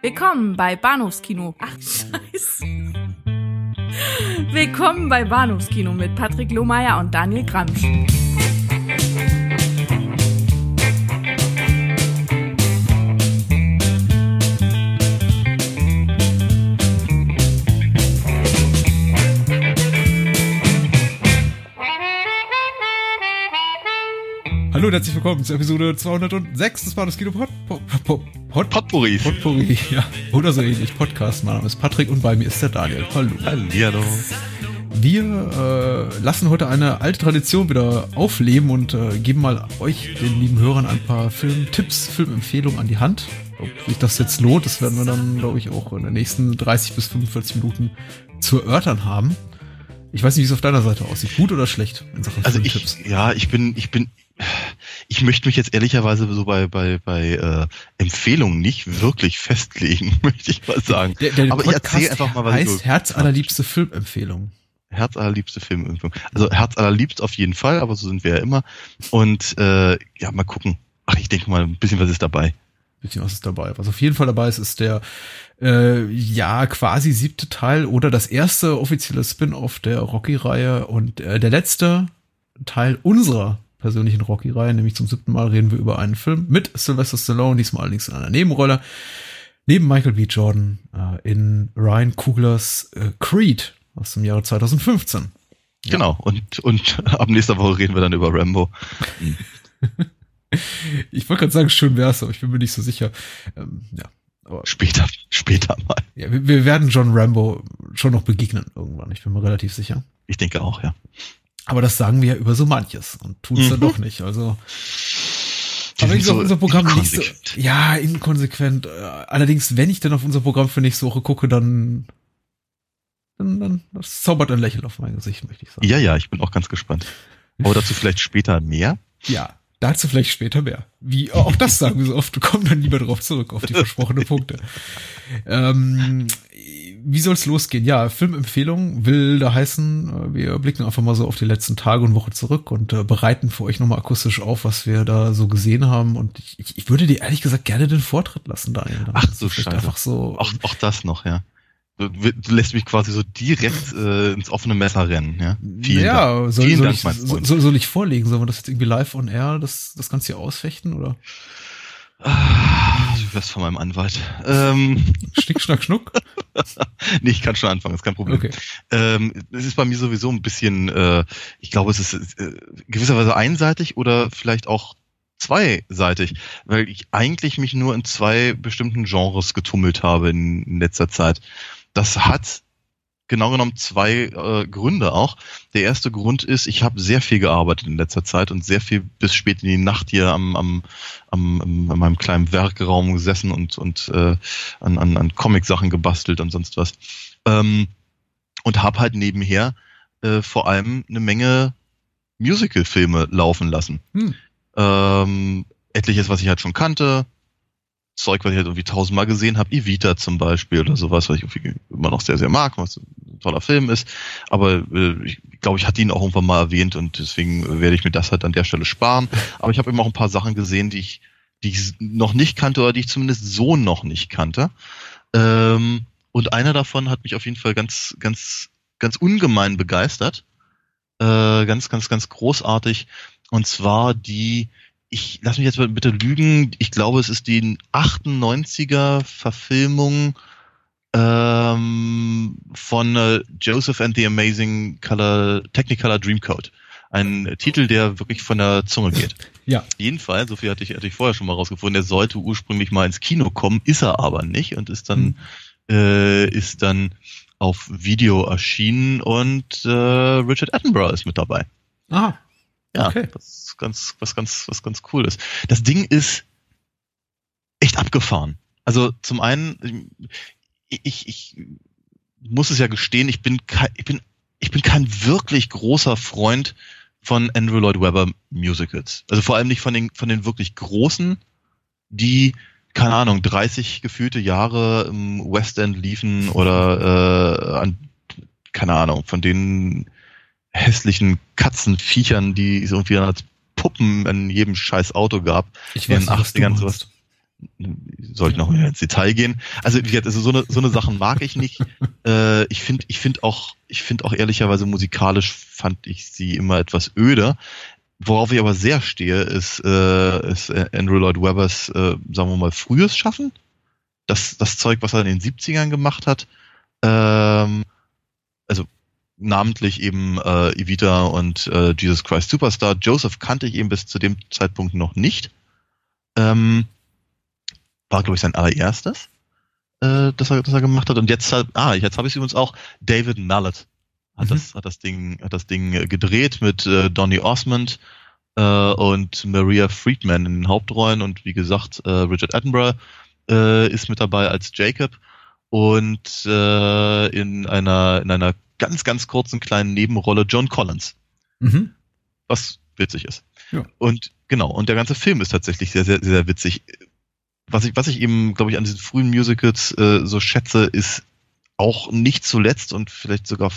Willkommen bei Bahnhofskino. Ach, scheiße. Willkommen bei Bahnhofskino mit Patrick Lohmeier und Daniel Gramsch. Hallo und herzlich willkommen zur Episode 206 des Bahnhofskino Pod, Pod, Potpourri. Potpourri, ja. Oder so ähnlich. Podcast. Mein Name ist Patrick und bei mir ist der Daniel. Hallo. Hallihallo. Wir äh, lassen heute eine alte Tradition wieder aufleben und äh, geben mal euch, den lieben Hörern, ein paar Filmtipps, Filmempfehlungen an die Hand. Ob sich das jetzt lohnt, das werden wir dann, glaube ich, auch in den nächsten 30 bis 45 Minuten zu erörtern haben. Ich weiß nicht, wie es auf deiner Seite aussieht. Gut oder schlecht in Sachen Also Filmtipps? ich, ja, ich bin, ich bin, ich möchte mich jetzt ehrlicherweise so bei, bei, bei äh, Empfehlungen nicht wirklich festlegen, möchte ich mal sagen. Der, der Aber ich erzähle einfach mal, was ich heißt so- Herz allerliebste Filmempfehlung. Herz allerliebste Filmempfehlung. Also Herz allerliebst auf jeden Fall, aber so sind wir ja immer. Und äh, ja, mal gucken. Ach, ich denke mal, ein bisschen was ist dabei. bisschen was ist dabei. Was auf jeden Fall dabei ist, ist der äh, ja quasi siebte Teil oder das erste offizielle Spin-off der Rocky-Reihe und äh, der letzte Teil unserer persönlichen Rocky-Reihe, nämlich zum siebten Mal reden wir über einen Film mit Sylvester Stallone, diesmal allerdings in einer Nebenrolle, neben Michael B. Jordan äh, in Ryan Kuglers äh, Creed aus dem Jahre 2015. Ja. Genau. Und, und ab nächster Woche reden wir dann über Rambo. Ich wollte gerade sagen, schön wär's, aber ich bin mir nicht so sicher. Ähm, ja, aber Später, später mal. Ja, wir, wir werden John Rambo schon noch begegnen irgendwann, ich bin mir relativ sicher. Ich denke auch, ja. Aber das sagen wir ja über so manches und tun es dann Mhm. doch nicht. Also Die aber gesagt, so unser Programm nicht so, ja, inkonsequent. Äh, Allerdings, wenn ich dann auf unser Programm für nächste Woche gucke, dann, dann, dann das zaubert ein Lächeln auf mein Gesicht, möchte ich sagen. Ja, ja, ich bin auch ganz gespannt. Aber dazu vielleicht später mehr. Ja, dazu vielleicht später mehr. Wie auch das sagen wir so oft, wir kommen dann lieber drauf zurück, auf die versprochenen Punkte. Ähm, wie soll's losgehen? Ja, Filmempfehlung will da heißen, äh, wir blicken einfach mal so auf die letzten Tage und Wochen zurück und äh, bereiten für euch nochmal akustisch auf, was wir da so gesehen haben. Und ich, ich, würde dir ehrlich gesagt gerne den Vortritt lassen, Daniel. Ach so, Scheiße. Einfach so. Auch, auch das noch, ja. Du, lässt mich quasi so direkt äh, ins offene Messer rennen, ja. Vielen ja, Dank. soll, Vielen soll, Dank, ich, mein soll, soll ich vorlegen? Sollen wir das jetzt irgendwie live on air, das, das Ganze hier ausfechten? Oder? Ah, du wirst von meinem Anwalt. Ähm, Schnick, schnack, schnuck? nee, ich kann schon anfangen, ist kein Problem. Okay. Ähm, es ist bei mir sowieso ein bisschen, äh, ich glaube, es ist äh, gewisserweise einseitig oder vielleicht auch zweiseitig, weil ich eigentlich mich nur in zwei bestimmten Genres getummelt habe in, in letzter Zeit. Das hat genau genommen zwei äh, Gründe auch. Der erste Grund ist, ich habe sehr viel gearbeitet in letzter Zeit und sehr viel bis spät in die Nacht hier am, am, am, am an meinem kleinen Werkraum gesessen und, und äh, an, an, an Comic-Sachen gebastelt und sonst was. Ähm, und habe halt nebenher äh, vor allem eine Menge Musical-Filme laufen lassen. Hm. Ähm, etliches, was ich halt schon kannte. Zeug, was ich halt irgendwie tausendmal gesehen habe. Evita zum Beispiel oder sowas, was ich irgendwie immer noch sehr, sehr mag, was ein toller Film ist. Aber äh, ich glaube, ich hatte ihn auch irgendwann mal erwähnt und deswegen werde ich mir das halt an der Stelle sparen. Aber ich habe eben auch ein paar Sachen gesehen, die ich, die ich noch nicht kannte oder die ich zumindest so noch nicht kannte. Ähm, und einer davon hat mich auf jeden Fall ganz, ganz, ganz ungemein begeistert. Äh, ganz, ganz, ganz großartig. Und zwar die, ich lass mich jetzt mal bitte lügen, ich glaube, es ist die 98er Verfilmung ähm, von äh, Joseph and the Amazing Color, Technicolor Dreamcoat. Ein Titel, der wirklich von der Zunge geht. Ja. Jedenfalls, so viel hatte ich, hatte ich vorher schon mal rausgefunden, der sollte ursprünglich mal ins Kino kommen, ist er aber nicht und ist dann, äh, ist dann auf Video erschienen und äh, Richard Attenborough ist mit dabei. Aha. Ja, Okay. was ganz, was ganz, was ganz cool ist. Das Ding ist echt abgefahren. Also zum einen, ich, ich, muss es ja gestehen, ich bin kein, ich bin, ich bin kein wirklich großer Freund von Andrew Lloyd Webber Musicals. Also vor allem nicht von den, von den wirklich großen, die keine Ahnung, 30 gefühlte Jahre im West End liefen oder äh, an, keine Ahnung, von den hässlichen Katzenviechern, die es irgendwie als Puppen in jedem scheiß Auto gab. Ich In weiß den nicht, was du 80ern meinst. sowas. sollten auch ins Detail gehen. Also wie gesagt, also so eine so eine Sachen mag ich nicht. äh, ich finde ich finde auch ich finde auch ehrlicherweise musikalisch fand ich sie immer etwas öder. Worauf ich aber sehr stehe, ist, äh, ist Andrew Lloyd Webbers, äh, sagen wir mal, frühes Schaffen. Das, das Zeug, was er in den 70ern gemacht hat. Ähm, also namentlich eben äh, Evita und äh, Jesus Christ Superstar. Joseph kannte ich eben bis zu dem Zeitpunkt noch nicht. Ähm, war, glaube ich, sein allererstes, äh, das, er, das er gemacht hat. Und jetzt, ah, jetzt habe ich übrigens auch David Mallet hat mhm. das hat das Ding hat das Ding äh, gedreht mit äh, Donny Osmond äh, und Maria Friedman in den Hauptrollen und wie gesagt äh, Richard Attenborough äh, ist mit dabei als Jacob und äh, in einer in einer ganz ganz kurzen kleinen Nebenrolle John Collins, mhm. was witzig ist. Ja. Und genau und der ganze Film ist tatsächlich sehr sehr sehr witzig. Was ich was ich eben glaube ich an diesen frühen Musicals äh, so schätze ist auch nicht zuletzt und vielleicht sogar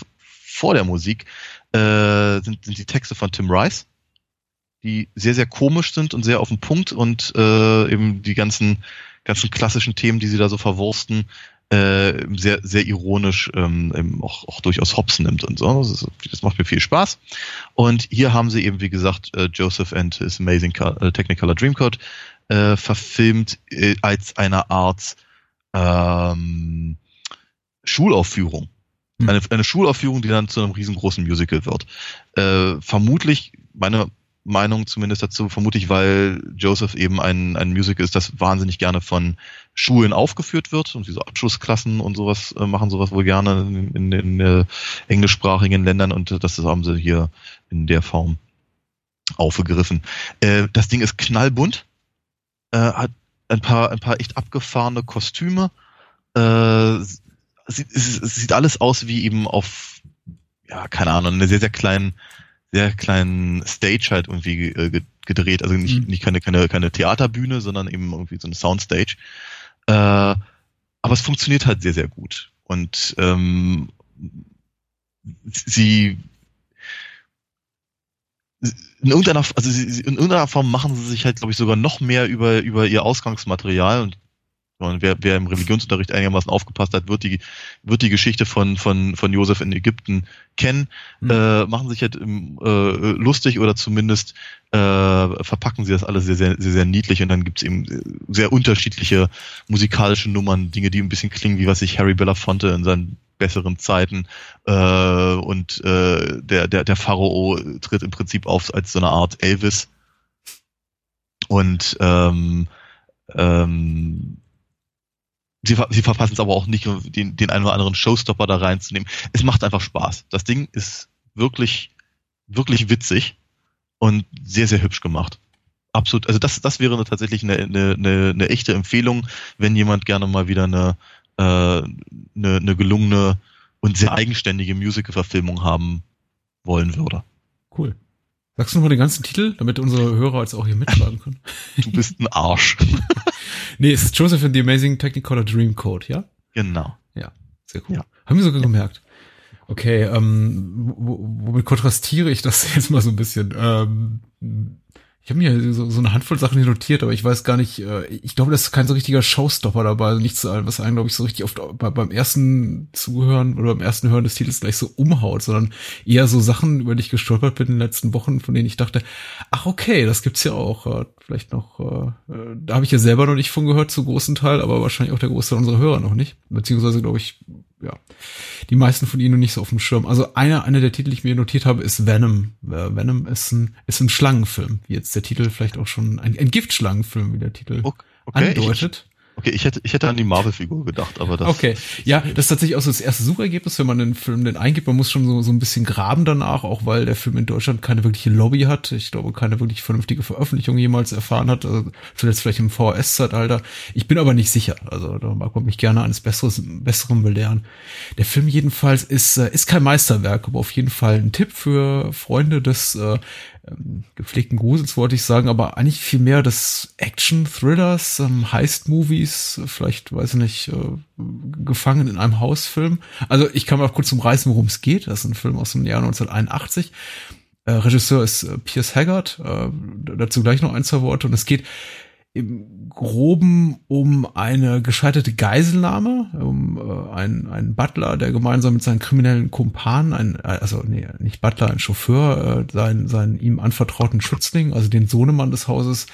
vor der Musik äh, sind, sind die Texte von Tim Rice, die sehr, sehr komisch sind und sehr auf den Punkt und äh, eben die ganzen, ganzen klassischen Themen, die sie da so verwursten, äh, sehr, sehr ironisch ähm, eben auch, auch durchaus Hops nimmt und so. Das, ist, das macht mir viel Spaß. Und hier haben sie eben, wie gesagt, äh, Joseph and his Amazing äh, Technicolor Dreamcode äh, verfilmt äh, als eine Art ähm, Schulaufführung. Hm. Eine, eine Schulaufführung, die dann zu einem riesengroßen Musical wird. Äh, vermutlich, meine Meinung zumindest dazu, vermutlich, weil Joseph eben ein, ein Musical ist, das wahnsinnig gerne von Schulen aufgeführt wird. Und diese Abschlussklassen und sowas äh, machen sowas wohl gerne in, in, äh, englischsprachigen Ländern. Und das haben sie hier in der Form aufgegriffen. Äh, das Ding ist knallbunt, äh, hat ein paar, ein paar echt abgefahrene Kostüme, äh, sieht, sieht alles aus wie eben auf, ja, keine Ahnung, eine sehr, sehr kleinen, sehr kleinen Stage halt irgendwie äh, gedreht. Also nicht, mhm. nicht keine, keine, keine Theaterbühne, sondern eben irgendwie so eine Soundstage. Äh, aber es funktioniert halt sehr, sehr gut. Und ähm, sie in irgendeiner, also sie, in irgendeiner Form machen sie sich halt, glaube ich, sogar noch mehr über, über ihr Ausgangsmaterial und und wer, wer im Religionsunterricht einigermaßen aufgepasst hat, wird die, wird die Geschichte von, von, von Josef in Ägypten kennen, mhm. äh, machen sich halt äh, lustig oder zumindest äh, verpacken sie das alles sehr, sehr, sehr, sehr niedlich und dann gibt's eben sehr unterschiedliche musikalische Nummern, Dinge, die ein bisschen klingen, wie was sich Harry Belafonte in seinen besseren Zeiten. Äh, und äh, der, der, der Pharao tritt im Prinzip auf als so eine Art Elvis. Und ähm, ähm, sie, sie verpassen es aber auch nicht, den, den einen oder anderen Showstopper da reinzunehmen. Es macht einfach Spaß. Das Ding ist wirklich, wirklich witzig und sehr, sehr hübsch gemacht. Absolut. Also das, das wäre tatsächlich eine, eine, eine, eine echte Empfehlung, wenn jemand gerne mal wieder eine, äh, eine, eine gelungene und sehr eigenständige Musical-Verfilmung haben wollen würde. Cool. Sagst du nochmal den ganzen Titel, damit unsere Hörer jetzt auch hier mitschreiben können? Du bist ein Arsch. nee, es ist Joseph and the Amazing Technicolor Dream Code, ja? Genau. Ja, sehr cool. Ja. Haben wir sogar gemerkt. Okay, ähm, womit kontrastiere ich das jetzt mal so ein bisschen? Ähm, ich habe mir so, so eine Handvoll Sachen notiert, aber ich weiß gar nicht, äh, ich glaube, das ist kein so richtiger Showstopper dabei, also nichts, was einen, glaube ich, so richtig oft bei, beim ersten Zuhören oder beim ersten Hören des Titels gleich so umhaut, sondern eher so Sachen, über die ich gestolpert bin in den letzten Wochen, von denen ich dachte, ach okay, das gibt's ja auch. Äh, vielleicht noch, äh, äh, da habe ich ja selber noch nicht von gehört, zu großen Teil, aber wahrscheinlich auch der Großteil unserer Hörer noch nicht. Beziehungsweise, glaube ich, ja, die meisten von ihnen nicht so auf dem Schirm. Also einer, einer der Titel, die ich mir notiert habe, ist Venom. Äh, Venom ist ein, ist ein Schlangenfilm, wie jetzt der Titel vielleicht auch schon, ein, ein Giftschlangenfilm, wie der Titel okay, andeutet. Okay, ich hätte, ich hätte an die Marvel-Figur gedacht, aber das. Okay, ja, das ist tatsächlich auch so das erste Suchergebnis, wenn man den Film denn eingibt. Man muss schon so, so ein bisschen graben danach, auch weil der Film in Deutschland keine wirkliche Lobby hat. Ich glaube, keine wirklich vernünftige Veröffentlichung jemals erfahren hat. Also zuletzt vielleicht im VHS-Zeitalter. Ich bin aber nicht sicher. Also da mag man mich gerne eines Besseres, Besseren belehren. Der Film jedenfalls ist, äh, ist kein Meisterwerk, aber auf jeden Fall ein Tipp für Freunde des äh, ähm, gepflegten Grusels wollte ich sagen, aber eigentlich viel mehr des Action-Thrillers, ähm, Heist-Movies, vielleicht, weiß ich nicht, äh, gefangen in einem Hausfilm. Also ich kann mal kurz umreißen, worum es geht. Das ist ein Film aus dem Jahr 1981. Äh, Regisseur ist äh, Piers Haggard, äh, dazu gleich noch ein, zwei Worte. Und es geht im Groben um eine gescheiterte Geiselnahme, um äh, einen, einen Butler, der gemeinsam mit seinen kriminellen Kumpanen, ein, also nee, nicht Butler, ein Chauffeur, äh, seinen, seinen ihm anvertrauten Schützling, also den Sohnemann des Hauses,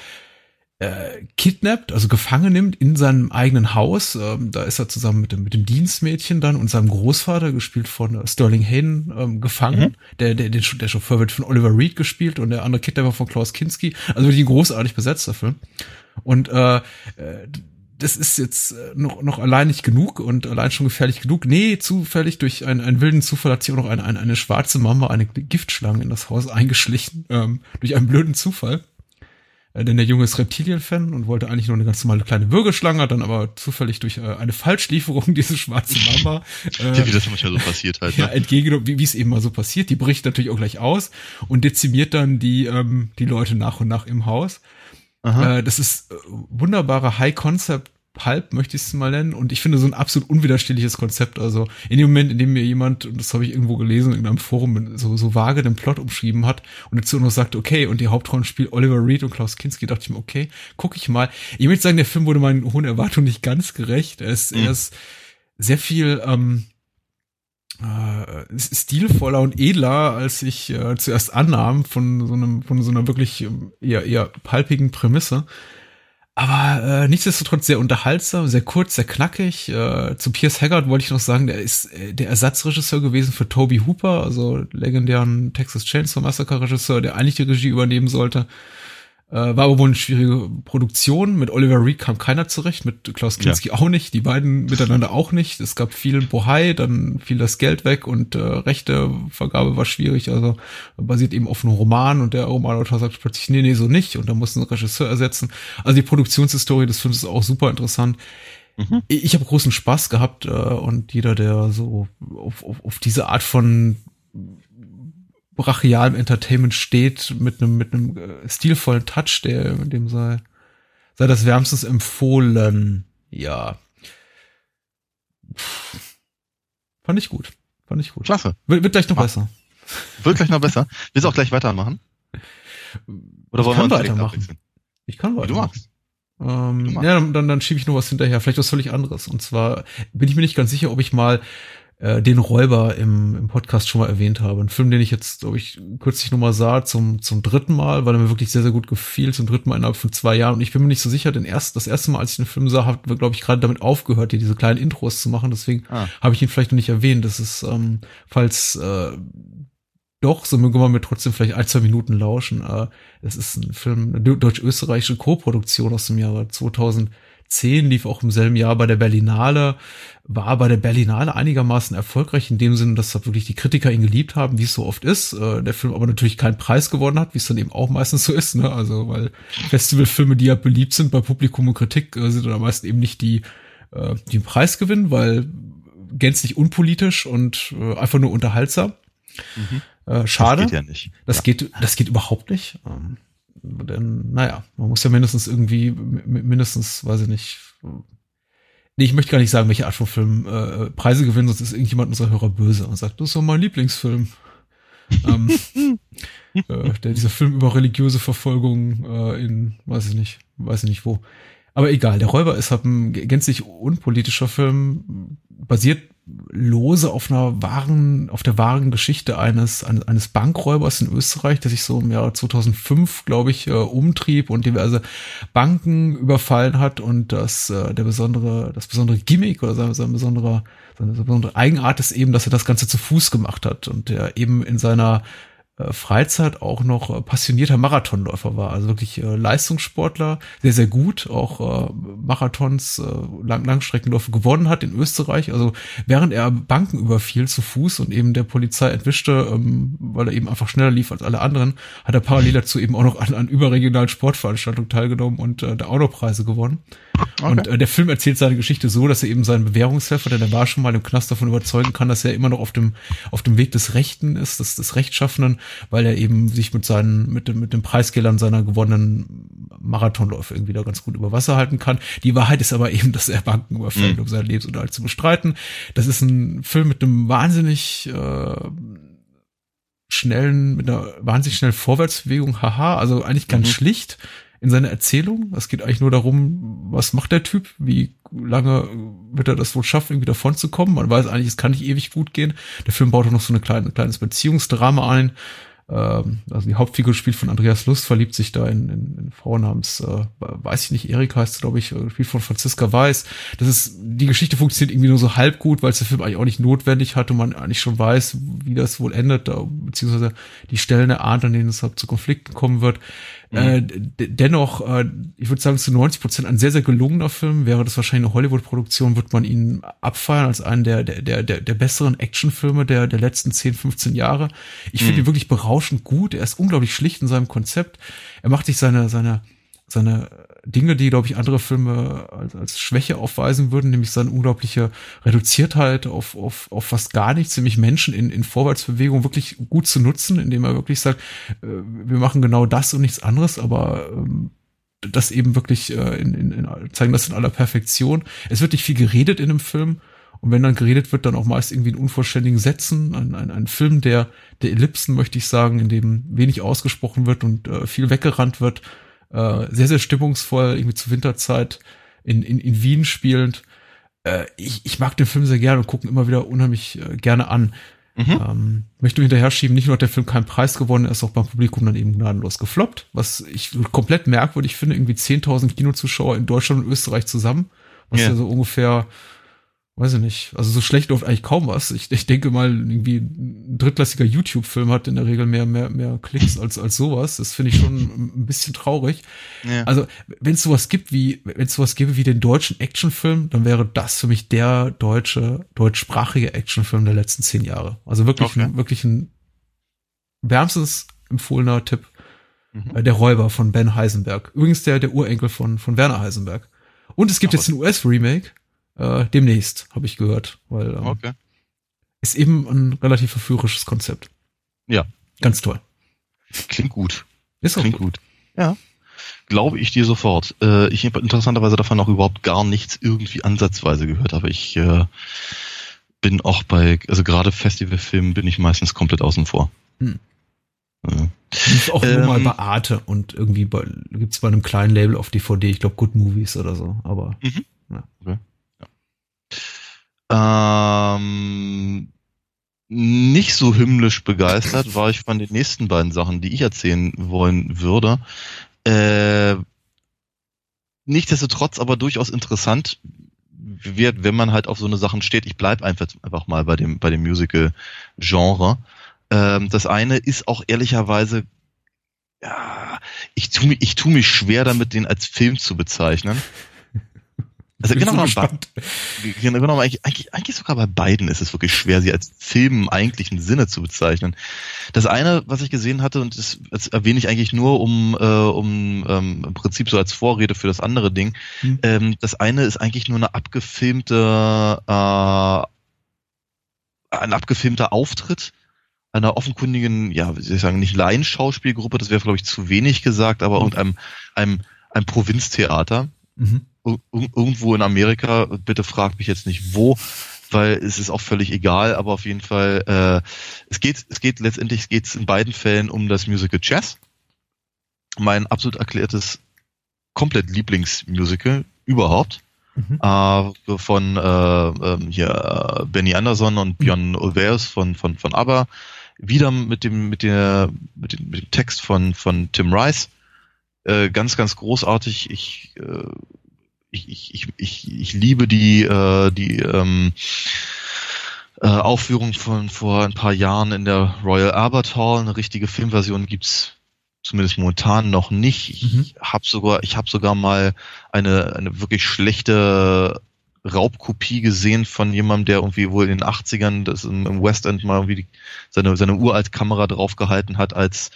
äh, kidnappt, also gefangen nimmt in seinem eigenen Haus. Ähm, da ist er zusammen mit dem, mit dem Dienstmädchen dann und seinem Großvater, gespielt von äh, Sterling Hayden, ähm, gefangen. Mhm. Der, der, der, der Chauffeur wird von Oliver Reed gespielt und der andere Kidnapper von Klaus Kinski. Also wirklich ein großartig besetzter Film. Und äh, äh, das ist jetzt äh, noch, noch allein nicht genug und allein schon gefährlich genug. Nee, zufällig durch einen, einen wilden Zufall hat sich auch noch eine, eine, eine schwarze Mama, eine Giftschlange in das Haus eingeschlichen, ähm, durch einen blöden Zufall. Äh, denn der Junge ist Reptilien-Fan und wollte eigentlich nur eine ganz normale kleine Würgeschlange, dann aber zufällig durch äh, eine Falschlieferung diese schwarze Mama. Äh, ja, wie das manchmal so passiert halt. Ne? Ja, entgegengenommen, wie, wie es eben mal so passiert. Die bricht natürlich auch gleich aus und dezimiert dann die, ähm, die Leute nach und nach im Haus. Äh, das ist äh, wunderbare High-Concept Pulp, möchte ich es mal nennen. Und ich finde so ein absolut unwiderstehliches Konzept. Also in dem Moment, in dem mir jemand, und das habe ich irgendwo gelesen in einem Forum, so, so vage den Plot umschrieben hat und dazu noch sagt, okay, und die Hauptrollen spielen Oliver Reed und Klaus Kinski, dachte ich mir, okay, gucke ich mal. Ich möchte sagen, der Film wurde meinen hohen Erwartungen nicht ganz gerecht. Er ist, mhm. er ist sehr viel ähm, äh, stilvoller und edler, als ich äh, zuerst annahm von so einem, von so einer wirklich ähm, eher, eher palpigen Prämisse. Aber äh, nichtsdestotrotz sehr unterhaltsam, sehr kurz, sehr knackig. Äh, zu Piers Haggard wollte ich noch sagen, der ist äh, der Ersatzregisseur gewesen für Toby Hooper, also legendären Texas Chainsaw Massacre Regisseur, der eigentlich die Regie übernehmen sollte. Äh, war aber wohl eine schwierige Produktion. Mit Oliver Reed kam keiner zurecht, mit Klaus Kinski ja. auch nicht, die beiden miteinander auch nicht. Es gab viel Bohai, dann fiel das Geld weg und äh, Rechtevergabe war schwierig. Also basiert eben auf einem Roman und der Romanautor sagt plötzlich, nee, nee, so nicht. Und da mussten einen Regisseur ersetzen. Also die Produktionshistorie des Films ist auch super interessant. Mhm. Ich habe großen Spaß gehabt äh, und jeder, der so auf, auf, auf diese Art von brachialem Entertainment steht, mit einem, mit einem äh, stilvollen Touch, der, dem sei, sei das wärmstens empfohlen. Ja. Fand ich gut. Fand ich gut. Klasse. Wird, wird gleich noch Ach. besser. Wird gleich noch besser. Willst du auch gleich weitermachen? Oder wollen wir weitermachen? Ich kann weitermachen. Du magst. Ähm, du magst. Ja, dann, dann schiebe ich noch was hinterher. Vielleicht was völlig anderes. Und zwar bin ich mir nicht ganz sicher, ob ich mal äh, den Räuber im, im Podcast schon mal erwähnt habe. Ein Film, den ich jetzt, glaube ich, kürzlich nochmal sah zum, zum dritten Mal, weil er mir wirklich sehr, sehr gut gefiel, zum dritten Mal innerhalb von zwei Jahren. Und ich bin mir nicht so sicher, denn erst das erste Mal, als ich den Film sah, haben wir, glaube ich, gerade damit aufgehört, hier diese kleinen Intros zu machen. Deswegen ah. habe ich ihn vielleicht noch nicht erwähnt. Das ist, ähm, falls äh, doch, so mögen wir mir trotzdem vielleicht ein, zwei Minuten lauschen. Äh, es ist ein Film, eine deutsch-österreichische Co-Produktion aus dem Jahre 2000 10 lief auch im selben Jahr bei der Berlinale, war bei der Berlinale einigermaßen erfolgreich in dem Sinne, dass da wirklich die Kritiker ihn geliebt haben, wie es so oft ist. Äh, der Film aber natürlich keinen Preis gewonnen hat, wie es dann eben auch meistens so ist. Ne? Also weil Festivalfilme, die ja beliebt sind bei Publikum und Kritik, äh, sind dann meistens eben nicht die, äh, die einen Preis gewinnen, weil gänzlich unpolitisch und einfach nur unterhaltsam. Mhm. schade. Das geht ja nicht. Das ja. geht, das geht überhaupt nicht. Ähm, denn, naja, man muss ja mindestens irgendwie, mindestens, weiß ich nicht, nee, ich möchte gar nicht sagen, welche Art von Film äh, Preise gewinnen, sonst ist irgendjemand unserer Hörer böse und sagt, das ist doch mein Lieblingsfilm. ähm, äh, der dieser Film über religiöse Verfolgung äh, in, weiß ich nicht, weiß ich nicht wo. Aber egal, der Räuber ist halt ein gänzlich unpolitischer Film, basiert lose auf einer wahren, auf der wahren Geschichte eines, eines, Bankräubers in Österreich, der sich so im Jahr 2005, glaube ich, äh, umtrieb und diverse Banken überfallen hat und das, äh, der besondere, das besondere Gimmick oder sein, sein besonderer, seine besondere Eigenart ist eben, dass er das Ganze zu Fuß gemacht hat und der eben in seiner Freizeit auch noch äh, passionierter Marathonläufer war. Also wirklich äh, Leistungssportler, sehr, sehr gut, auch äh, Marathons, äh, Lang Langstreckenläufe gewonnen hat in Österreich. Also während er Banken überfiel zu Fuß und eben der Polizei entwischte, ähm, weil er eben einfach schneller lief als alle anderen, hat er parallel dazu eben auch noch an, an überregionalen Sportveranstaltungen teilgenommen und äh, der Autopreise gewonnen. Okay. Und äh, der Film erzählt seine Geschichte so, dass er eben seinen Bewährungshelfer, denn er war schon mal im Knast davon überzeugen kann, dass er immer noch auf dem, auf dem Weg des Rechten ist, des, des Rechtschaffenen, weil er eben sich mit seinen, mit dem, mit dem Preisgeldern seiner gewonnenen Marathonläufe irgendwie da ganz gut über Wasser halten kann. Die Wahrheit ist aber eben, dass er Banken überfällt, mhm. um seinen Lebensunterhalt zu bestreiten. Das ist ein Film mit einem wahnsinnig äh, schnellen, mit einer wahnsinnig schnellen Vorwärtsbewegung, haha, also eigentlich ganz mhm. schlicht in seiner Erzählung. Es geht eigentlich nur darum, was macht der Typ, wie lange wird er das wohl schaffen, irgendwie davon zu kommen. Man weiß eigentlich, es kann nicht ewig gut gehen. Der Film baut auch noch so eine kleine, kleines Beziehungsdrama ein, ähm, also die Hauptfigur spielt von Andreas Lust, verliebt sich da in, in, in Frau namens, äh, weiß ich nicht, Erika heißt glaube ich, äh, spielt von Franziska Weiß. Das ist, die Geschichte funktioniert irgendwie nur so halb gut, weil es der Film eigentlich auch nicht notwendig hat und man eigentlich schon weiß, wie das wohl endet, beziehungsweise die Stellen erahnt, an denen es halt zu Konflikten kommen wird. Mhm. Äh, dennoch, äh, ich würde sagen, zu 90 Prozent ein sehr, sehr gelungener Film. Wäre das wahrscheinlich eine Hollywood-Produktion, wird man ihn abfeiern als einen der, der, der, der, der besseren Actionfilme der, der letzten 10, 15 Jahre. Ich finde mhm. ihn wirklich berauschend gut. Er ist unglaublich schlicht in seinem Konzept. Er macht sich seine, seine, seine Dinge, die, glaube ich, andere Filme als, als Schwäche aufweisen würden, nämlich seine unglaubliche Reduziertheit auf, auf, auf fast gar nichts, nämlich Menschen in, in Vorwärtsbewegung wirklich gut zu nutzen, indem er wirklich sagt, äh, wir machen genau das und nichts anderes, aber ähm, das eben wirklich äh, in, in, in, zeigen das in aller Perfektion. Es wird nicht viel geredet in dem Film. Und wenn dann geredet wird, dann auch meist irgendwie in unvollständigen Sätzen. Ein, ein, ein Film der, der Ellipsen, möchte ich sagen, in dem wenig ausgesprochen wird und äh, viel weggerannt wird äh, sehr, sehr stimmungsvoll, irgendwie zur Winterzeit in, in, in Wien spielend. Äh, ich, ich mag den Film sehr gerne und gucke immer wieder unheimlich äh, gerne an. Mhm. Ähm, möchte hinterher schieben, nicht nur hat der Film keinen Preis gewonnen, er ist auch beim Publikum dann eben gnadenlos gefloppt, was ich komplett merkwürdig finde, irgendwie 10.000 Kinozuschauer in Deutschland und Österreich zusammen, was ja, ja so ungefähr weiß ich nicht, also so schlecht läuft eigentlich kaum was. Ich, ich denke mal, irgendwie ein drittklassiger YouTube-Film hat in der Regel mehr, mehr, mehr Klicks als, als sowas. Das finde ich schon ein bisschen traurig. Ja. Also, wenn es sowas gibt wie, wenn es sowas gäbe wie den deutschen Actionfilm, dann wäre das für mich der deutsche, deutschsprachige Actionfilm der letzten zehn Jahre. Also wirklich, okay. ein, wirklich ein wärmstens empfohlener Tipp. Mhm. Äh, der Räuber von Ben Heisenberg. Übrigens der, der Urenkel von, von Werner Heisenberg. Und es gibt Aber jetzt ein US-Remake äh, demnächst, habe ich gehört. Weil ähm, okay. ist eben ein relativ verführerisches Konzept. Ja. Ganz toll. Klingt gut. Ist auch Klingt gut. gut. Ja. Glaube ich dir sofort. Äh, ich habe interessanterweise davon auch überhaupt gar nichts irgendwie ansatzweise gehört, aber ich äh, bin auch bei, also gerade Festivalfilmen bin ich meistens komplett außen vor. Hm. Ja. Lief auch ähm, nur mal bei Arte und irgendwie bei, gibt's bei einem kleinen Label auf DVD, ich glaube Good Movies oder so, aber. Mhm. Ja. Okay. Ähm, nicht so himmlisch begeistert war ich von den nächsten beiden Sachen, die ich erzählen wollen würde. Äh, Nichtsdestotrotz aber durchaus interessant wird, wenn man halt auf so eine Sachen steht. Ich bleib einfach, einfach mal bei dem, bei dem Musical-Genre. Ähm, das eine ist auch ehrlicherweise, ja, ich tu, ich tu mich schwer damit, den als Film zu bezeichnen. Also genau, so gespannt. genau, genau eigentlich, eigentlich, eigentlich sogar bei beiden ist es wirklich schwer, sie als Film im eigentlichen Sinne zu bezeichnen. Das eine, was ich gesehen hatte, und das, das erwähne ich eigentlich nur, um, äh, um ähm, im Prinzip so als Vorrede für das andere Ding. Hm. Ähm, das eine ist eigentlich nur eine abgefilmte, äh, ein abgefilmter Auftritt einer offenkundigen, ja, wie soll ich sagen, nicht Laienschauspielgruppe, das wäre, glaube ich, zu wenig gesagt, aber mhm. irgendeinem einem, einem Provinztheater. Mhm irgendwo in Amerika, bitte fragt mich jetzt nicht wo, weil es ist auch völlig egal, aber auf jeden Fall, äh, es geht, es geht letztendlich geht's in beiden Fällen um das Musical Jazz. Mein absolut erklärtes, komplett Lieblingsmusical überhaupt. Mhm. Äh, von äh, äh, hier Benny Anderson und Björn Ulvaeus von von von ABBA wieder mit dem mit der mit dem, mit dem Text von von Tim Rice äh, ganz ganz großartig ich äh, ich, ich, ich, ich liebe die, äh, die ähm, äh, Aufführung von vor ein paar Jahren in der Royal Albert Hall. Eine richtige Filmversion gibt's zumindest momentan noch nicht. Ich mhm. habe sogar, ich habe sogar mal eine, eine wirklich schlechte Raubkopie gesehen von jemandem, der irgendwie wohl in den 80ern das im, im West End mal irgendwie die, seine, seine uralt Kamera draufgehalten hat, als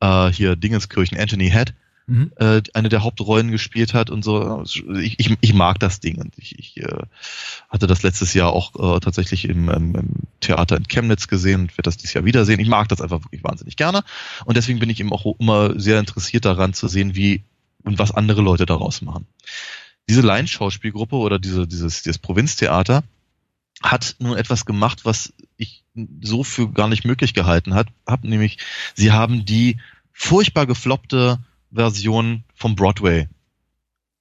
äh, hier Dingenskirchen Anthony Head mhm. äh, eine der Hauptrollen gespielt hat und so. Ich, ich, ich mag das Ding und ich, ich äh, hatte das letztes Jahr auch äh, tatsächlich im, im, Theater in Chemnitz gesehen und werde das dieses Jahr wiedersehen. Ich mag das einfach wirklich wahnsinnig gerne und deswegen bin ich eben auch immer sehr interessiert daran zu sehen, wie und was andere Leute daraus machen. Diese Laienschauspielgruppe oder diese, dieses, dieses Provinztheater hat nun etwas gemacht, was ich so für gar nicht möglich gehalten hat, hab nämlich sie haben die furchtbar gefloppte Version vom Broadway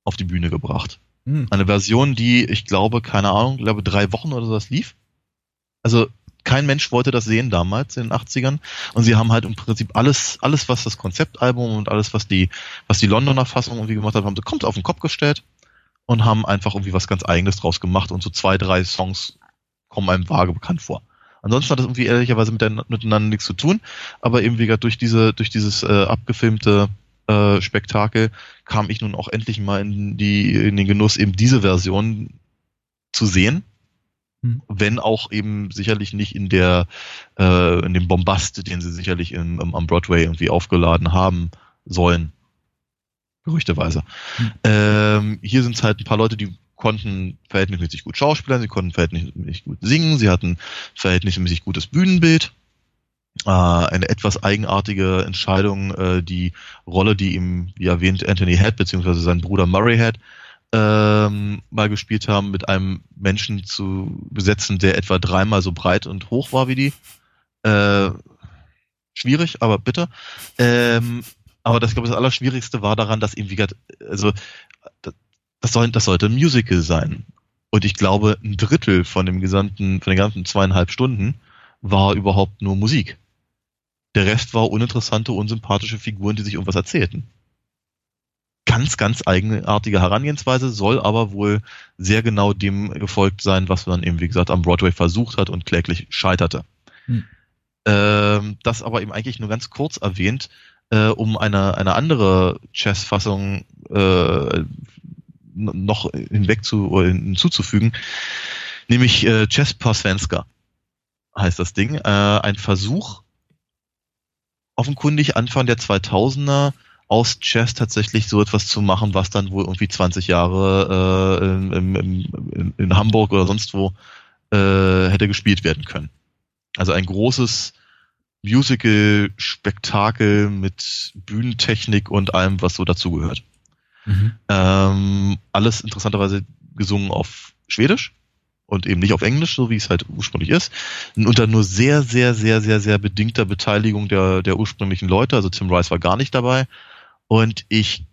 auf die Bühne gebracht. Hm. Eine Version, die, ich glaube, keine Ahnung, ich glaube drei Wochen oder so das lief. Also kein Mensch wollte das sehen damals in den 80ern. Und sie haben halt im Prinzip alles, alles, was das Konzeptalbum und alles, was die, was die Londoner Fassung irgendwie gemacht hat, haben sie kommt auf den Kopf gestellt und haben einfach irgendwie was ganz eigenes draus gemacht und so zwei, drei Songs kommen einem vage bekannt vor. Ansonsten hat das irgendwie ehrlicherweise mit der, miteinander nichts zu tun, aber eben wie gesagt durch diese, durch dieses äh, abgefilmte äh, Spektakel kam ich nun auch endlich mal in die, in den Genuss, eben diese Version zu sehen Hm. wenn auch eben sicherlich nicht in der äh, in dem Bombast, den sie sicherlich im, im, am Broadway irgendwie aufgeladen haben sollen, gerüchteweise. Hm. Ähm, hier sind es halt ein paar Leute, die konnten verhältnismäßig gut schauspielern, sie konnten verhältnismäßig gut singen, sie hatten verhältnismäßig gutes Bühnenbild. Äh, eine etwas eigenartige Entscheidung, äh, die Rolle, die ihm, wie erwähnt, Anthony Head beziehungsweise sein Bruder Murray Head ähm, mal gespielt haben, mit einem Menschen zu besetzen, der etwa dreimal so breit und hoch war wie die. Äh, schwierig, aber bitte. Ähm, aber das, ich glaube, das Allerschwierigste war daran, dass eben, wie gesagt, also das, das, soll, das sollte ein Musical sein. Und ich glaube, ein Drittel von dem gesamten, von den ganzen zweieinhalb Stunden war überhaupt nur Musik. Der Rest war uninteressante, unsympathische Figuren, die sich irgendwas erzählten ganz, ganz eigenartige Herangehensweise, soll aber wohl sehr genau dem gefolgt sein, was man eben, wie gesagt, am Broadway versucht hat und kläglich scheiterte. Hm. Ähm, das aber eben eigentlich nur ganz kurz erwähnt, äh, um eine, eine andere Chess-Fassung äh, noch hinweg zu, hinzuzufügen, nämlich äh, Chess Pasvenska heißt das Ding. Äh, ein Versuch, offenkundig Anfang der 2000er aus Chess tatsächlich so etwas zu machen, was dann wohl irgendwie 20 Jahre äh, in, in, in Hamburg oder sonst wo äh, hätte gespielt werden können. Also ein großes Musical-Spektakel mit Bühnentechnik und allem, was so dazugehört. Mhm. Ähm, alles interessanterweise gesungen auf Schwedisch und eben nicht auf Englisch, so wie es halt ursprünglich ist. Unter nur sehr, sehr, sehr, sehr, sehr bedingter Beteiligung der, der ursprünglichen Leute. Also Tim Rice war gar nicht dabei. Und ich,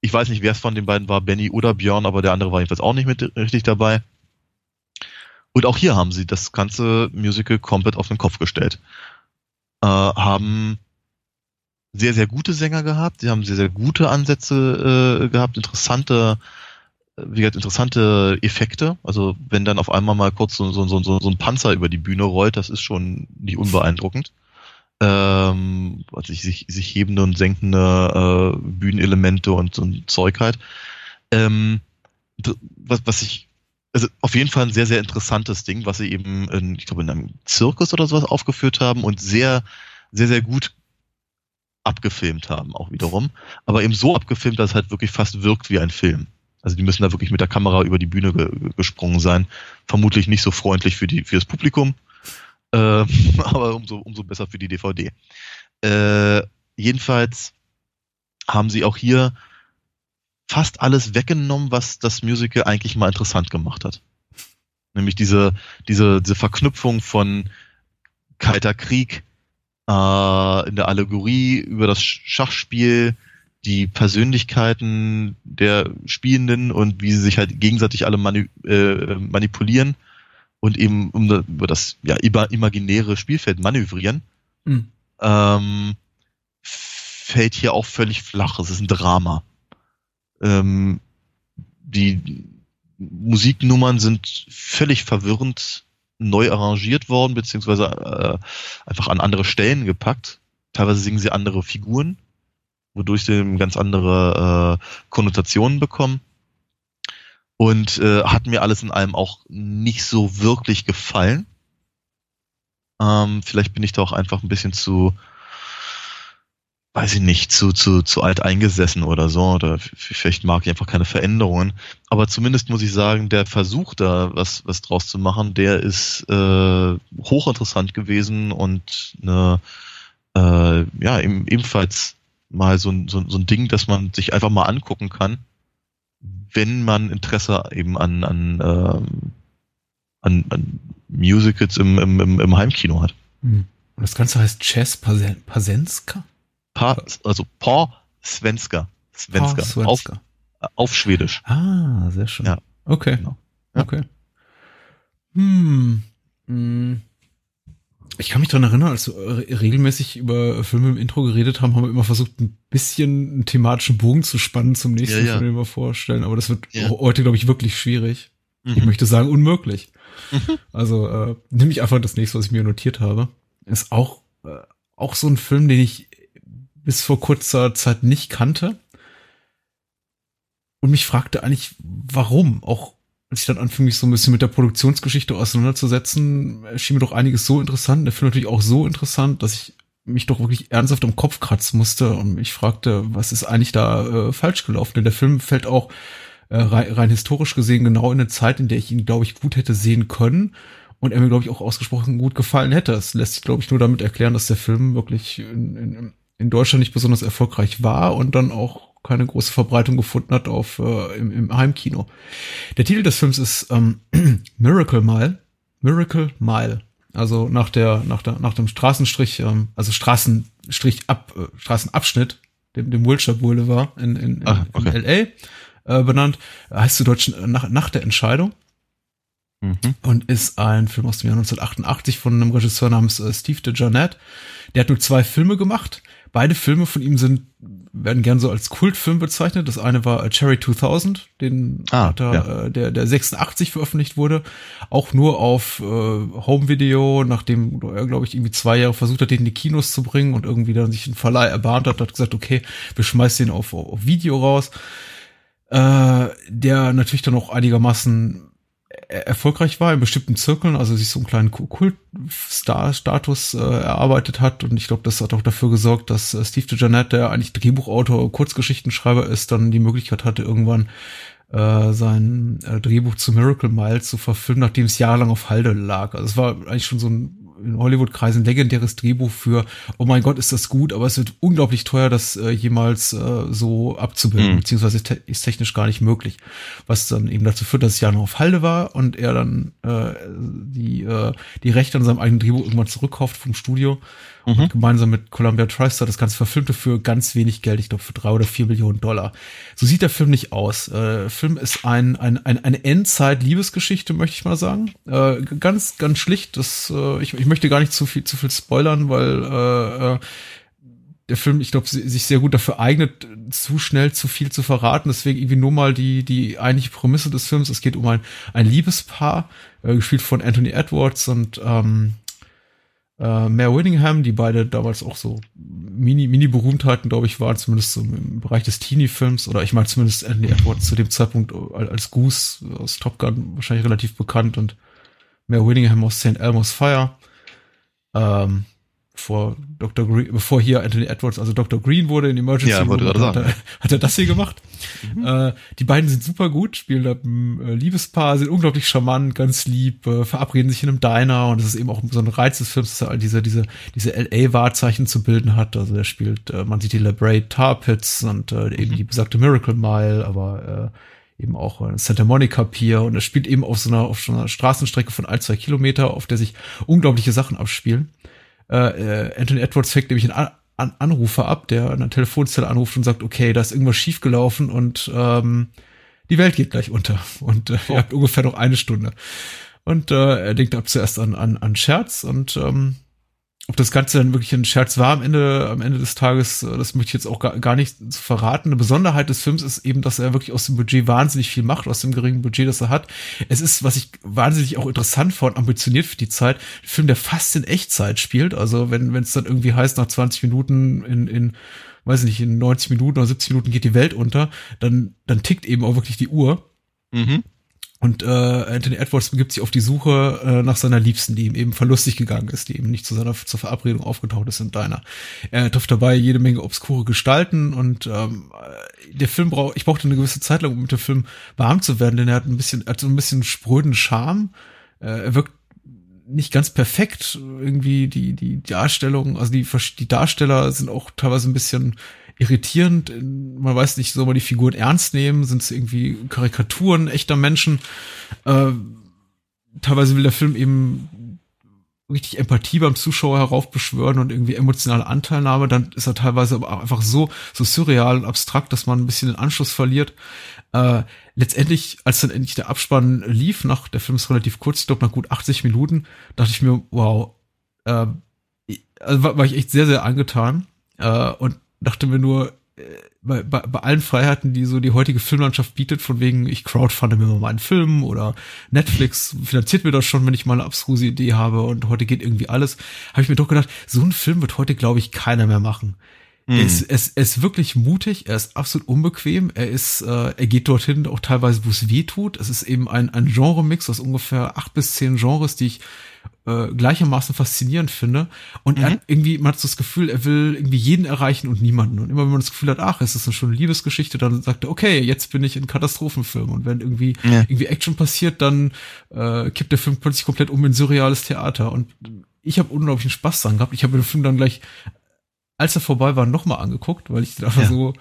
ich weiß nicht, wer es von den beiden war, Benny oder Björn, aber der andere war jedenfalls auch nicht mit richtig dabei. Und auch hier haben sie das ganze Musical komplett auf den Kopf gestellt. Äh, haben sehr, sehr gute Sänger gehabt, sie haben sehr, sehr gute Ansätze äh, gehabt, interessante, wie gesagt, interessante Effekte. Also wenn dann auf einmal mal kurz so, so, so, so ein Panzer über die Bühne rollt, das ist schon nicht unbeeindruckend ähm, also sich, sich hebende und senkende äh, Bühnenelemente und so ein Zeug halt. Ähm, was, was ich, also auf jeden Fall ein sehr, sehr interessantes Ding, was sie eben, in, ich glaube, in einem Zirkus oder sowas aufgeführt haben und sehr, sehr, sehr gut abgefilmt haben, auch wiederum. Aber eben so abgefilmt, dass es halt wirklich fast wirkt wie ein Film. Also die müssen da wirklich mit der Kamera über die Bühne ge gesprungen sein. Vermutlich nicht so freundlich für, die, für das Publikum. Äh, aber umso, umso besser für die DVD. Äh, jedenfalls haben sie auch hier fast alles weggenommen, was das Musical eigentlich mal interessant gemacht hat. Nämlich diese, diese, diese Verknüpfung von Kalter Krieg äh, in der Allegorie über das Schachspiel, die Persönlichkeiten der Spielenden und wie sie sich halt gegenseitig alle mani äh, manipulieren und eben um über das ja, imaginäre Spielfeld manövrieren, Mhm. ähm, fällt hier auch völlig flach. Es ist ein Drama. Ähm, die Musiknummern sind völlig verwirrend neu arrangiert worden, beziehungsweise äh, einfach an andere Stellen gepackt. Teilweise singen sie andere Figuren, wodurch sie ganz andere äh, Konnotationen bekommen und äh, hat mir alles in allem auch nicht so wirklich gefallen. Ähm, vielleicht bin ich da auch einfach ein bisschen zu, weiß ich nicht, zu, zu, zu alt eingesessen oder so, oder vielleicht mag ich einfach keine Veränderungen. Aber zumindest muss ich sagen, der Versuch da was, was draus zu machen, der ist äh, hochinteressant gewesen und eine, äh, ja, eben, ebenfalls mal so, so, so ein Ding, dass man sich einfach mal angucken kann wenn man Interesse eben an, an, ähm, an, an Musicals im, im, im Heimkino hat. Hm. Und das Ganze heißt Chess Pasenska? Pa, also Pa Svenska. Svenska. Ah, Svenska. Auf, auf Schwedisch. Ah, sehr schön. Ja. Okay. Genau. Ja. Okay. Hm. Hm. Ich kann mich daran erinnern, als wir re- regelmäßig über Filme im Intro geredet haben, haben wir immer versucht, ein bisschen einen thematischen Bogen zu spannen zum nächsten Ja, ja. Film, den wir vorstellen. Aber das wird Ja. heute, glaube ich, wirklich schwierig. Ich Mhm. möchte sagen, unmöglich. Also äh, nehme ich einfach das nächste, was ich mir notiert habe. Ist auch, äh, auch so ein Film, den ich bis vor kurzer Zeit nicht kannte. Und mich fragte eigentlich, warum? Auch als ich dann anfing, mich so ein bisschen mit der Produktionsgeschichte auseinanderzusetzen, schien mir doch einiges so interessant. Der Film natürlich auch so interessant, dass ich mich doch wirklich ernsthaft am Kopf kratzen musste und mich fragte, was ist eigentlich da äh, falsch gelaufen? Denn der Film fällt auch äh, rein, rein historisch gesehen genau in eine Zeit, in der ich ihn, glaube ich, gut hätte sehen können und er mir, glaube ich, auch ausgesprochen gut gefallen hätte. Es lässt sich, glaube ich, nur damit erklären, dass der Film wirklich in, in, in Deutschland nicht besonders erfolgreich war und dann auch keine große Verbreitung gefunden hat auf äh, im, im Heimkino. Der Titel des Films ist ähm, Miracle Mile. Miracle Mile. Also nach der nach der nach dem Straßenstrich, ähm, also Straßenstrich ab äh, Straßenabschnitt, dem, dem Wilshire Boulevard in, in, in, Ah, okay. in LA äh, benannt, heißt zu Deutsch äh, nach, nach der Entscheidung Mhm. und ist ein Film aus dem Jahr 1988 von einem Regisseur namens äh, Steve DeJarnette. Der hat nur zwei Filme gemacht. Beide Filme von ihm sind werden gern so als Kultfilm bezeichnet. Das eine war äh, Cherry 2000, den Ah, hat er, ja. äh, der der 86 veröffentlicht wurde, auch nur auf äh, Home Video, nachdem er glaube ich irgendwie zwei Jahre versucht hat, den in die Kinos zu bringen und irgendwie dann sich ein Verleih erbahnt hat, hat gesagt, okay, wir schmeißen den auf, auf Video raus. Äh, der natürlich dann auch einigermaßen er- erfolgreich war in bestimmten Zirkeln, also sich so einen kleinen Kultstar-Status äh, erarbeitet hat. Und ich glaube, das hat auch dafür gesorgt, dass äh, Steve DeJarnette, der eigentlich Drehbuchautor, Kurzgeschichtenschreiber ist, dann die Möglichkeit hatte, irgendwann äh, sein äh, Drehbuch zu Miracle Mile zu verfilmen, nachdem es jahrelang auf Halde lag. Also es war eigentlich schon so ein in Hollywood-Kreisen legendäres Drehbuch für, oh mein Gott, ist das gut, aber es wird unglaublich teuer, das äh, jemals äh, so abzubilden, Mhm. beziehungsweise te ist technisch gar nicht möglich. Was dann eben dazu führt, dass es ja noch auf Halde war und er dann äh, die, äh, die Rechte an seinem eigenen Drehbuch irgendwann zurückkauft vom Studio Mhm. und gemeinsam mit Columbia TriStar das Ganze verfilmte für ganz wenig Geld, ich glaube für drei oder vier Millionen Dollar. So sieht der Film nicht aus. Äh, Film ist ein, ein, ein, eine Endzeit-Liebesgeschichte, möchte ich mal sagen. Äh, ganz, ganz schlicht. Das, äh, ich, ich möchte gar nicht zu viel, zu viel spoilern, weil äh, äh, der Film, ich glaube, sich sehr gut dafür eignet, zu schnell zu viel zu verraten. Deswegen irgendwie nur mal die, die eigentliche Prämisse des Films. Es geht um ein, ein Liebespaar, äh, gespielt von Anthony Edwards und ähm, äh, Mare Winningham, die beide damals auch so Mini, Mini-Berühmtheiten, glaube ich, waren, zumindest so im Bereich des Teenie-Films. Oder ich meine zumindest Anthony Edwards zu dem Zeitpunkt als als Goose aus Top Gun wahrscheinlich relativ bekannt und Mare Winningham aus St. Elmo's Fire. Ähm, bevor Dr. Green, bevor hier Anthony Edwards, also Dr. Green wurde in Emergency Ja, Room, hat, er, hat er das hier gemacht. Äh, die beiden sind super gut, spielen da ein äh, Liebespaar, sind unglaublich charmant, ganz lieb, äh, verabreden sich in einem Diner und das ist eben auch so ein Reiz des Films, dass er all diese, diese, diese LA-Wahrzeichen zu bilden hat. Also er spielt, äh, man sieht die La Brea Tar Pits und äh, eben die besagte Miracle Mile, aber äh, eben auch Santa Monica Pier und er spielt eben auf so einer, auf so einer Straßenstrecke von ein, zwei Kilometer, auf der sich unglaubliche Sachen abspielen. Äh, Anthony Edwards fängt nämlich einen An An Anrufer ab, der an der Telefonzelle anruft und sagt, okay, da ist irgendwas schiefgelaufen und ähm, die Welt geht gleich unter und äh, ihr habt ungefähr noch eine Stunde. Und äh, er denkt ab zuerst an, an, an Scherz und ähm, ob das Ganze dann wirklich ein Scherz war am Ende, am Ende des Tages, äh, das möchte ich jetzt auch gar, nicht verraten. Eine Besonderheit des Films ist eben, dass er wirklich aus dem Budget wahnsinnig viel macht, aus dem geringen Budget, das er hat. Es ist, was ich wahnsinnig auch interessant fand, ambitioniert für die Zeit, ein Film, der fast in Echtzeit spielt. Also wenn wenn es dann irgendwie heißt, nach 20 Minuten in, in weiß nicht, in 90 Minuten oder 70 Minuten geht die Welt unter, dann, dann tickt eben auch wirklich die Uhr. Mhm. Und äh, Anthony Edwards begibt sich auf die Suche äh, nach seiner Liebsten, die ihm eben verlustig gegangen ist, die eben nicht zu seiner zur Verabredung aufgetaucht ist in Diner. Er trifft dabei jede Menge obskure Gestalten und ähm, äh, der Film braucht, ich brauchte eine gewisse Zeit lang, um mit dem Film warm zu werden, denn er hat ein bisschen, er hat so ein bisschen spröden Charme. Äh, er wirkt nicht ganz perfekt. Irgendwie die, die Darstellung, also die, die Darsteller sind auch teilweise ein bisschen irritierend. Man weiß nicht, soll man die Figuren ernst nehmen? Sind es irgendwie Karikaturen echter Menschen? Äh, teilweise will der Film eben richtig Empathie beim Zuschauer heraufbeschwören und irgendwie emotionale Anteilnahme, dann ist er teilweise aber auch einfach so, so surreal und abstrakt, dass man ein bisschen den Anschluss verliert. Äh, letztendlich, als dann endlich der Abspann lief, nach der Film ist relativ kurz, ich glaube nach gut 80 Minuten, dachte ich mir, wow, äh, also war, war ich echt sehr, sehr angetan äh, und dachte mir nur, äh, bei, bei, bei allen Freiheiten, die so die heutige Filmlandschaft bietet, von wegen, ich crowdfunde mir mal einen Film oder Netflix finanziert mir das schon, wenn ich mal eine abstruse Idee habe und heute geht irgendwie alles, habe ich mir doch gedacht, so ein Film wird heute, glaube ich, keiner mehr machen. Mhm. Er, ist, er, ist, er ist wirklich mutig, er ist absolut unbequem, er ist, äh, er geht dorthin auch teilweise, wo es weh tut. Es ist eben ein, ein Genre-Mix aus ungefähr acht bis zehn Genres, die ich äh, gleichermaßen faszinierend finde. Und mhm. er hat irgendwie, man hat so das Gefühl, er will irgendwie jeden erreichen und niemanden. Und immer wenn man das Gefühl hat, ach, es ist eine schöne Liebesgeschichte, dann sagt er, okay, jetzt bin ich in Katastrophenfilm. Und wenn irgendwie, ja. irgendwie Action passiert, dann äh, kippt der Film plötzlich komplett um in surreales Theater. Und ich habe unglaublichen Spaß dran gehabt. Ich habe den Film dann gleich als er vorbei war, nochmal angeguckt, weil ich den einfach ja. so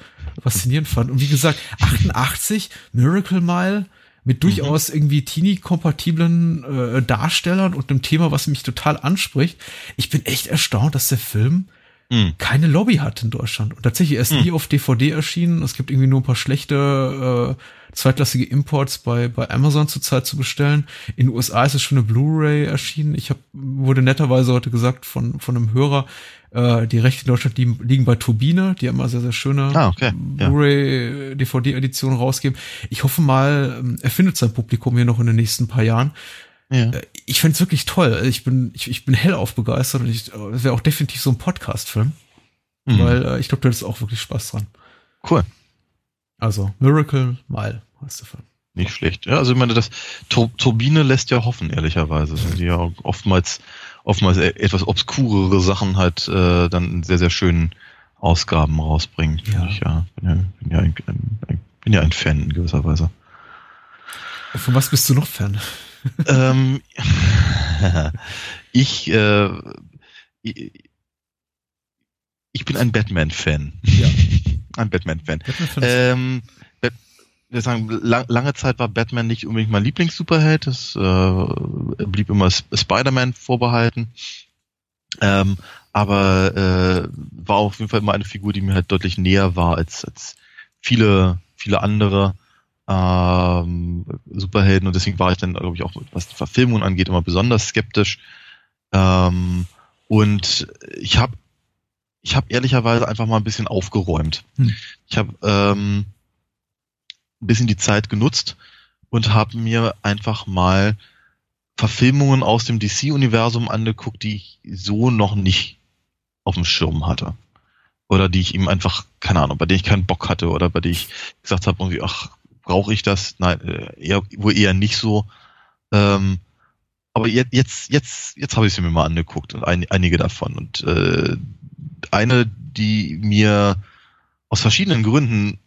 faszinierend fand. Und wie gesagt, 88, Miracle Mile, mit durchaus mhm. irgendwie Teenie-kompatiblen äh, Darstellern und einem Thema, was mich total anspricht. Ich bin echt erstaunt, dass der Film mhm. keine Lobby hat in Deutschland. Und tatsächlich er ist mhm. nie auf DVD erschienen. Es gibt irgendwie nur ein paar schlechte äh, zweitklassige Imports bei, bei Amazon zurzeit zu bestellen. In den USA ist es schon eine Blu-ray erschienen. Ich hab, wurde netterweise heute gesagt von, von einem Hörer, äh, die Rechte in Deutschland liegen, liegen bei Turbine, die immer sehr, sehr schöne ah, okay. ja. Blu-ray, DVD-Editionen rausgeben. Ich hoffe mal, ähm, er findet sein Publikum hier noch in den nächsten paar Jahren. Ja. Äh, ich fände wirklich toll. Ich bin, ich, ich bin hellauf begeistert und ich, das wäre auch definitiv so ein Podcast-Film. Mhm. Weil äh, ich glaube, du hättest auch wirklich Spaß dran. Cool. Also, Miracle Mile heißt der Film. Nicht schlecht. Ja, also ich meine, das Tur Turbine lässt ja hoffen, ehrlicherweise. Die ja oftmals oftmals e-, etwas obskurere Sachen halt äh, dann in sehr, sehr schönen Ausgaben rausbringen. Ja. Ich ja, bin ja, bin ja ein, ein, bin ja ein Fan in gewisser Weise. Von was bist du noch Fan? ähm, ich, äh, ich, ich bin ein Batman-Fan. Ja. Ein Batman-Fan. Batman ähm, wir sagen, lang, lange Zeit war Batman nicht unbedingt mein Lieblings-Superheld. Es äh, blieb immer Spider-Man vorbehalten. Ähm, aber äh, war auf jeden Fall immer eine Figur, die mir halt deutlich näher war als, als viele, viele andere ähm, Superhelden. Und deswegen war ich dann, glaube ich, auch, was die Verfilmung angeht, immer besonders skeptisch. Ähm, und ich habe ich hab ehrlicherweise einfach mal ein bisschen aufgeräumt. Hm. Ich habe ähm, ein bisschen die Zeit genutzt und habe mir einfach mal Verfilmungen aus dem DC-Universum angeguckt, die ich so noch nicht auf dem Schirm hatte. Oder die ich ihm einfach, keine Ahnung, bei denen ich keinen Bock hatte oder bei denen ich gesagt habe, irgendwie, ach, brauche ich das? Nein, äh, eher, wohl eher nicht so. Ähm, aber jetzt, jetzt, jetzt, jetzt habe ich sie mir mal angeguckt und ein, einige davon. Und äh, eine, die mir aus verschiedenen Gründen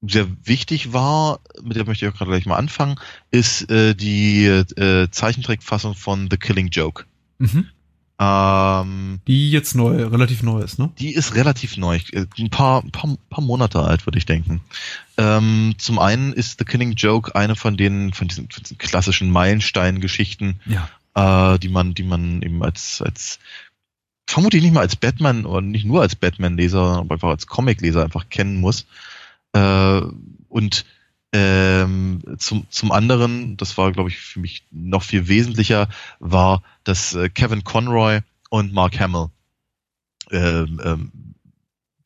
sehr wichtig war, mit der möchte ich auch gerade gleich mal anfangen, ist äh, die äh, Zeichentrickfassung von The Killing Joke. Mhm. Ähm, die jetzt neu, relativ neu ist, ne? Die ist relativ neu, äh, ein paar, paar, paar Monate alt, würde ich denken. Ähm, zum einen ist The Killing Joke eine von den, von diesen, von diesen klassischen Meilenstein-Geschichten, ja. äh, die man, die man eben als, als vermutlich nicht mal als Batman oder nicht nur als Batman-Leser, sondern einfach als Comic-Leser einfach kennen muss. Äh, und ähm, zum, zum anderen, das war, glaube ich, für mich noch viel wesentlicher, war, dass äh, Kevin Conroy und Mark Hamill ähm, ähm,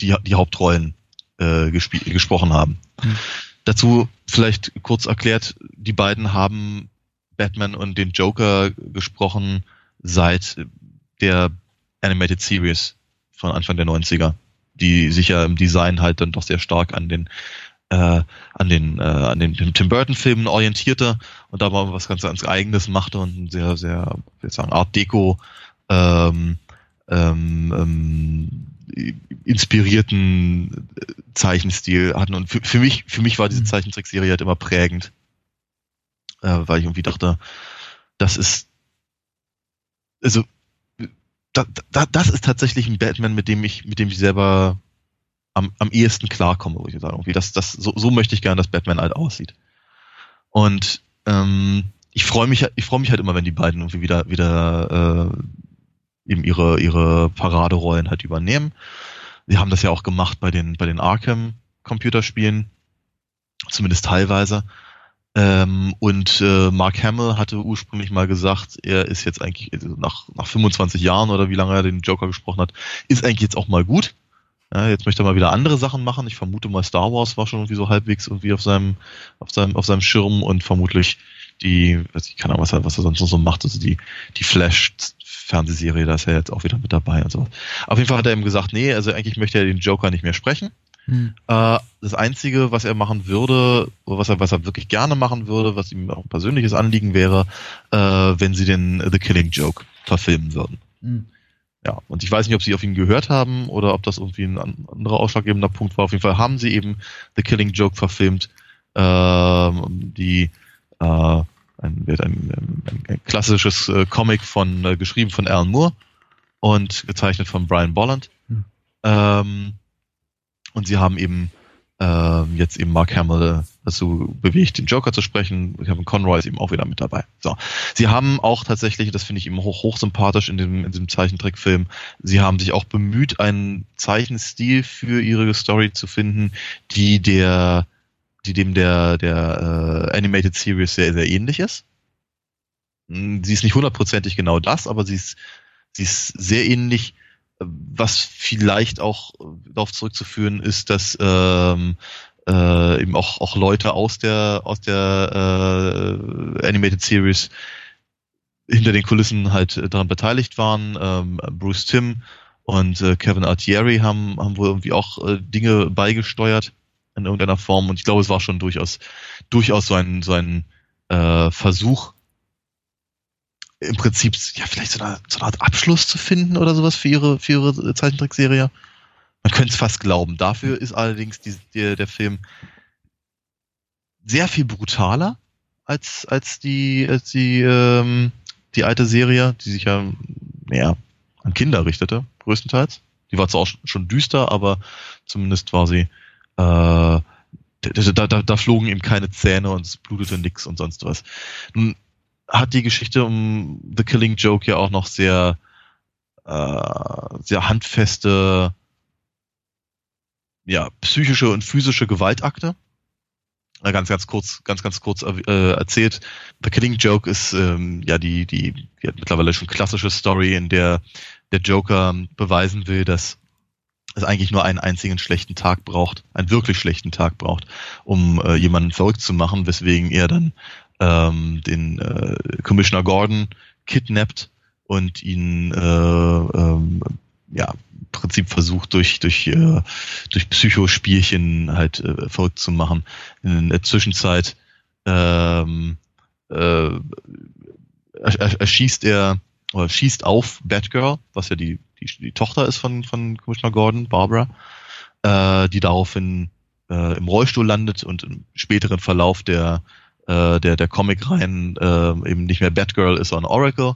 die, die Hauptrollen äh, gesprochen haben. Mhm. Dazu vielleicht kurz erklärt, die beiden haben Batman und den Joker gesprochen seit der Animated Series von Anfang der 90er die sich ja im Design halt dann doch sehr stark an den äh, an den äh, an den Tim Burton Filmen orientierte und da mal was ganz ganz eigenes machte und einen sehr sehr wie sagen Art Deco ähm, ähm, ähm, inspirierten Zeichenstil hatten und für, für mich für mich war diese mhm. Zeichentrickserie halt immer prägend äh, weil ich irgendwie dachte das ist also da, da, das ist tatsächlich ein Batman, mit dem ich, mit dem ich selber am, am ehesten klarkomme, wo ich sagen. Irgendwie das, das, so, so möchte ich gerne, dass Batman halt aussieht. Und ähm, ich freue mich, ich freue mich halt immer, wenn die beiden irgendwie wieder, wieder äh, eben ihre, ihre Paraderollen halt übernehmen. Sie haben das ja auch gemacht bei den, bei den Arkham Computerspielen, zumindest teilweise. Ähm, und äh, Mark Hamill hatte ursprünglich mal gesagt, er ist jetzt eigentlich also nach, nach 25 Jahren oder wie lange er den Joker gesprochen hat, ist eigentlich jetzt auch mal gut. Ja, jetzt möchte er mal wieder andere Sachen machen. Ich vermute mal Star Wars war schon irgendwie so halbwegs irgendwie auf seinem, auf seinem, auf seinem Schirm und vermutlich die, weiß ich keine Ahnung, was er, was er sonst noch so macht, also die, die Flash Fernsehserie, da ist er jetzt auch wieder mit dabei und so. Auf jeden Fall hat er ihm gesagt, nee, also eigentlich möchte er den Joker nicht mehr sprechen. Hm. Äh, das Einzige, was er machen würde, was er, was er wirklich gerne machen würde, was ihm auch ein persönliches Anliegen wäre, äh, wenn sie den The Killing Joke verfilmen würden. Hm. Ja, und ich weiß nicht, ob sie auf ihn gehört haben oder ob das irgendwie ein anderer ausschlaggebender Punkt war. Auf jeden Fall haben sie eben The Killing Joke verfilmt, äh, die äh, ein, ein, ein, klassisches äh, Comic von äh, geschrieben von Alan Moore und gezeichnet von Brian Bolland. Hm. Ähm, und sie haben eben äh, jetzt eben Mark Hamill dazu bewegt, den Joker zu sprechen. Kevin Conroy ist eben auch wieder mit dabei. So. Sie haben auch tatsächlich, das finde ich eben hoch, hoch sympathisch in dem, in diesem Zeichentrickfilm, sie haben sich auch bemüht, einen Zeichenstil für ihre Story zu finden, die der, die dem der, der äh, Animated Series sehr, sehr ähnlich ist. Hm, sie ist nicht hundertprozentig genau das, aber sie ist, sie ist sehr ähnlich was vielleicht auch darauf zurückzuführen ist, dass ähm, äh, eben auch, auch Leute aus der aus der äh, Animated Series hinter den Kulissen halt daran beteiligt waren. Ähm, Bruce Tim und äh, Kevin Altieri haben, haben wohl irgendwie auch äh, Dinge beigesteuert in irgendeiner Form und ich glaube, es war schon durchaus durchaus so ein so ein äh, Versuch, im Prinzip ja vielleicht so eine, so eine Art Abschluss zu finden oder sowas für ihre, für ihre Zeichentrickserie. Man könnte es fast glauben. Dafür ist allerdings die, der, der Film sehr viel brutaler als, als die, als die, ähm, die alte Serie, die sich ja mehr an Kinder richtete, größtenteils. Die war zwar auch schon düster, aber zumindest war sie, äh, da, da, da flogen eben keine Zähne und es blutete nix und sonst was. Nun hat die Geschichte um The Killing Joke ja auch noch sehr, äh, sehr handfeste, ja, psychische und physische Gewaltakte. Ganz, ganz kurz, ganz, ganz kurz äh, erzählt. The Killing Joke ist ähm, ja die, die, hat mittlerweile schon klassische Story, in der der Joker beweisen will, dass es eigentlich nur einen einzigen schlechten Tag braucht, einen wirklich schlechten Tag braucht, um äh, jemanden verrückt zu machen, weswegen er dann ähm, den äh, Commissioner Gordon kidnappt und ihn äh, ähm, ja im Prinzip versucht durch durch äh, durch Psychospielchen halt äh, verrückt zu machen. In der Zwischenzeit ähm, äh, erschießt er oder schießt auf Batgirl, was ja die die, die Tochter ist von von Commissioner Gordon, Barbara, äh, die daraufhin äh, im Rollstuhl landet und im späteren Verlauf der äh, der, der Comic-Reihen äh, eben nicht mehr Batgirl ist, sondern Oracle.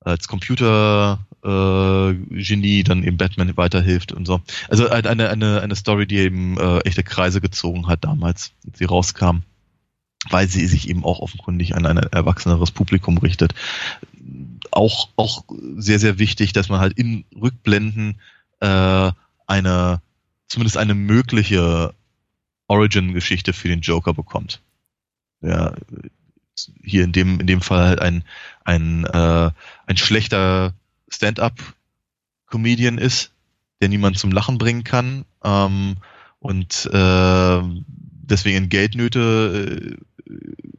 Als Computer-Genie äh, dann eben Batman weiterhilft und so. Also eine, eine, eine Story, die eben äh, echte Kreise gezogen hat damals, als sie rauskam weil sie sich eben auch offenkundig an ein erwachseneres Publikum richtet. Auch, auch sehr, sehr wichtig, dass man halt in Rückblenden äh, eine, zumindest eine mögliche Origin-Geschichte für den Joker bekommt der hier in dem in dem Fall halt ein ein äh, ein schlechter Stand-up-Comedian ist, der niemand zum Lachen bringen kann ähm, und äh, deswegen in Geldnöte äh,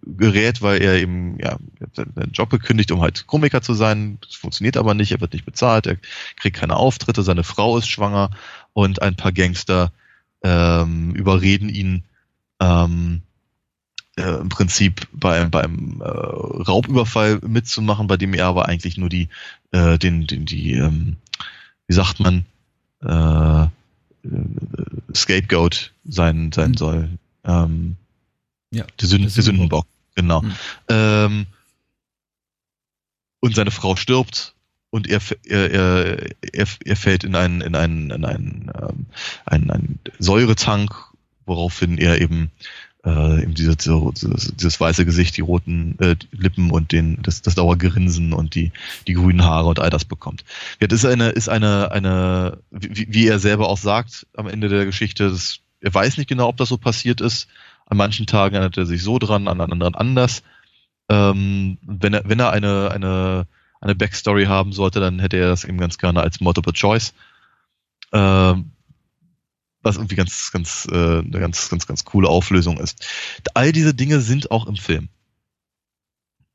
gerät, weil er eben ja seinen Job gekündigt, um halt Komiker zu sein. Das funktioniert aber nicht, er wird nicht bezahlt, er kriegt keine Auftritte, seine Frau ist schwanger und ein paar Gangster ähm, überreden ihn ähm, äh, im Prinzip beim, beim äh, Raubüberfall mitzumachen, bei dem er aber eigentlich nur die, äh, den, den, die, ähm, wie sagt man, äh, äh Scapegoat sein, sein mhm. soll. Ähm, ja, der, Sünden, der Sündenbock, genau. Mhm. Ähm, und seine Frau stirbt und er, er, er, er, er fällt in einen, in einen, in einen, ähm, einen, einen Säuretank, woraufhin er eben äh, eben diese, dieses, dieses weiße Gesicht, die roten äh, Lippen und den das, das Dauergrinsen und die die grünen Haare und all das bekommt. Ja, das ist eine ist eine eine wie, wie er selber auch sagt am Ende der Geschichte, das, er weiß nicht genau, ob das so passiert ist. An manchen Tagen erinnert er sich so dran, an anderen anders. Ähm, wenn er wenn er eine eine eine Backstory haben sollte, dann hätte er das eben ganz gerne als Multiple Choice. Ähm, was irgendwie ganz, ganz, äh, eine ganz, ganz, ganz coole Auflösung ist. All diese Dinge sind auch im Film.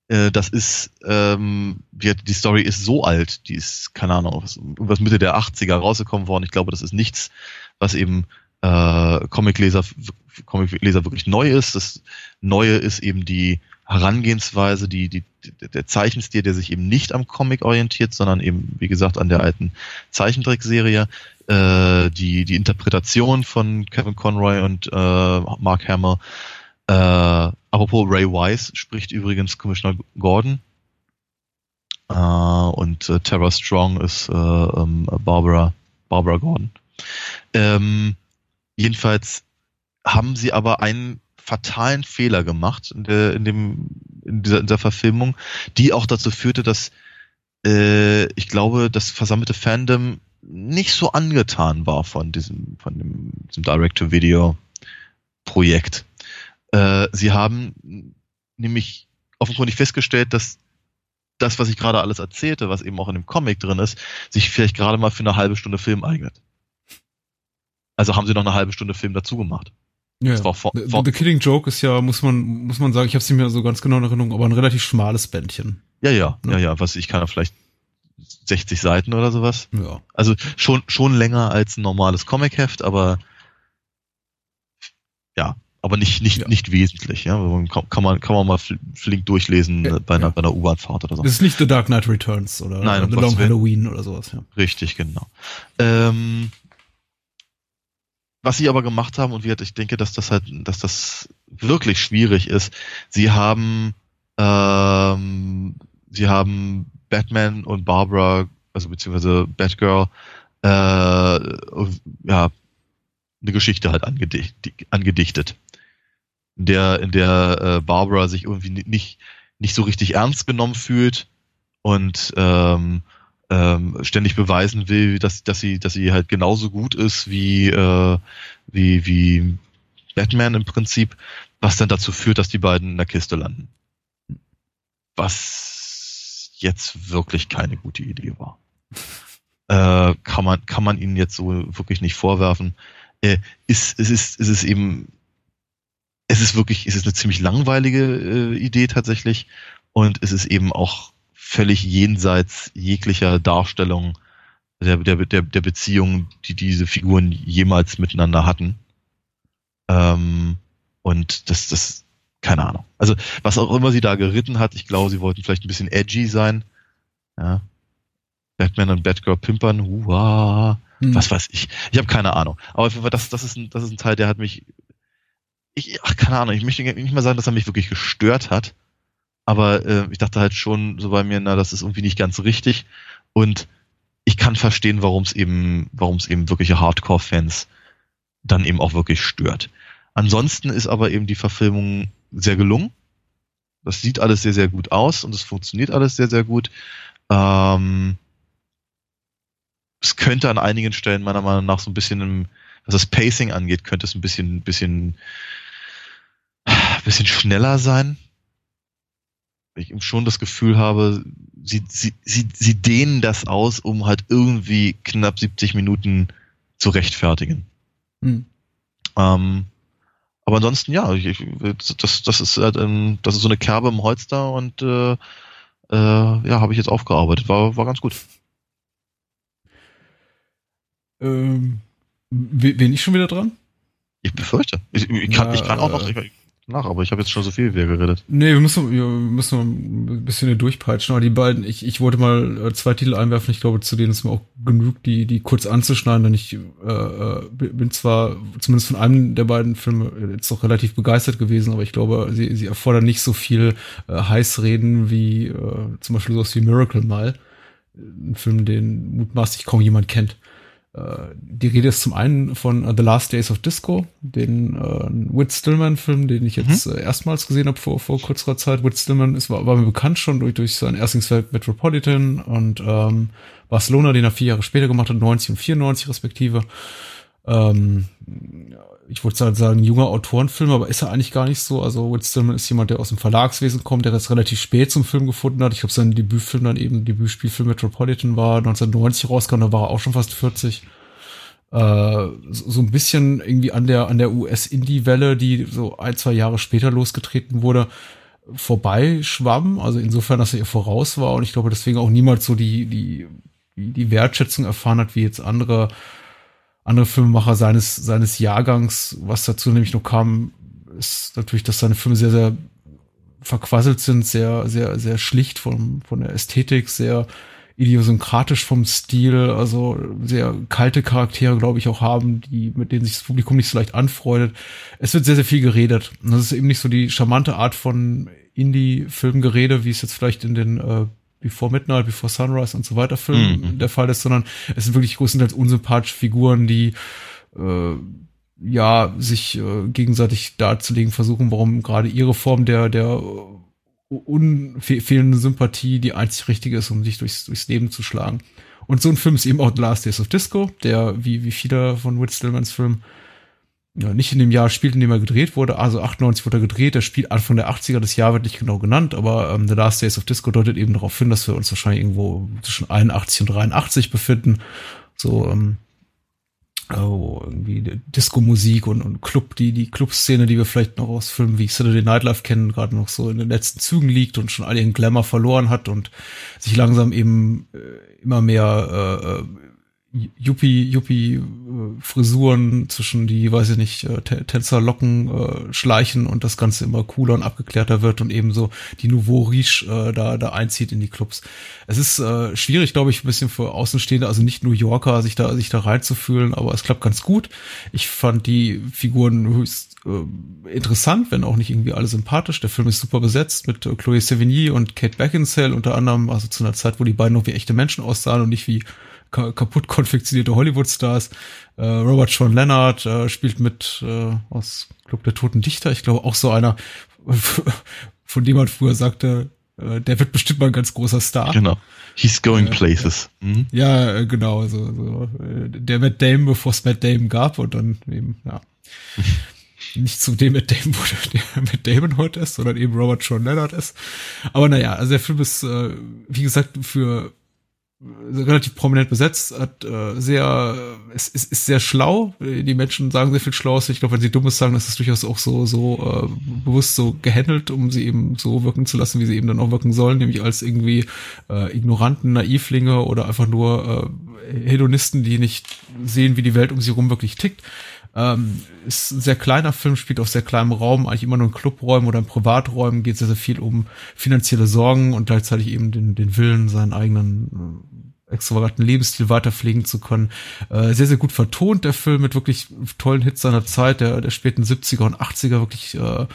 Äh, das ist, ähm, die, die Story ist so alt, die ist, keine Ahnung, was, Mitte der 80er rausgekommen worden. Ich glaube, das ist nichts, was eben äh, Comicleser, Comicleser wirklich neu ist. Das Neue ist eben die Herangehensweise, die, die, der Zeichenstil, der sich eben nicht am Comic orientiert, sondern eben, wie gesagt, an der alten Zeichentrickserie äh, die, die Interpretation von Kevin Conroy und äh, Mark Hamill. Äh, apropos Ray Wise spricht übrigens Commissioner Gordon. Äh, und äh, Tara Strong ist äh, ähm, Barbara, Barbara Gordon. Ähm, jedenfalls haben sie aber einen fatalen Fehler gemacht in, der, in, dem, in, dieser, in dieser Verfilmung, die auch dazu führte, dass äh, ich glaube, das versammelte Fandom nicht so angetan war von diesem, von dem, diesem Direct-to-Video-Projekt. Äh, sie haben nämlich offenkundig festgestellt, dass das, was ich gerade alles erzählte, was eben auch in dem Comic drin ist, sich vielleicht gerade mal für eine halbe Stunde Film eignet. Also haben sie noch eine halbe Stunde Film dazu gemacht. Ja, das war vor, The, The Killing Joke ist ja, muss man, muss man sagen, ich habe es nicht mehr so ganz genau in Erinnerung, aber ein relativ schmales Bändchen. Ja, ja, ja, ja, was ich kann ja vielleicht 60 Seiten oder sowas. Ja. Also schon, schon länger als ein normales Comic-Heft, aber ja, aber nicht, nicht, ja. nicht wesentlich, ja. Kann, kann, man, kann man mal flink durchlesen ja, bei einer, ja. bei einer U-Bahn-Fahrt oder so. Das ist nicht The Dark Knight Returns oder Nein, The Long Halloween oder sowas, ja. Richtig, genau. Ähm, was sie aber gemacht haben, und ich denke, dass das halt, dass das wirklich schwierig ist, sie haben, ähm, sie haben Batman und Barbara, also beziehungsweise Batgirl, äh, ja, eine Geschichte halt angedicht, angedichtet. In der, in der äh, Barbara sich irgendwie nicht, nicht so richtig ernst genommen fühlt und ähm, ähm, ständig beweisen will, dass, dass sie, dass sie halt genauso gut ist wie, äh, wie, wie Batman im Prinzip, was dann dazu führt, dass die beiden in der Kiste landen. Was jetzt wirklich keine gute Idee war. Äh, kann man kann man ihnen jetzt so wirklich nicht vorwerfen. Äh, ist es ist es ist eben es ist wirklich es ist eine ziemlich langweilige äh, Idee tatsächlich und es ist eben auch völlig jenseits jeglicher Darstellung der der der, der Beziehung, die diese Figuren jemals miteinander hatten. Ähm, und das das keine Ahnung. Also was auch immer sie da geritten hat, ich glaube, sie wollten vielleicht ein bisschen edgy sein. Ja. Batman und Batgirl pimpern, huah, hm. was weiß ich. Ich habe keine Ahnung. Aber das, das, ist ein, das ist ein Teil, der hat mich, ich, ach, keine Ahnung, ich möchte nicht mal sagen, dass er mich wirklich gestört hat. Aber äh, ich dachte halt schon so bei mir, na, das ist irgendwie nicht ganz richtig. Und ich kann verstehen, warum es eben, warum es eben wirkliche Hardcore-Fans dann eben auch wirklich stört. Ansonsten ist aber eben die Verfilmung sehr gelungen. Das sieht alles sehr, sehr gut aus und es funktioniert alles sehr, sehr gut. Ähm, es könnte an einigen Stellen meiner Meinung nach so ein bisschen, im, was das Pacing angeht, könnte es ein bisschen, bisschen, bisschen schneller sein. Ich schon das Gefühl habe, sie, sie, sie, sie dehnen das aus, um halt irgendwie knapp 70 Minuten zu rechtfertigen. Hm. Ähm, aber ansonsten, ja, ich, ich, das, das ist halt, ähm, das ist so eine Kerbe im Holz da und äh, äh, ja, habe ich jetzt aufgearbeitet. War, war ganz gut. Ähm, wen ich schon wieder dran? Ich befürchte. Ich, ich kann, ja, ich kann auch noch. Ich, nach, aber ich habe jetzt schon so viel wie geredet. Nee, wir müssen, wir müssen ein bisschen hier durchpeitschen. Aber die beiden, ich, ich wollte mal äh, zwei Titel einwerfen, ich glaube, zu denen ist mir auch genug, die, die kurz anzuschneiden, denn ich äh, äh bin zwar zumindest von einem der beiden Filme jetzt auch relativ begeistert gewesen, aber ich glaube, sie, sie erfordern nicht so viel äh, Heißreden wie äh, zum Beispiel sowas wie Miracle mal. Ein Film, den mutmaßlich kaum jemand kennt. Äh, die Rede ist zum einen von uh, The Last Days of Disco, den äh, Whit Stillman-Film, den ich jetzt mhm. äh, erstmals gesehen habe vor, vor kurzer Zeit. Whit Stillman ist, war, war mir bekannt schon durch, durch sein Erstlingswerk Metropolitan und ähm, Barcelona, den er vier Jahre später gemacht hat, 90 und 94 respektive. Ähm, ich wollte sagen, junger Autorenfilm, aber ist er eigentlich gar nicht so. Also Stillman ist jemand, der aus dem Verlagswesen kommt, der das relativ spät zum Film gefunden hat. Ich glaube, sein Debütfilm dann eben, Debütspielfilm Metropolitan war 1990 rauskam, da war er auch schon fast 40. Äh, so, so ein bisschen irgendwie an der, an der US-Indie-Welle, die so ein, zwei Jahre später losgetreten wurde, vorbei schwamm. Also insofern, dass er ihr voraus war und ich glaube, deswegen auch niemals so die, die, die Wertschätzung erfahren hat, wie jetzt andere andere Filmemacher seines, seines Jahrgangs. Was dazu nämlich noch kam, ist natürlich, dass seine Filme sehr, sehr verquasselt sind, sehr, sehr, sehr schlicht von, von der Ästhetik, sehr idiosynkratisch vom Stil, also sehr kalte Charaktere, glaube ich, auch haben, die, mit denen sich das Publikum nicht so leicht anfreundet. Es wird sehr, sehr viel geredet. Und das ist eben nicht so die charmante Art von Indie-Filmgerede, wie es jetzt vielleicht in den äh, Before Midnight, Before Sunrise und so weiter Film mhm. der Fall ist, sondern es sind wirklich größtenteils unsympathische Figuren, die äh, ja sich äh, gegenseitig darzulegen versuchen, warum gerade ihre Form der der unfehlenden Sympathie die einzig richtige ist, um sich durchs, durchs Leben zu schlagen. Und so ein Film ist eben auch The Last Days of Disco, der wie wie viele von Whit Stillmans Filmen ja, nicht in dem Jahr spielt, in dem er gedreht wurde. Also 98 wurde er gedreht. Er spielt Anfang der 80er. Das Jahr wird nicht genau genannt, aber ähm, The Last Days of Disco deutet eben darauf hin, dass wir uns wahrscheinlich irgendwo zwischen 81 und 83 befinden. So, ähm, oh, irgendwie Disco-Musik und, und Club, die, die Clubszene, die wir vielleicht noch aus Filmen wie Saturday Night Live kennen, gerade noch so in den letzten Zügen liegt und schon all ihren Glamour verloren hat und sich langsam eben äh, immer mehr äh, äh Yuppie, Yuppie äh, Frisuren zwischen die, weiß ich nicht, äh, Tänzerlocken äh, schleichen und das Ganze immer cooler und abgeklärter wird und eben so die Nouveau Riche äh, da, da einzieht in die Clubs. Es ist äh, schwierig, glaube ich, ein bisschen für Außenstehende, also nicht New Yorker, sich da, sich da reinzufühlen, aber es klappt ganz gut. Ich fand die Figuren höchst äh, interessant, wenn auch nicht irgendwie alle sympathisch. Der Film ist super besetzt mit äh, Chloe Sevigny und Kate Beckinsale unter anderem, also zu einer Zeit, wo die beiden noch wie echte Menschen aussahen und nicht wie kaputt konfektionierte Hollywood-Stars. Äh, Robert Sean Leonard äh, spielt mit äh, aus Club der Toten Dichter. Ich glaube auch so einer, von dem man früher sagte, äh, der wird bestimmt mal ein ganz großer Star. Genau. He's going äh, places. Mhm. Ja, äh, genau. So, so, äh, der Matt Damon, bevor es Matt Damon gab und dann eben, ja. nicht zu dem Matt Damon wurde, der Matt Damon heute ist, sondern eben Robert Sean Leonard ist. Aber naja, also der Film ist, äh, wie gesagt, für relativ prominent besetzt, hat äh, sehr, es ist, ist sehr schlau. Die Menschen sagen sehr viel Schlaues. Ich glaube, wenn sie Dummes sagen, ist es durchaus auch so, so äh, bewusst so gehandelt, um sie eben so wirken zu lassen, wie sie eben dann auch wirken sollen, nämlich als irgendwie äh, ignoranten Naivlinge oder einfach nur äh, Hedonisten, die nicht sehen, wie die Welt um sie rum wirklich tickt. Ähm, ist ein sehr kleiner Film, spielt auf sehr kleinem Raum, eigentlich immer nur in Clubräumen oder in Privaträumen, geht sehr, sehr viel um finanzielle Sorgen und gleichzeitig eben den, den Willen, seinen eigenen äh, extravaganten Lebensstil weiterpflegen zu können. Äh, sehr, sehr gut vertont, der Film, mit wirklich tollen Hits seiner Zeit, der, der späten 70er und 80er, wirklich äh,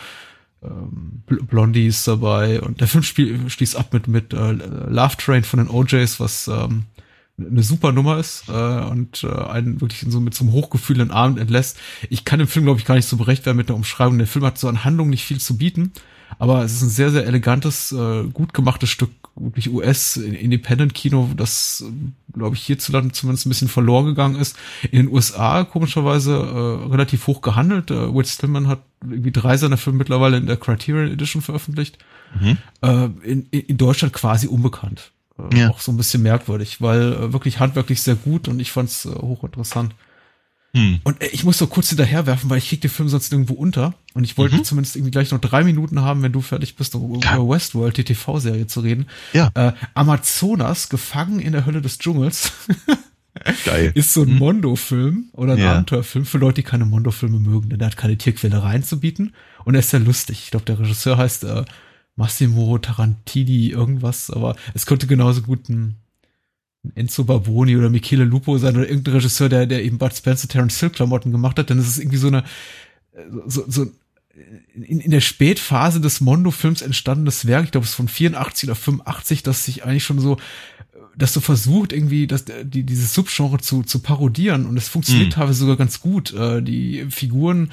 ähm, Blondie ist dabei und der Film spiel, schließt ab mit mit äh, Love Train von den OJs, was ähm, eine super Nummer ist äh, und äh, einen wirklich so mit so einem hochgefühlenden Abend entlässt. Ich kann dem Film, glaube ich, gar nicht so berecht werden mit der Umschreibung. Der Film hat so an Handlung nicht viel zu bieten, aber es ist ein sehr, sehr elegantes, äh, gut gemachtes Stück, wirklich US-Independent-Kino, das, glaube ich, hierzulande zumindest ein bisschen verloren gegangen ist. In den USA komischerweise äh, relativ hoch gehandelt. Äh, Will Stillman hat irgendwie drei seiner Filme mittlerweile in der Criterion Edition veröffentlicht. Mhm. Äh, in, in Deutschland quasi unbekannt. Äh, ja. Auch so ein bisschen merkwürdig, weil äh, wirklich handwerklich sehr gut und ich fand's äh, hochinteressant. Hm. Und äh, ich muss so kurz hinterherwerfen, weil ich krieg den Film sonst irgendwo unter. Und ich wollte mhm. zumindest irgendwie gleich noch drei Minuten haben, wenn du fertig bist, um über Westworld, die TV-Serie zu reden. Ja. Äh, Amazonas, gefangen in der Hölle des Dschungels. Geil. Ist so ein hm. Mondo-Film oder ein ja. Abenteuerfilm für Leute, die keine Mondo-Filme mögen, denn er hat keine Tierquälereien zu bieten und er ist sehr lustig. Ich glaube, der Regisseur heißt äh, Massimo Tarantini irgendwas, aber es könnte genauso gut ein, Enzo Barboni oder Michele Lupo sein oder irgendein Regisseur, der, der eben Bud Spencer Terence Hill Klamotten gemacht hat, denn es ist irgendwie so eine, so, so in, in der Spätphase des Mondo-Films entstandenes Werk, ich glaube es ist von 84 oder 85, das sich eigentlich schon so dass du versucht irgendwie, dass die dieses Subgenre zu zu parodieren und es funktioniert mhm. teilweise sogar ganz gut. Äh, die Figuren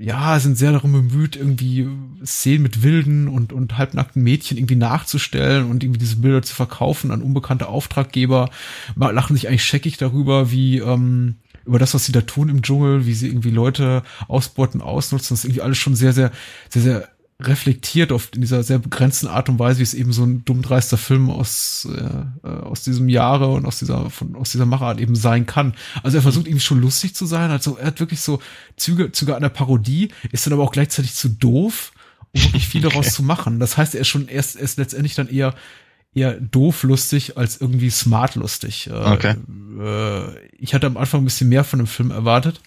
ja, sind sehr darum bemüht, irgendwie Szenen mit wilden und, und halbnackten Mädchen irgendwie nachzustellen und irgendwie diese Bilder zu verkaufen an unbekannte Auftraggeber. Mal lachen sich eigentlich scheckig darüber, wie, ähm, über das, was sie da tun im Dschungel, wie sie irgendwie Leute ausbeuten, ausnutzen. Das ist irgendwie alles schon sehr, sehr, sehr, sehr reflektiert oft in dieser sehr begrenzten Art und Weise, wie es eben so ein dummdreister Film aus, äh, aus diesem Jahre und aus dieser, von, aus dieser Machart eben sein kann. Also er versucht irgendwie schon lustig zu sein, also er hat wirklich so Züge, Züge einer Parodie, ist dann aber auch gleichzeitig zu doof, um wirklich viel daraus okay. zu machen. Das heißt, er ist schon erst, er ist letztendlich dann eher, eher doof lustig als irgendwie smart lustig. Äh, okay. Äh, ich hatte am Anfang ein bisschen mehr von dem Film erwartet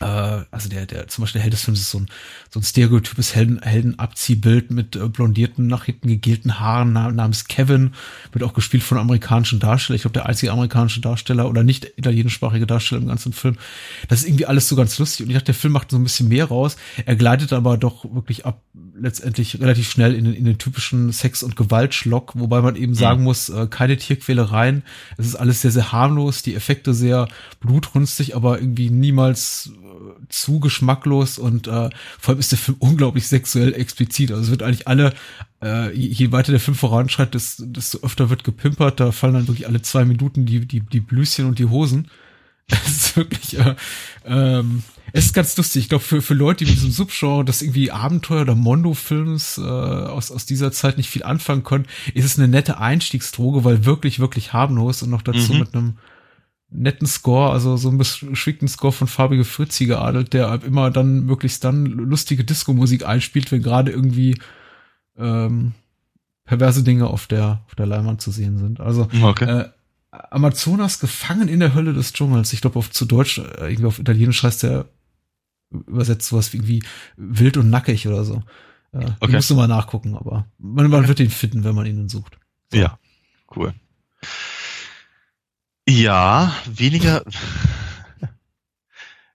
äh, also der, der, zum Beispiel der Held des Films ist so ein, so ein stereotypes Helden, Heldenabziehbild mit äh, blondierten, nach hinten gegelten Haaren namens Kevin, wird auch gespielt von amerikanischen Darsteller. Ich glaube, der einzige amerikanische Darsteller oder nicht italienischsprachige Darsteller im ganzen Film. Das ist irgendwie alles so ganz lustig und ich dachte, der Film macht so ein bisschen mehr raus. Er gleitet aber doch wirklich ab, letztendlich relativ schnell in den, in den typischen Sex- und Gewaltschlock, wobei man eben mhm. sagen muss, äh, keine Tierquälereien. Es ist alles sehr, sehr harmlos, die Effekte sehr blutrünstig, aber irgendwie niemals zu geschmacklos und äh, vor allem ist der Film unglaublich sexuell explizit. Also es wird eigentlich alle, äh, je weiter der Film voranschreitet, desto, desto öfter wird gepimpert. Da fallen dann wirklich alle zwei Minuten die, die, die Blüschen und die Hosen. Es ist wirklich, äh, ähm, es ist ganz lustig. Ich glaube, für, für Leute, die mit diesem Subgenre, das irgendwie Abenteuer oder Mondo-Films äh, aus, aus dieser Zeit nicht viel anfangen können, ist es eine nette Einstiegsdroge, weil wirklich, wirklich harmlos und noch dazu mhm. mit einem netten Score, also so ein beschwickten Score von Farbige Fritzi geadelt, der immer dann möglichst dann lustige Disco-Musik einspielt, wenn gerade irgendwie ähm, perverse Dinge auf der auf der Leinwand zu sehen sind. Also okay. äh, Amazonas gefangen in der Hölle des Dschungels. Ich glaube auf zu Deutsch, äh, irgendwie auf Italienisch heißt der übersetzt sowas wie irgendwie wild und nackig oder so. Äh, okay. Musst du mal nachgucken, aber man, man wird ihn finden, wenn man ihn sucht. So. Ja, cool. Ja, weniger,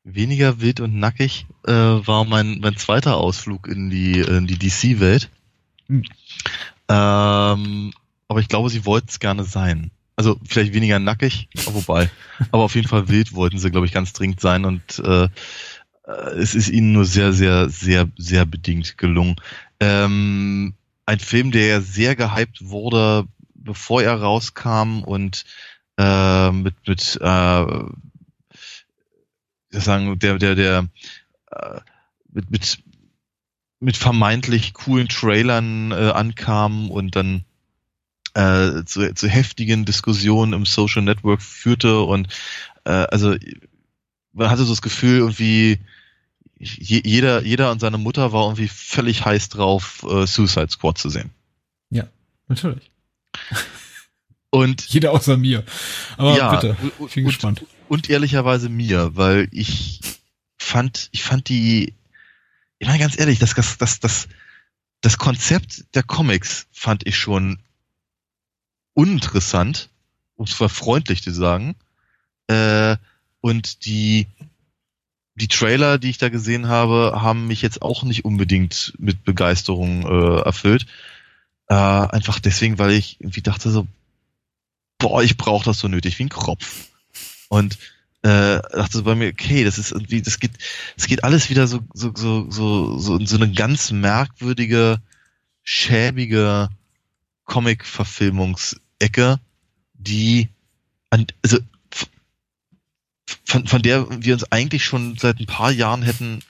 weniger wild und nackig äh, war mein, mein zweiter Ausflug in die, in die DC-Welt. Hm. Ähm, aber ich glaube, sie wollten es gerne sein. Also vielleicht weniger nackig, wobei. aber auf jeden Fall wild wollten sie, glaube ich, ganz dringend sein und äh, äh, es ist ihnen nur sehr, sehr, sehr, sehr bedingt gelungen. Ähm, ein Film, der ja sehr gehypt wurde, bevor er rauskam und äh, mit mit äh, sagen der der der äh, mit mit mit vermeintlich coolen Trailern äh, ankam und dann äh, zu, zu heftigen Diskussionen im Social Network führte und äh, also man hatte so das Gefühl irgendwie jeder jeder und seine Mutter war irgendwie völlig heiß drauf äh, Suicide Squad zu sehen. Ja, natürlich. Und jeder außer mir. Aber ja, bitte, ich bin und, gespannt. Und ehrlicherweise mir, weil ich fand, ich fand die, ich meine ganz ehrlich, das, das, das, das, das Konzept der Comics fand ich schon uninteressant, um es mal freundlich zu sagen. Äh, und die, die Trailer, die ich da gesehen habe, haben mich jetzt auch nicht unbedingt mit Begeisterung äh, erfüllt. Äh, einfach deswegen, weil ich irgendwie dachte so, boah, ich brauche das so nötig wie ein Kropf. Und äh, dachte so bei mir, okay, das ist irgendwie, das geht, es geht alles wieder so, so, so, so, so in so eine ganz merkwürdige, schäbige Comic-Verfilmungsecke, die an, also von, von der wir uns eigentlich schon seit ein paar Jahren hätten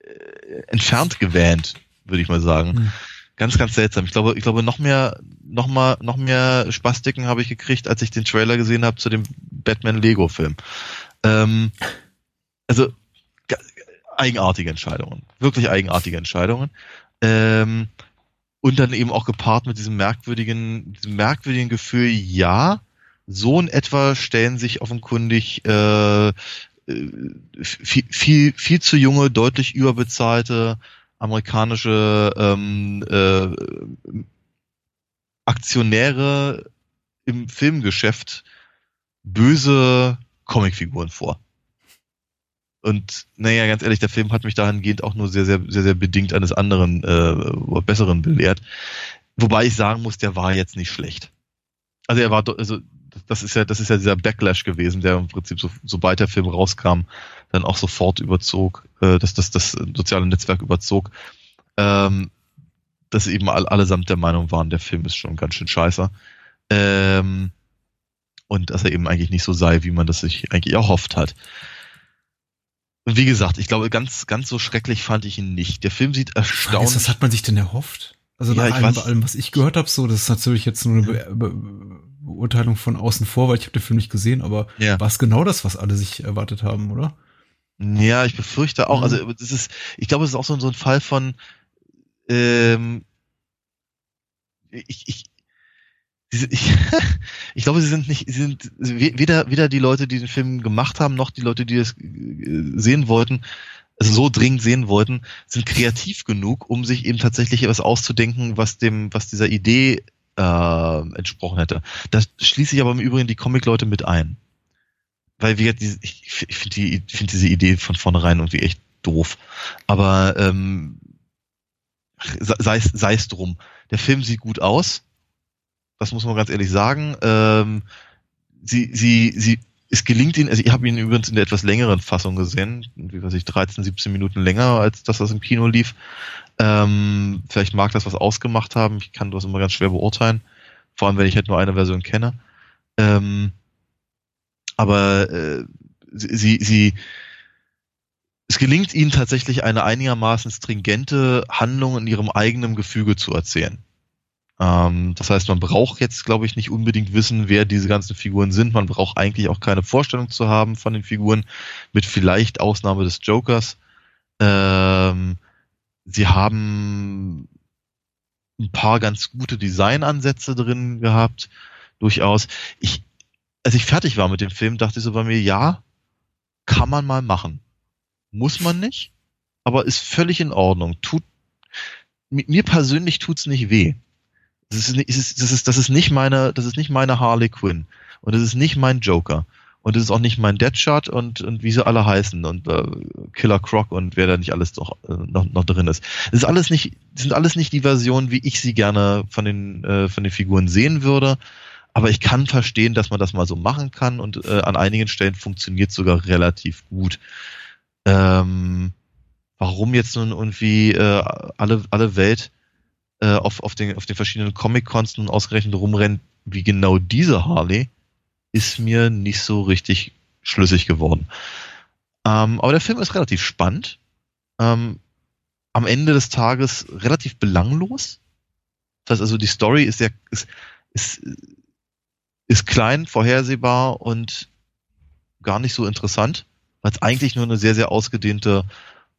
äh, entfernt gewähnt, würde ich mal sagen. Hm. Ganz, ganz seltsam. Ich glaube, ich glaube, noch mehr, noch mal, noch mehr Spastiken habe ich gekriegt, als ich den Trailer gesehen habe zu dem Batman Lego Film. Ähm, also eigenartige Entscheidungen, wirklich eigenartige Entscheidungen. Ähm, und dann eben auch gepaart mit diesem merkwürdigen, diesem merkwürdigen Gefühl, ja, so in etwa stellen sich offenkundig äh, äh viel, viel, viel zu junge, deutlich überbezahlte amerikanische ähm, äh, Aktionäre im Filmgeschäft böse Comicfiguren vor. Und naja, ganz ehrlich, der Film hat mich dahingehend auch nur sehr, sehr, sehr, sehr bedingt eines anderen, äh, besseren belehrt. Wobei ich sagen muss, der war jetzt nicht schlecht. Also er war, also das ist ja, das ist ja dieser Backlash gewesen, der im Prinzip so, sobald der Film rauskam, dann auch sofort überzog, äh, dass das, das soziale Netzwerk überzog, ähm, dass eben all, allesamt der Meinung waren, der Film ist schon ganz schön scheiße. Ähm, und dass er eben eigentlich nicht so sei, wie man das sich eigentlich erhofft hat. Und wie gesagt, ich glaube, ganz, ganz so schrecklich fand ich ihn nicht. Der Film sieht erstaunlich. Was hat man sich denn erhofft? Also ja, nach allem, allem, was ich gehört habe, so, das ist natürlich jetzt nur eine Be Be Beurteilung von außen vor, weil ich habe den Film nicht gesehen, aber ja. war es genau das, was alle sich erwartet haben, oder? Ja, ich befürchte auch. Mhm. Also das ist, ich glaube, es ist auch so, so ein Fall von ähm, ich, ich, ich, ich glaube, sie sind nicht, sie sind weder, weder die Leute, die den Film gemacht haben, noch die Leute, die es äh, sehen wollten, also so dringend sehen wollten, sind kreativ genug, um sich eben tatsächlich etwas auszudenken, was dem, was dieser Idee äh, entsprochen hätte. Da schließe ich aber im Übrigen die Comic-Leute mit ein. Weil wir, ich, ich finde die, finde diese Idee von vornherein irgendwie echt doof. Aber ähm, sei es sei es drum. Der Film sieht gut aus. Das muss man ganz ehrlich sagen. Ähm, sie, sie, sie, es gelingt ihnen, also ich habe ihn übrigens in der etwas längeren Fassung gesehen, wie weiß ich, 13, 17 Minuten länger, als das im Kino lief. Ähm, vielleicht mag das was ausgemacht haben. Ich kann das immer ganz schwer beurteilen. Vor allem, wenn ich halt nur eine Version kenne. Ähm, aber äh, sie, sie, es gelingt ihnen tatsächlich eine einigermaßen stringente Handlung in ihrem eigenen Gefüge zu erzählen. Ähm, das heißt, man braucht jetzt, glaube ich, nicht unbedingt wissen, wer diese ganzen Figuren sind. Man braucht eigentlich auch keine Vorstellung zu haben von den Figuren, mit vielleicht Ausnahme des Jokers. Ähm, sie haben ein paar ganz gute Designansätze drin gehabt, durchaus. Ich, als ich fertig war mit dem Film, dachte ich so bei mir, ja, kann man mal machen. Muss man nicht, aber ist völlig in Ordnung. Tut, mir persönlich tut's nicht weh. Das ist, das ist, das ist, nicht meine, das ist nicht meine Harley Quinn. Und das ist nicht mein Joker. Und das ist auch nicht mein Deadshot und, und wie sie alle heißen und äh, Killer Croc und wer da nicht alles noch, äh, noch, noch drin ist. Das ist alles nicht, das sind alles nicht die Versionen, wie ich sie gerne von den, äh, von den Figuren sehen würde. Aber ich kann verstehen, dass man das mal so machen kann und äh, an einigen Stellen funktioniert sogar relativ gut. Ähm, warum jetzt nun irgendwie äh, alle, alle Welt äh, auf, auf, den, auf den verschiedenen Comic-Cons nun ausgerechnet rumrennt, wie genau diese Harley, ist mir nicht so richtig schlüssig geworden. Ähm, aber der Film ist relativ spannend. Ähm, am Ende des Tages relativ belanglos. Das heißt also, die Story ist sehr, ist, ist, ist klein, vorhersehbar und gar nicht so interessant, weil es eigentlich nur eine sehr, sehr ausgedehnte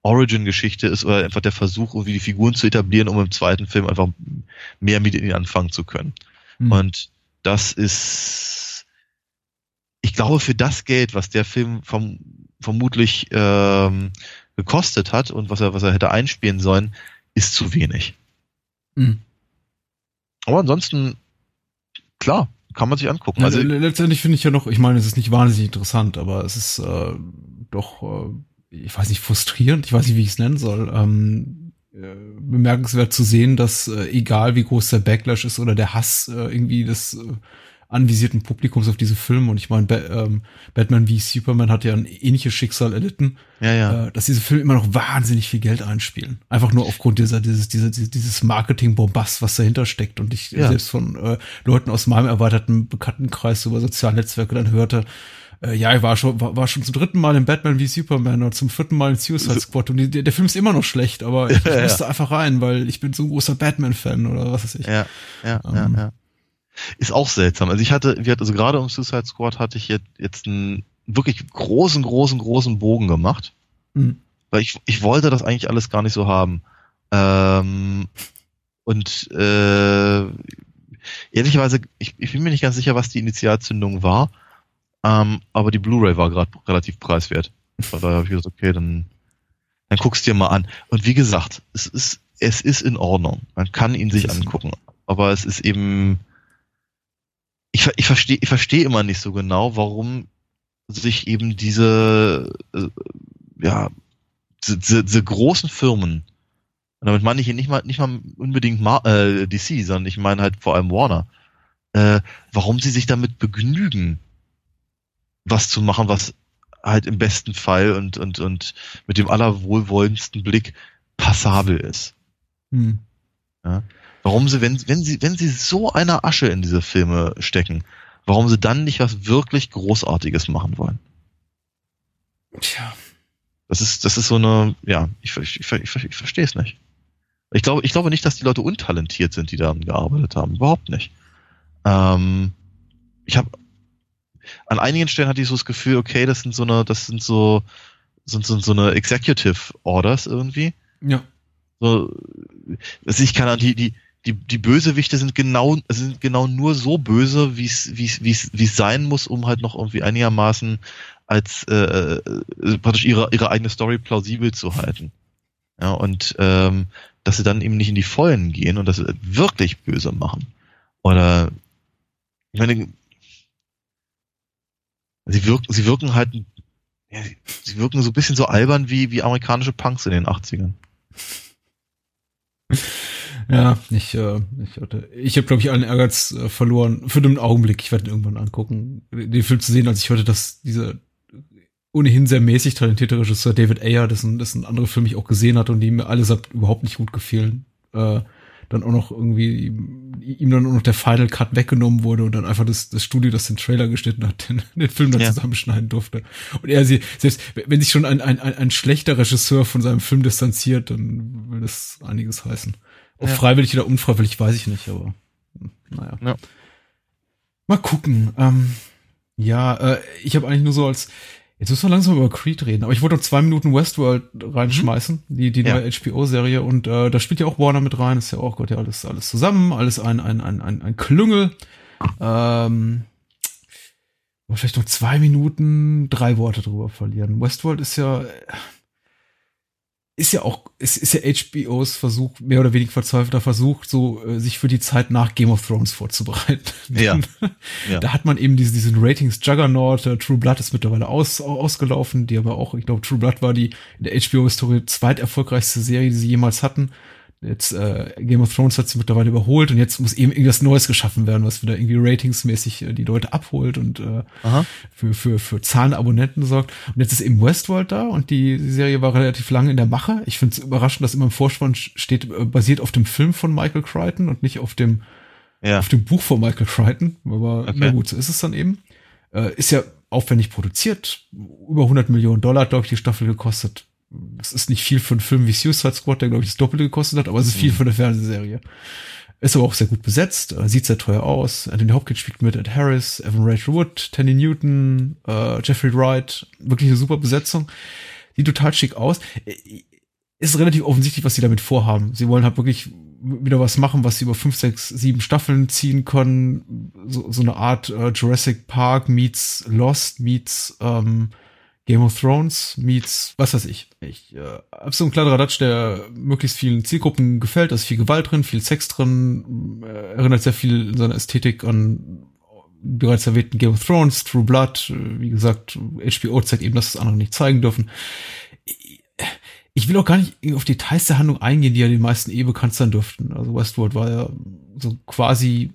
Origin-Geschichte ist oder einfach der Versuch, irgendwie die Figuren zu etablieren, um im zweiten Film einfach mehr mit ihnen anfangen zu können. Mhm. Und das ist, ich glaube, für das Geld, was der Film vom, vermutlich ähm, gekostet hat und was er, was er hätte einspielen sollen, ist zu wenig. Mhm. Aber ansonsten, klar, kann man sich angucken. Also, letztendlich finde ich ja noch, ich meine, es ist nicht wahnsinnig interessant, aber es ist äh, doch äh, ich weiß nicht, frustrierend, ich weiß nicht, wie ich es nennen soll, ähm, äh, bemerkenswert zu sehen, dass äh, egal wie groß der Backlash ist oder der Hass äh, irgendwie des äh, anvisierten Publikums auf diese Filme und ich meine, ba ähm, Batman wie Superman hat ja ein ähnliches Schicksal erlitten, ja, ja. Äh, dass diese Filme immer noch wahnsinnig viel Geld einspielen. Einfach nur aufgrund dieser, dieses, dieser, dieses Marketing-Bombast, was dahinter steckt. Und ich ja. selbst von äh, Leuten aus meinem erweiterten Bekanntenkreis über soziale Netzwerke dann hörte, äh, ja, ich war schon, war, war schon zum dritten Mal in Batman wie Superman und zum vierten Mal in Suicide Squad und die, der, Film ist immer noch schlecht, aber ich, ja, musste ja. einfach rein, weil ich bin so ein großer Batman-Fan oder was weiß ich. Ja, ja, ähm, ja, ja. Ist auch seltsam. Also ich hatte, wir hatten, also gerade um Suicide Squad hatte ich jetzt, jetzt einen wirklich großen, großen, großen Bogen gemacht. Mhm. Weil ich, ich wollte das eigentlich alles gar nicht so haben. Ähm, und äh, ehrlicherweise, ich, ich bin mir nicht ganz sicher, was die Initialzündung war. Ähm, aber die Blu-ray war gerade relativ preiswert. Von daher habe ich gesagt, okay, dann, dann guck's dir mal an. Und wie gesagt, es ist, es ist in Ordnung. Man kann ihn sich angucken. Aber es ist eben, ich, ich verstehe, ich verstehe immer nicht so genau, warum sich eben diese, äh, ja, diese, diese großen Firmen, und damit meine ich hier nicht mal, nicht mal unbedingt Mar äh, DC, sondern ich meine halt vor allem Warner, äh, warum sie sich damit begnügen, was zu machen, was halt im besten Fall und, und, und mit dem allerwohlwollendsten Blick passabel ist. Hm. Ja? Warum sie, wenn, wenn sie, wenn sie so eine Asche in diese Filme stecken, warum sie dann nicht was wirklich Großartiges machen wollen? Tja. Das ist, das ist so eine, ja, ich, ich, ich, ich, verstehe es nicht. Ich glaube, ich glaube nicht, dass die Leute untalentiert sind, die daran gearbeitet haben. Überhaupt nicht. Ähm, ich habe an einigen Stellen hatte ich so das Gefühl, okay, das sind so eine, das sind so, sind so, so eine Executive Orders irgendwie. Ja. So, also ich kann die, die, die, die Bösewichte sind genau, sind genau nur so böse, wie es, wie es, sein muss, um halt noch irgendwie einigermaßen als äh, äh, praktisch ihre, ihre eigene Story plausibel zu halten. Ja, und ähm, dass sie dann eben nicht in die Vollen gehen und das wirklich böse machen. Oder ich meine, sie wirken, sie wirken halt, ja, sie wirken so ein bisschen so albern wie, wie amerikanische Punks in den 80ern. Ja, ich, äh, ich, hatte, ich habe, glaube ich, allen Ehrgeiz äh, verloren. Für einen Augenblick, ich werde ihn irgendwann angucken, den Film zu sehen, als ich heute dass dieser ohnehin sehr mäßig talentierte Regisseur David Ayer, dessen, dessen andere Filme ich auch gesehen hatte und die mir allesamt überhaupt nicht gut gefielen, äh, dann auch noch irgendwie ihm dann auch noch der Final Cut weggenommen wurde und dann einfach das, das Studio, das den Trailer geschnitten hat, den, den Film dann ja. zusammenschneiden durfte. Und er sie, selbst wenn sich schon ein, ein, ein schlechter Regisseur von seinem Film distanziert, dann will das einiges heißen. Ob ja. freiwillig oder unfreiwillig, weiß ich nicht, aber naja. Ja. Mal gucken. Ähm, ja, äh, ich habe eigentlich nur so als Jetzt müssen wir langsam über Creed reden, aber ich wollte noch zwei Minuten Westworld reinschmeißen, mhm. die, die ja. neue HBO-Serie, und äh, da spielt ja auch Warner mit rein, ist ja auch Gott ja alles, alles zusammen, alles ein, ein, ein, ein, ein Klüngel. Ähm, vielleicht noch zwei Minuten, drei Worte drüber verlieren. Westworld ist ja, ist ja auch, ist, ist ja HBOs Versuch, mehr oder weniger verzweifelter Versuch, so äh, sich für die Zeit nach Game of Thrones vorzubereiten. Ja. ja. Da hat man eben diese, diesen Ratings-Juggernaut, äh, True Blood ist mittlerweile aus, ausgelaufen, die aber auch, ich glaube, True Blood war die in der HBO-Historie zweiterfolgreichste Serie, die sie jemals hatten. Jetzt äh, Game of Thrones hat sie mittlerweile überholt und jetzt muss eben irgendwas Neues geschaffen werden, was wieder irgendwie ratingsmäßig äh, die Leute abholt und äh, für, für, für Zahlen Abonnenten sorgt. Und jetzt ist eben Westworld da und die Serie war relativ lange in der Mache. Ich finde es überraschend, dass immer im Vorspann steht, äh, basiert auf dem Film von Michael Crichton und nicht auf dem, ja. auf dem Buch von Michael Crichton. Aber okay. na gut, so ist es dann eben. Äh, ist ja aufwendig produziert. Über 100 Millionen Dollar, glaube ich, die Staffel gekostet das ist nicht viel für einen Film wie Suicide Squad, der, glaube ich, das Doppelte gekostet hat, aber es ist viel mhm. für eine Fernsehserie. Ist aber auch sehr gut besetzt, äh, sieht sehr teuer aus. Anthony Hopkins spielt mit Ed Harris, Evan Rachel Wood, Tandy Newton, äh, Jeffrey Wright. Wirklich eine super Besetzung. Sieht total schick aus. Äh, ist relativ offensichtlich, was sie damit vorhaben. Sie wollen halt wirklich wieder was machen, was sie über fünf, sechs, sieben Staffeln ziehen können. So, so eine Art äh, Jurassic Park meets Lost meets ähm, Game of Thrones meets, was weiß ich. Ich äh, hab so einen Kladderadatsch, der möglichst vielen Zielgruppen gefällt. Da ist viel Gewalt drin, viel Sex drin, äh, erinnert sehr viel in seiner Ästhetik an bereits erwähnten Game of Thrones, True Blood. Äh, wie gesagt, HBO zeigt eben, dass das andere nicht zeigen dürfen. Ich will auch gar nicht auf Details der Handlung eingehen, die ja den meisten eh bekannt sein dürften. Also Westworld war ja so quasi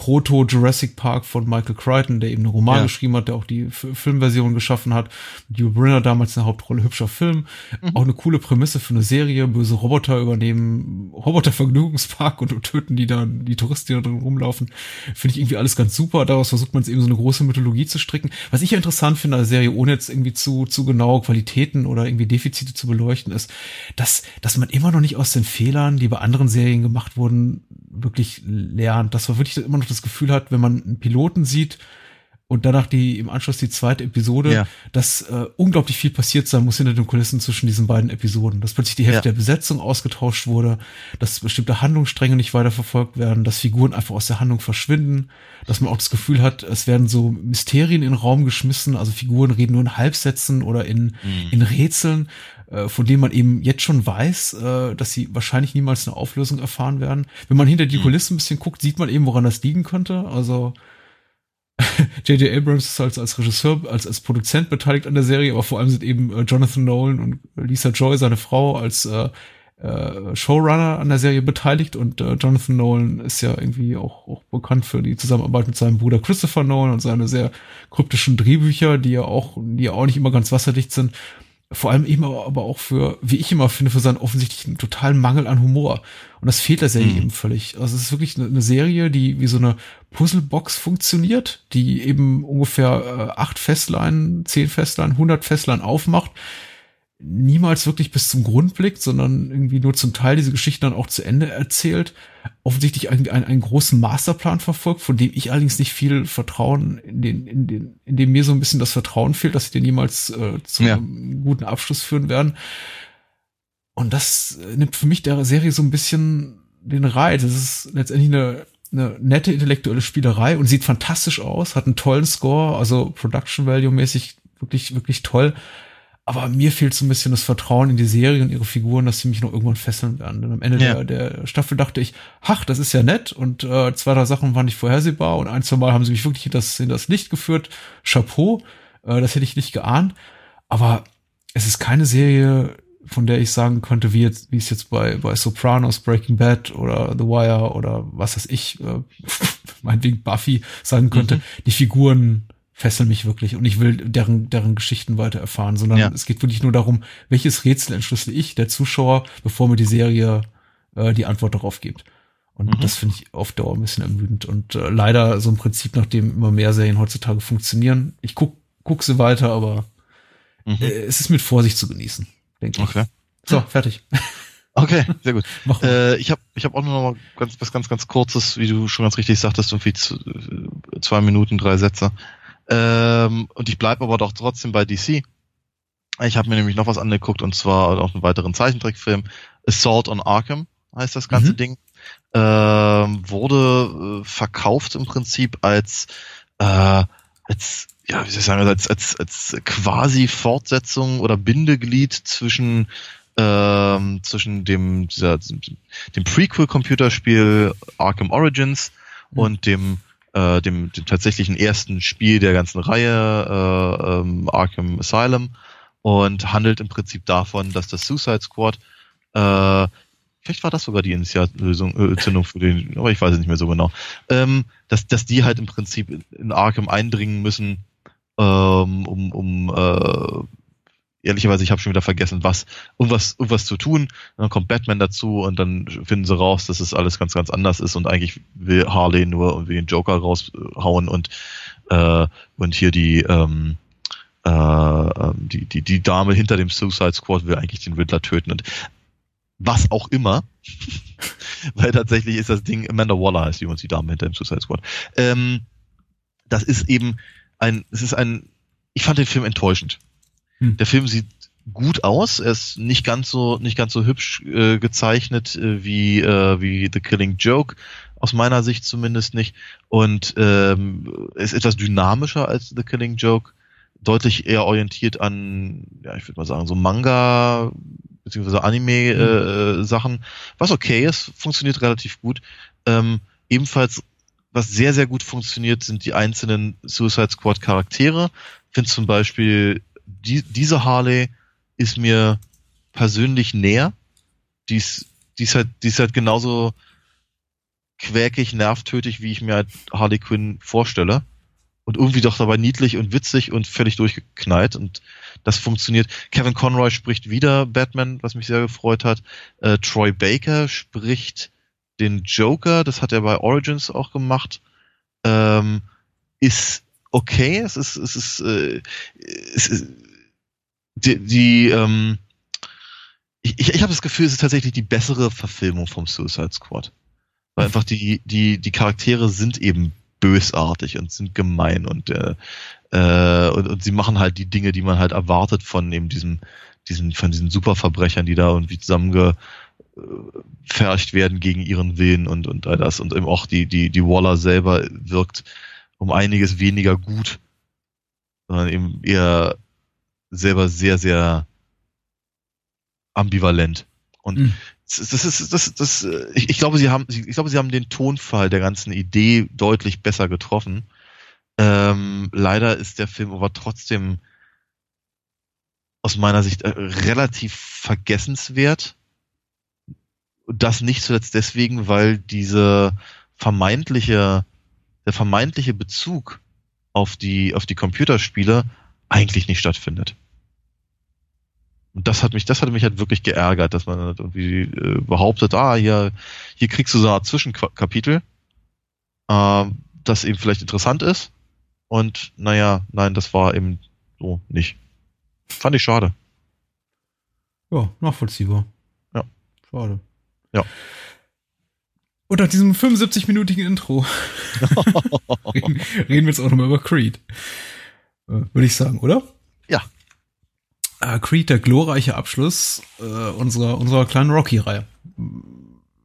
Proto-Jurassic Park von Michael Crichton, der eben einen Roman ja. geschrieben hat, der auch die F Filmversion geschaffen hat. Hugh Brenner damals eine Hauptrolle, hübscher Film. Mhm. Auch eine coole Prämisse für eine Serie. Böse Roboter übernehmen Roboter-Vergnügungspark und töten die dann, die Touristen, die da drin rumlaufen. Finde ich irgendwie alles ganz super. Daraus versucht man es eben so eine große Mythologie zu stricken. Was ich ja interessant finde an der Serie, ohne jetzt irgendwie zu, zu genaue Qualitäten oder irgendwie Defizite zu beleuchten, ist, dass, dass man immer noch nicht aus den Fehlern, die bei anderen Serien gemacht wurden, wirklich lernt. Dass man wirklich immer noch das Gefühl hat, wenn man einen Piloten sieht und danach die im Anschluss die zweite Episode, ja. dass äh, unglaublich viel passiert sein muss hinter den Kulissen zwischen diesen beiden Episoden. Dass plötzlich die Hälfte ja. der Besetzung ausgetauscht wurde, dass bestimmte Handlungsstränge nicht weiter verfolgt werden, dass Figuren einfach aus der Handlung verschwinden, dass man auch das Gefühl hat, es werden so Mysterien in den Raum geschmissen, also Figuren reden nur in Halbsätzen oder in, mhm. in Rätseln von denen man eben jetzt schon weiß, äh, dass sie wahrscheinlich niemals eine Auflösung erfahren werden. Wenn man hinter die hm. Kulissen ein bisschen guckt, sieht man eben, woran das liegen könnte. Also J.J. Abrams ist als, als Regisseur, als, als Produzent beteiligt an der Serie, aber vor allem sind eben äh, Jonathan Nolan und Lisa Joy, seine Frau, als äh, äh, Showrunner an der Serie beteiligt und äh, Jonathan Nolan ist ja irgendwie auch, auch bekannt für die Zusammenarbeit mit seinem Bruder Christopher Nolan und seine sehr kryptischen Drehbücher, die ja auch, die ja auch nicht immer ganz wasserdicht sind. Vor allem eben aber auch für, wie ich immer finde, für seinen offensichtlichen totalen Mangel an Humor. Und das fehlt der Serie mhm. eben völlig. Also es ist wirklich eine, eine, Serie, die wie so eine Puzzlebox funktioniert, die eben ungefähr äh, acht Festlein, zehn Festlein, hundert Festlein aufmacht, niemals wirklich bis zum Grund blickt, sondern irgendwie nur zum Teil diese Geschichte dann auch zu Ende erzählt, offensichtlich einen, einen, einen großen Masterplan verfolgt, von dem ich allerdings nicht viel Vertrauen, in den, in den, in dem mir so ein bisschen das Vertrauen fehlt, dass sie den niemals äh, zu ja. einem guten Abschluss führen werden. Und das nimmt für mich der Serie so ein bisschen den Reiz. Es ist letztendlich eine, eine nette intellektuelle Spielerei und sieht fantastisch aus, hat einen tollen Score, also Production Value mäßig wirklich, wirklich toll aber mir fehlt so ein bisschen das Vertrauen in die Serie und ihre Figuren, dass sie mich noch irgendwann fesseln werden. Denn am Ende ja. der, der Staffel dachte ich, ach, das ist ja nett und äh, zwei, drei Sachen waren nicht vorhersehbar und ein, zwei Mal haben sie mich wirklich in das, in das Licht geführt. Chapeau, äh, das hätte ich nicht geahnt. Aber es ist keine Serie, von der ich sagen könnte, wie jetzt, wie es jetzt bei, bei Sopranos, Breaking Bad oder The Wire oder was weiß ich, äh, meinetwegen Buffy sagen könnte, mhm. die Figuren fesseln mich wirklich und ich will deren, deren Geschichten weiter erfahren, sondern ja. es geht wirklich nur darum, welches Rätsel entschlüssel ich, der Zuschauer, bevor mir die Serie äh, die Antwort darauf gibt. Und mhm. das finde ich auf Dauer ein bisschen ermüdend. Und äh, leider so ein Prinzip, nach dem immer mehr Serien heutzutage funktionieren. Ich guck, guck sie weiter, aber mhm. äh, es ist mit Vorsicht zu genießen, denke ich. Okay. So, fertig. Okay, sehr gut. äh, ich habe ich hab auch nur noch mal ganz, was ganz, ganz kurzes, wie du schon ganz richtig sagtest, irgendwie äh, zwei Minuten, drei Sätze. Ähm, und ich bleibe aber doch trotzdem bei DC. Ich habe mir nämlich noch was angeguckt und zwar auch einen weiteren Zeichentrickfilm. Assault on Arkham heißt das ganze mhm. Ding. Ähm, wurde äh, verkauft im Prinzip als äh, als ja, wie soll ich sagen, als, als, als quasi Fortsetzung oder Bindeglied zwischen ähm, zwischen dem dieser, dem Prequel-Computerspiel Arkham Origins mhm. und dem äh, dem, dem tatsächlichen ersten Spiel der ganzen Reihe, äh, ähm, Arkham Asylum, und handelt im Prinzip davon, dass das Suicide Squad, äh, vielleicht war das sogar die Initialzündung äh, für den, aber ich weiß es nicht mehr so genau, ähm, dass, dass die halt im Prinzip in Arkham eindringen müssen, ähm, um, um äh, ehrlicherweise, ich habe schon wieder vergessen, was, um was, um was zu tun. Dann kommt Batman dazu und dann finden sie raus, dass es alles ganz, ganz anders ist und eigentlich will Harley nur irgendwie den Joker raushauen und äh, und hier die ähm, äh, ähm, die, die, die Dame hinter dem Suicide Squad will eigentlich den Riddler töten und was auch immer. Weil tatsächlich ist das Ding, Amanda Waller heißt die uns die Dame hinter dem Suicide Squad. Ähm, das ist eben ein, es ist ein, ich fand den Film enttäuschend. Hm. Der Film sieht gut aus. Er ist nicht ganz so nicht ganz so hübsch äh, gezeichnet äh, wie äh, wie The Killing Joke aus meiner Sicht zumindest nicht und ähm, ist etwas dynamischer als The Killing Joke, deutlich eher orientiert an ja ich würde mal sagen so Manga beziehungsweise Anime hm. äh, Sachen, was okay ist, funktioniert relativ gut. Ähm, ebenfalls was sehr sehr gut funktioniert sind die einzelnen Suicide Squad Charaktere. Finde zum Beispiel die, diese Harley ist mir persönlich näher. Die ist, die ist halt, die ist halt genauso quäkig, nervtötig, wie ich mir halt Harley Quinn vorstelle. Und irgendwie doch dabei niedlich und witzig und völlig durchgeknallt. Und das funktioniert. Kevin Conroy spricht wieder Batman, was mich sehr gefreut hat. Äh, Troy Baker spricht den Joker, das hat er bei Origins auch gemacht. Ähm, ist okay. Es ist, es ist, äh, es ist die, die ähm, ich, ich, habe das Gefühl, es ist tatsächlich die bessere Verfilmung vom Suicide Squad. Weil einfach die, die, die Charaktere sind eben bösartig und sind gemein und, äh, äh, und, und sie machen halt die Dinge, die man halt erwartet von eben diesem, diesen, von diesen Superverbrechern, die da irgendwie zusammengepfercht werden gegen ihren Willen und, und all das. Und eben auch die, die, die Waller selber wirkt um einiges weniger gut, sondern eben eher selber sehr, sehr ambivalent. Und mhm. das, das ist, das, das, ich, ich glaube, sie haben, ich glaube, sie haben den Tonfall der ganzen Idee deutlich besser getroffen. Ähm, leider ist der Film aber trotzdem aus meiner Sicht äh, relativ vergessenswert. das nicht zuletzt deswegen, weil diese vermeintliche, der vermeintliche Bezug auf die, auf die Computerspiele eigentlich nicht stattfindet. Und das hat mich, das hat mich halt wirklich geärgert, dass man halt irgendwie äh, behauptet, ah, hier, hier kriegst du so eine Art Zwischenkapitel, äh, das eben vielleicht interessant ist. Und naja, nein, das war eben so nicht. Fand ich schade. Ja, nachvollziehbar. Ja. Schade. Ja. Und nach diesem 75-minütigen Intro reden, reden wir jetzt auch nochmal über Creed. Äh, Würde ich sagen, oder? Ja. Äh, Creed, der glorreiche Abschluss äh, unserer, unserer kleinen Rocky-Reihe.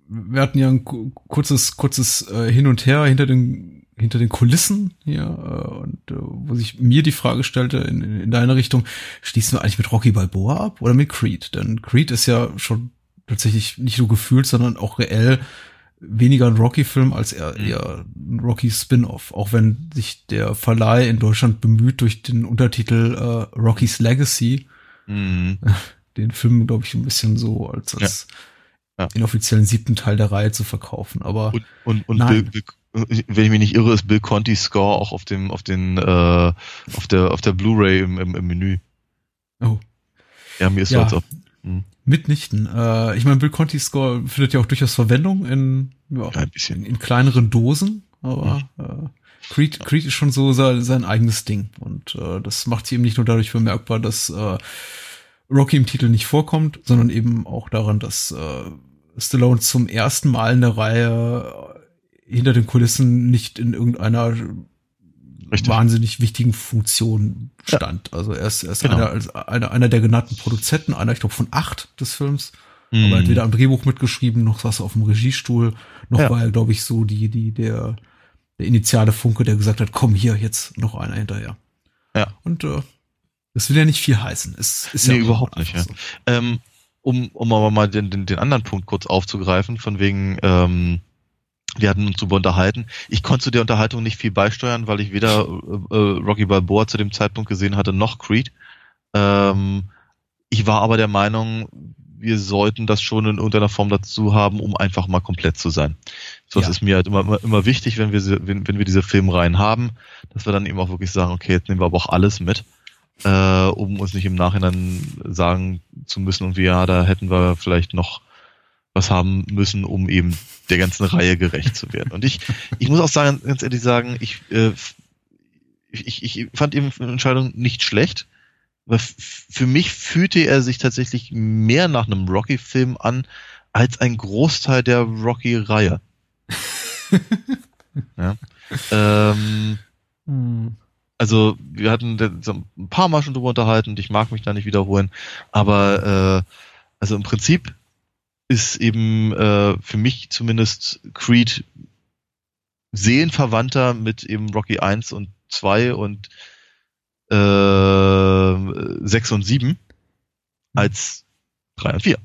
Wir hatten ja ein ku- kurzes, kurzes äh, Hin und Her hinter den, hinter den Kulissen hier äh, und äh, wo sich mir die Frage stellte in, in in deine Richtung, schließen wir eigentlich mit Rocky Balboa ab oder mit Creed? Denn Creed ist ja schon tatsächlich nicht nur gefühlt, sondern auch reell weniger ein Rocky-Film als eher, eher ein Rocky-Spin-Off. Auch wenn sich der Verleih in Deutschland bemüht, durch den Untertitel äh, Rocky's Legacy Mhm. den Film, glaube ich, ein bisschen so als, als Ja. inoffiziellen siebten Teil der Reihe zu verkaufen. Aber Und, und, und Nein. Bill, Bill, wenn ich mich nicht irre, ist Bill Conti's Score auch auf dem, auf den, äh, auf der, auf der Blu-ray im, im, im Menü. oh, Ja, mir ist Ja. so, ob. mitnichten. Äh, ich meine, Bill Conti Score findet ja auch durchaus Verwendung in, ja, Ja, ein in, in kleineren Dosen, aber äh, Creed, Creed ist schon so sein, sein eigenes Ding. Und äh, das macht sie eben nicht nur dadurch bemerkbar, dass äh, Rocky im Titel nicht vorkommt, sondern eben auch daran, dass äh, Stallone zum ersten Mal in der Reihe äh, hinter den Kulissen nicht in irgendeiner Richtig. wahnsinnig wichtigen Funktion stand. Also er ist, er ist Genau. einer, als einer, einer der genannten Produzenten, einer, ich glaube, von acht des Films. Mhm. Aber entweder am Drehbuch mitgeschrieben, noch saß er auf dem Regiestuhl, noch Ja. war er, glaube ich, so die, die, der, der initiale Funke, der gesagt hat, komm hier, jetzt noch einer hinterher. Ja. Und äh, das will ja nicht viel heißen. Es ist Nee, ja überhaupt nicht, ja. Ähm, um, um aber mal den, den, den anderen Punkt kurz aufzugreifen, von wegen, ähm, wir hatten uns darüber unterhalten. Ich konnte zu der Unterhaltung nicht viel beisteuern, weil ich weder äh, äh, Rocky Balboa zu dem Zeitpunkt gesehen hatte, noch Creed. Ähm, ich war aber der Meinung, wir sollten das schon in irgendeiner Form dazu haben, um einfach mal komplett zu sein. So, das Ja. ist mir halt immer, immer, immer wichtig, wenn wir, wenn, wenn wir diese Filmreihen haben, dass wir dann eben auch wirklich sagen, okay, jetzt nehmen wir aber auch alles mit äh, um uns nicht im Nachhinein sagen zu müssen, und ja, da hätten wir vielleicht noch was haben müssen, um eben der ganzen Reihe gerecht zu werden. Und ich, ich muss auch sagen, ganz ehrlich sagen, ich, äh, ich, ich fand eben die Entscheidung nicht schlecht, weil für mich fühlte er sich tatsächlich mehr nach einem Rocky-Film an, als ein Großteil der Rocky-Reihe. ja. ähm, Hm. also wir hatten ein paar Mal schon drüber unterhalten und ich mag mich da nicht wiederholen, aber äh, also im Prinzip ist eben äh, für mich zumindest Creed seelenverwandter mit eben Rocky 1 und 2 und äh, 6 und 7 als 3 und 4.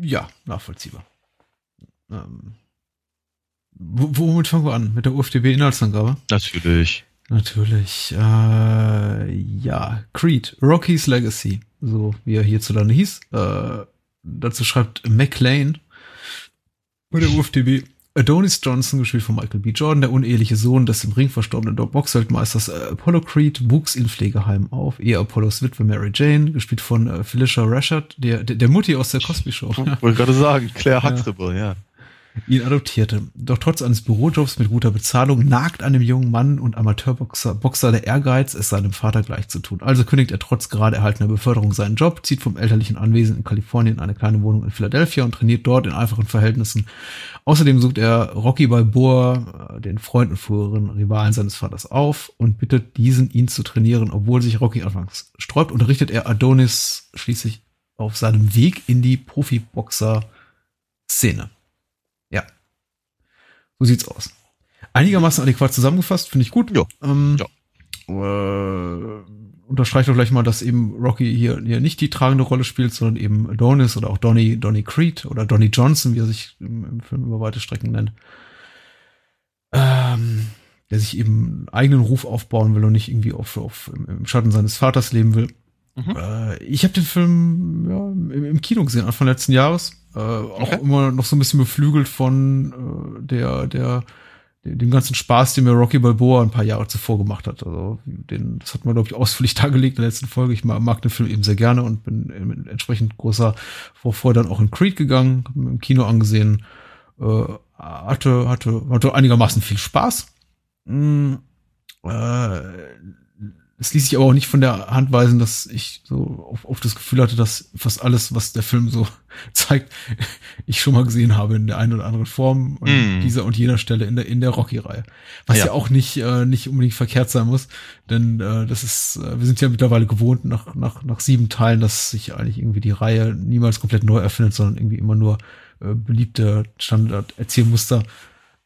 Ja, nachvollziehbar. Ähm, wo- womit fangen wir an? Mit der UFDB-Inhaltsangabe? Natürlich. Natürlich. Äh, ja, Creed, Rocky's Legacy, so wie er hierzulande hieß. Äh, dazu schreibt McLean bei der UFDB. Adonis Johnson, gespielt von Michael B. Jordan, der uneheliche Sohn des im Ring verstorbenen Boxweltmeisters äh, Apollo Creed, wuchs in Pflegeheim auf, ehe Apollos Witwe Mary Jane, gespielt von äh, Felicia Rashad, der, der, der Mutti aus der Cosby Show. Wollte gerade sagen, Claire Huxtable, ja. Ihn adoptierte. Doch trotz eines Bürojobs mit guter Bezahlung nagt an dem jungen Mann und Amateurboxer Boxer der Ehrgeiz, es seinem Vater gleich zu tun. Also kündigt er trotz gerade erhaltener Beförderung seinen Job, zieht vom elterlichen Anwesen in Kalifornien in eine kleine Wohnung in Philadelphia und trainiert dort in einfachen Verhältnissen. Außerdem sucht er Rocky Balboa, äh, den Freund und früheren Rivalen seines Vaters, auf und bittet diesen, ihn zu trainieren. Obwohl sich Rocky anfangs sträubt, unterrichtet er Adonis schließlich auf seinem Weg in die Profiboxer-Szene. Ja. So sieht's aus. Einigermaßen adäquat zusammengefasst, finde ich gut. Ja. Ähm, Äh, unterstreicht doch gleich mal, dass eben Rocky hier, hier nicht die tragende Rolle spielt, sondern eben Adonis oder auch Donny, Donny Creed oder Donny Johnson, wie er sich im, im Film über weite Strecken nennt. Ähm, der sich eben einen eigenen Ruf aufbauen will und nicht irgendwie auf, auf im, im Schatten seines Vaters leben will. Mhm. Äh, ich habe den Film ja, im, im, Kino gesehen, Anfang letzten Jahres. Äh, auch okay. immer noch so ein bisschen beflügelt von äh, der, der, dem ganzen Spaß, den mir Rocky Balboa ein paar Jahre zuvor gemacht hat. Also den, das hat man, glaube ich, ausführlich dargelegt in der letzten Folge. Ich mag, mag den Film eben sehr gerne und bin entsprechend großer Vorfreude dann auch in Creed gegangen, im Kino angesehen. Äh, hatte, hatte, hatte einigermaßen viel Spaß. Mm, äh, es ließ sich aber auch nicht von der Hand weisen, dass ich so auf, auf das Gefühl hatte, dass fast alles, was der Film so zeigt, ich schon mal gesehen habe in der einen oder anderen Form an mm. dieser und jener Stelle in der in der Rocky-Reihe. Was ja. ja, auch nicht äh, nicht unbedingt verkehrt sein muss, denn äh, das ist, äh, wir sind ja mittlerweile gewohnt nach nach nach sieben Teilen, dass sich eigentlich irgendwie die Reihe niemals komplett neu erfindet, sondern irgendwie immer nur äh, beliebte Standard-Erzählmuster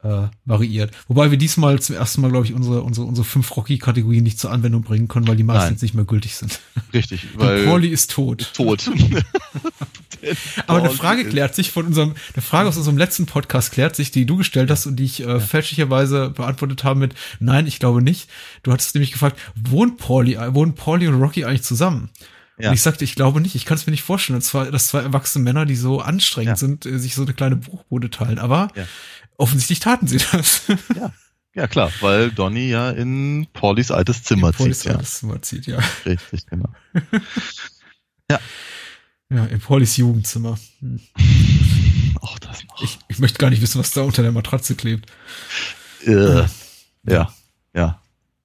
äh, variiert. Wobei wir diesmal zum ersten Mal, glaube ich, unsere, unsere, unsere fünf Rocky-Kategorien nicht zur Anwendung bringen können, weil die meisten jetzt nicht mehr gültig sind. Richtig, weil. Pauli ist tot. Ist tot. Aber eine Frage klärt sich von unserem, eine Frage aus unserem letzten Podcast klärt sich, die du gestellt hast und die ich äh, ja. fälschlicherweise beantwortet habe mit Nein, ich glaube nicht. Du hattest nämlich gefragt, wohnt Pauli, wohnen Pauli und Rocky eigentlich zusammen? Ja. Und ich sagte, ich glaube nicht, ich kann es mir nicht vorstellen, dass zwei, dass zwei erwachsene Männer, die so anstrengend ja. sind, äh, sich so eine kleine Buchbude teilen. Aber ja. Offensichtlich taten sie das. Ja. Ja, klar, weil Donny ja in Paulys altes Zimmer in Paulys zieht. Paulys altes Zimmer zieht, ja. Richtig, genau. ja. Ja, in Paulys Jugendzimmer. Hm. Auch das noch. Ich, ich möchte gar nicht wissen, was da unter der Matratze klebt. Äh, ja, ja.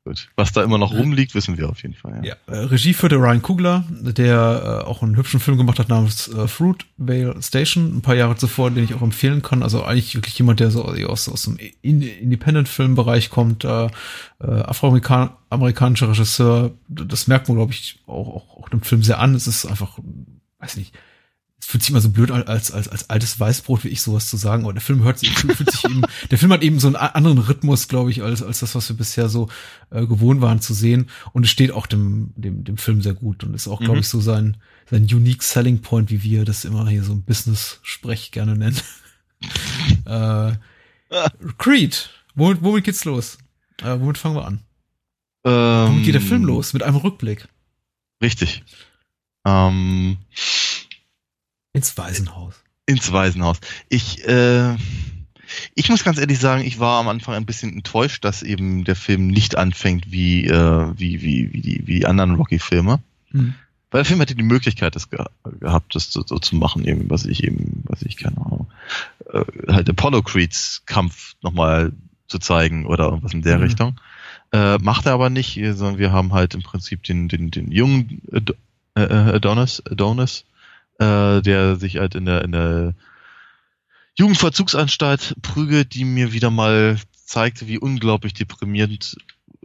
Gut. Was da immer noch rumliegt, wissen wir auf jeden Fall. Ja, ja äh, Regie führte Ryan Kugler, der äh, auch einen hübschen Film gemacht hat namens äh, Fruit Vale Station, ein paar Jahre zuvor, den ich auch empfehlen kann. Also eigentlich wirklich jemand, der so aus, aus dem Independent-Filmbereich kommt, äh, äh, afroamerikanischer Regisseur. Das merkt man, glaube ich, auch, auch, auch dem Film sehr an. Es ist einfach, weiß nicht, es fühlt sich immer so blöd als, als, als altes Weißbrot, wie ich sowas zu sagen, aber der Film hört sich, fühlt sich eben, der Film hat eben so einen anderen Rhythmus, glaube ich, als, als das, was wir bisher so äh, gewohnt waren zu sehen. Und es steht auch dem, dem, dem Film sehr gut und ist auch, glaube mhm. ich, so sein, sein unique selling point, wie wir das immer hier so ein Business-Sprech gerne nennen. äh, Creed, womit, womit geht's los? Äh, womit fangen wir an? Ähm, womit geht der Film los? Mit einem Rückblick. Richtig. Ähm, ins Waisenhaus. Ins Waisenhaus. Ich, äh, ich muss ganz ehrlich sagen, ich war am Anfang ein bisschen enttäuscht, dass eben der Film nicht anfängt wie, äh, wie, wie, wie, die, wie die anderen Rocky-Filme. Mhm. Weil der Film hätte die Möglichkeit das ge gehabt, das so, so, zu machen, eben, was ich eben, was ich keine Ahnung, äh, halt Apollo Creeds Kampf nochmal zu zeigen oder irgendwas in der mhm. Richtung. Äh, macht er aber nicht, sondern wir haben halt im Prinzip den, den, den jungen Ad äh, Adonis, Adonis äh, der sich halt in der, in der Jugendverzugsanstalt prügelt, die mir wieder mal zeigte, wie unglaublich deprimierend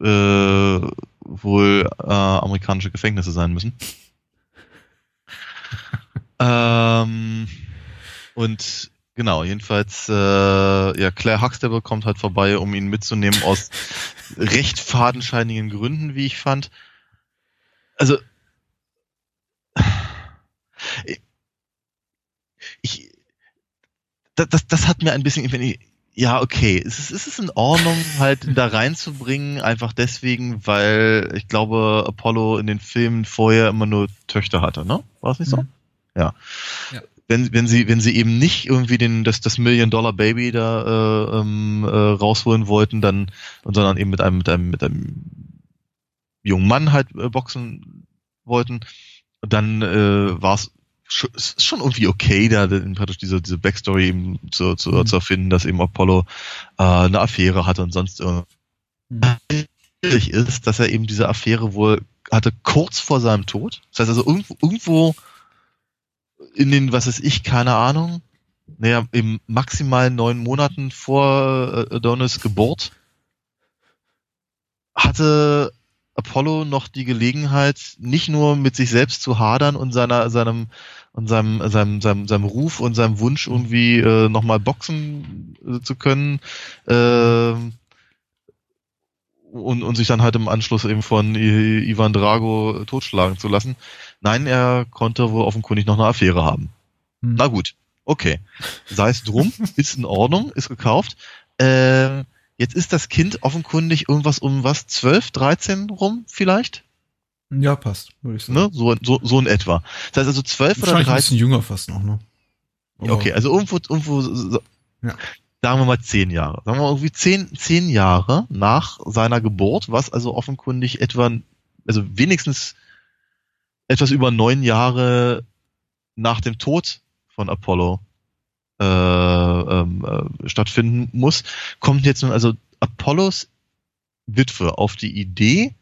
äh, wohl äh, amerikanische Gefängnisse sein müssen. ähm, und genau, jedenfalls, äh, ja, Claire Huxtable kommt halt vorbei, um ihn mitzunehmen aus recht fadenscheinigen Gründen, wie ich fand. Also ich, das, das, das hat mir ein bisschen, wenn ich, ja, okay, es ist, es ist in Ordnung, halt da reinzubringen, einfach deswegen, weil ich glaube, Apollo in den Filmen vorher immer nur Töchter hatte, ne? War es nicht so? Mhm. Ja. ja. Wenn, wenn sie, wenn sie eben nicht irgendwie den, das, das Million-Dollar-Baby da äh, ähm, äh, rausholen wollten, dann, sondern eben mit einem, mit einem, mit einem jungen Mann halt äh, boxen wollten, dann äh, war es ist schon irgendwie okay, da praktisch diese, diese Backstory eben zu, zu, mhm. zu erfinden, dass eben Apollo äh, eine Affäre hatte und sonst irgendwas. Mhm. ist, dass er eben diese Affäre wohl hatte kurz vor seinem Tod. Das heißt also irgendwo, irgendwo in den, was weiß ich, keine Ahnung, naja, im maximal neun Monaten vor äh, Adonis Geburt hatte Apollo noch die Gelegenheit, nicht nur mit sich selbst zu hadern und seiner, seinem, und seinem, seinem, seinem, seinem Ruf und seinem Wunsch irgendwie äh, nochmal boxen äh, zu können, äh, und, und sich dann halt im Anschluss eben von I Ivan Drago totschlagen zu lassen. Nein, er konnte wohl offenkundig noch eine Affäre haben. Hm. Na gut, okay. Sei es drum, ist in Ordnung, ist gekauft. Äh, Jetzt ist das Kind offenkundig irgendwas um was, 12, 13 rum vielleicht? Ja, passt, würde ich sagen. Ne? So, so, so in etwa. Das heißt also zwölf oder Wahrscheinlich ein dreizehn. bisschen jünger fast noch, ne? Ja, okay, also irgendwo, irgendwo, so- Ja. sagen wir mal zehn Jahre. Sagen wir mal irgendwie zehn, zehn Jahre nach seiner Geburt, was also offenkundig etwa, also wenigstens etwas über neun Jahre nach dem Tod von Apollo äh, ähm, äh, stattfinden muss, kommt jetzt nun also Apollos Witwe auf die Idee,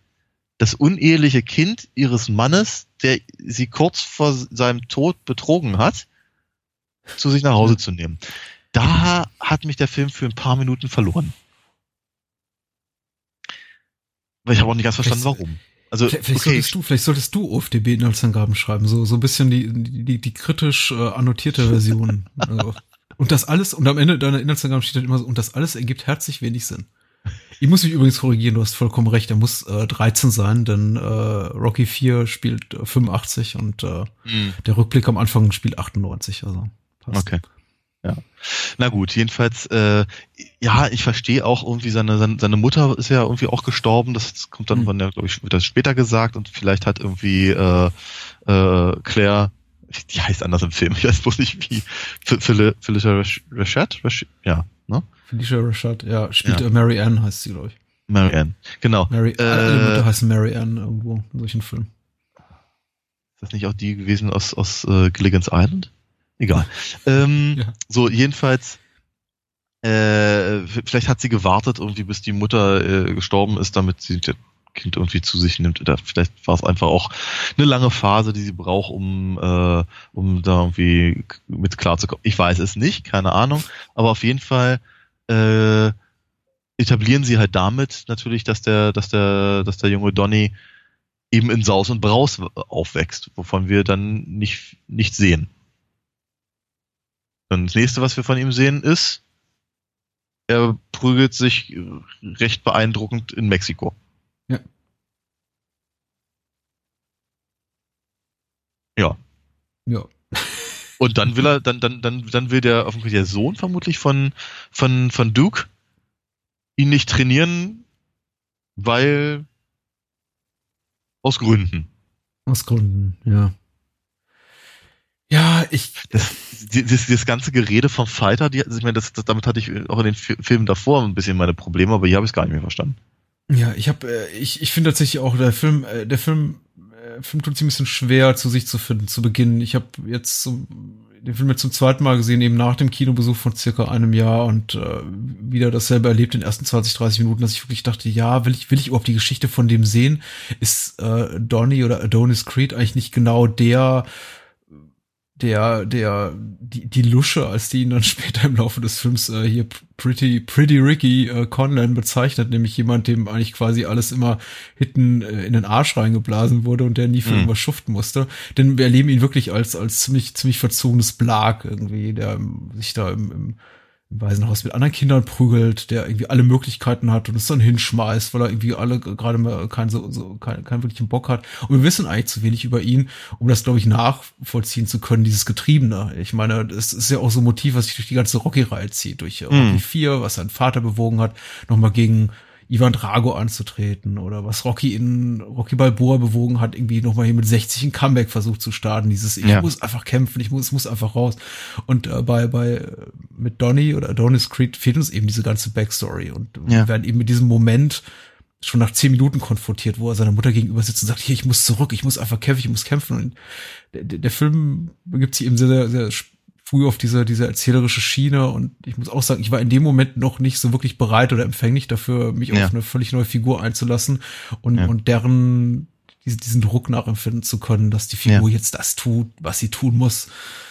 das uneheliche Kind ihres Mannes, der sie kurz vor seinem Tod betrogen hat, zu sich nach Hause zu nehmen. Da hat mich der Film für ein paar Minuten verloren. Weil ich habe auch nicht ganz verstanden, Vielleicht- warum. Also, Vielleicht, vielleicht, okay, solltest du, vielleicht solltest du OFDB-Inhaltsangaben schreiben, so, so ein bisschen die, die, die kritisch äh, annotierte Version. also, und das alles, und am Ende deiner Inhaltsangaben steht dann immer so, und das alles ergibt herzlich wenig Sinn. Ich muss mich übrigens korrigieren, du hast vollkommen recht, er muss äh, 13 sein, denn äh, Rocky 4 spielt äh, 85 und äh, Hm, der Rückblick am Anfang spielt 98, also passt. okay. Ja. Na gut, jedenfalls, äh, ja, ich verstehe auch irgendwie seine, seine, seine Mutter ist ja irgendwie auch gestorben, das kommt dann, Mhm. ja, glaube ich, wird das später gesagt und vielleicht hat irgendwie äh, äh, Claire, die heißt anders im Film, ich weiß bloß nicht wie, Rash- Rashad? Rash- Ja, ne? Felicia Rashad, ja, spielt Ja. Mary Ann, heißt sie, glaube ich. Mary Ann, genau. Mary, Äh, alle Mütter heißen Mary Ann irgendwo in solchen Filmen. Ist das nicht auch die gewesen aus, aus äh, Gilligan's Island? Egal. Ähm, Ja. So, jedenfalls, äh, vielleicht hat sie gewartet, irgendwie, bis die Mutter äh, gestorben ist, damit sie das Kind irgendwie zu sich nimmt. Oder vielleicht war es einfach auch eine lange Phase, die sie braucht, um, äh, um da irgendwie mit klarzukommen. Ich weiß es nicht, keine Ahnung. Aber auf jeden Fall äh, etablieren sie halt damit natürlich, dass der, dass der, dass der junge Donny eben in Saus und Braus aufwächst, wovon wir dann nicht, nicht sehen. Und das nächste, was wir von ihm sehen, ist, er prügelt sich recht beeindruckend in Mexiko. Ja. Ja. Ja. Und dann will er, dann, dann, dann, dann will der offensichtlich der Sohn vermutlich von, von, von Duke ihn nicht trainieren, weil aus Gründen. Aus Gründen, ja. Ja, ich, das, das, das ganze Gerede vom Fighter, die, also ich meine, das, das, damit hatte ich auch in den Fi- Filmen davor ein bisschen meine Probleme, aber hier habe ich es gar nicht mehr verstanden. ja, ich habe, äh, ich, ich finde tatsächlich auch, der Film, äh, der Film, Film tut sich ein bisschen schwer, zu sich zu finden, zu Beginn. Ich habe jetzt so, den Film jetzt zum zweiten Mal gesehen, eben nach dem Kinobesuch von circa einem Jahr und äh, wieder dasselbe erlebt in den ersten 20, 30 Minuten, dass ich wirklich dachte, ja, will ich, will ich überhaupt die Geschichte von dem sehen? Ist äh, Donny oder Adonis Creed eigentlich nicht genau der, der, der, die, die Lusche, als die ihn dann später im Laufe des Films äh, hier Pretty, Pretty Ricky äh, Conlan bezeichnet, nämlich jemand, dem eigentlich quasi alles immer hinten äh, in den Arsch reingeblasen wurde und der nie für Mhm. irgendwas schuften musste. Denn wir erleben ihn wirklich als, als ziemlich, ziemlich verzogenes Blag irgendwie, der ähm, sich da im, im, im Waisenhaus mit anderen Kindern prügelt, der irgendwie alle Möglichkeiten hat und es dann hinschmeißt, weil er irgendwie alle gerade mal keinen so, so keinen, keinen wirklichen Bock hat. Und wir wissen eigentlich zu wenig über ihn, um das, glaube ich, nachvollziehen zu können, dieses Getriebene. Ich meine, das ist ja auch so ein Motiv, was sich durch die ganze Rocky-Reihe zieht, durch äh, Rocky Mhm. 4, was seinen Vater bewogen hat, nochmal gegen Ivan Drago anzutreten oder was Rocky in Rocky Balboa bewogen hat, irgendwie nochmal hier mit 60 ein Comeback versucht zu starten. Dieses, ich Ja. muss einfach kämpfen, ich muss, es muss einfach raus. Und äh, bei, bei mit Donny oder Adonis Creed fehlt uns eben diese ganze Backstory und Ja. wir werden eben mit diesem Moment schon nach zehn Minuten konfrontiert, wo er seiner Mutter gegenüber sitzt und sagt, hier, ich muss zurück, ich muss einfach kämpfen, ich muss kämpfen. Und der, der der Film begibt sich eben sehr, sehr, sehr früh auf diese, diese erzählerische Schiene und ich muss auch sagen, ich war in dem Moment noch nicht so wirklich bereit oder empfänglich dafür, mich Ja. auf eine völlig neue Figur einzulassen und, Ja. und deren diesen, Druck nachempfinden zu können, dass die Figur Ja. jetzt das tut, was sie tun muss.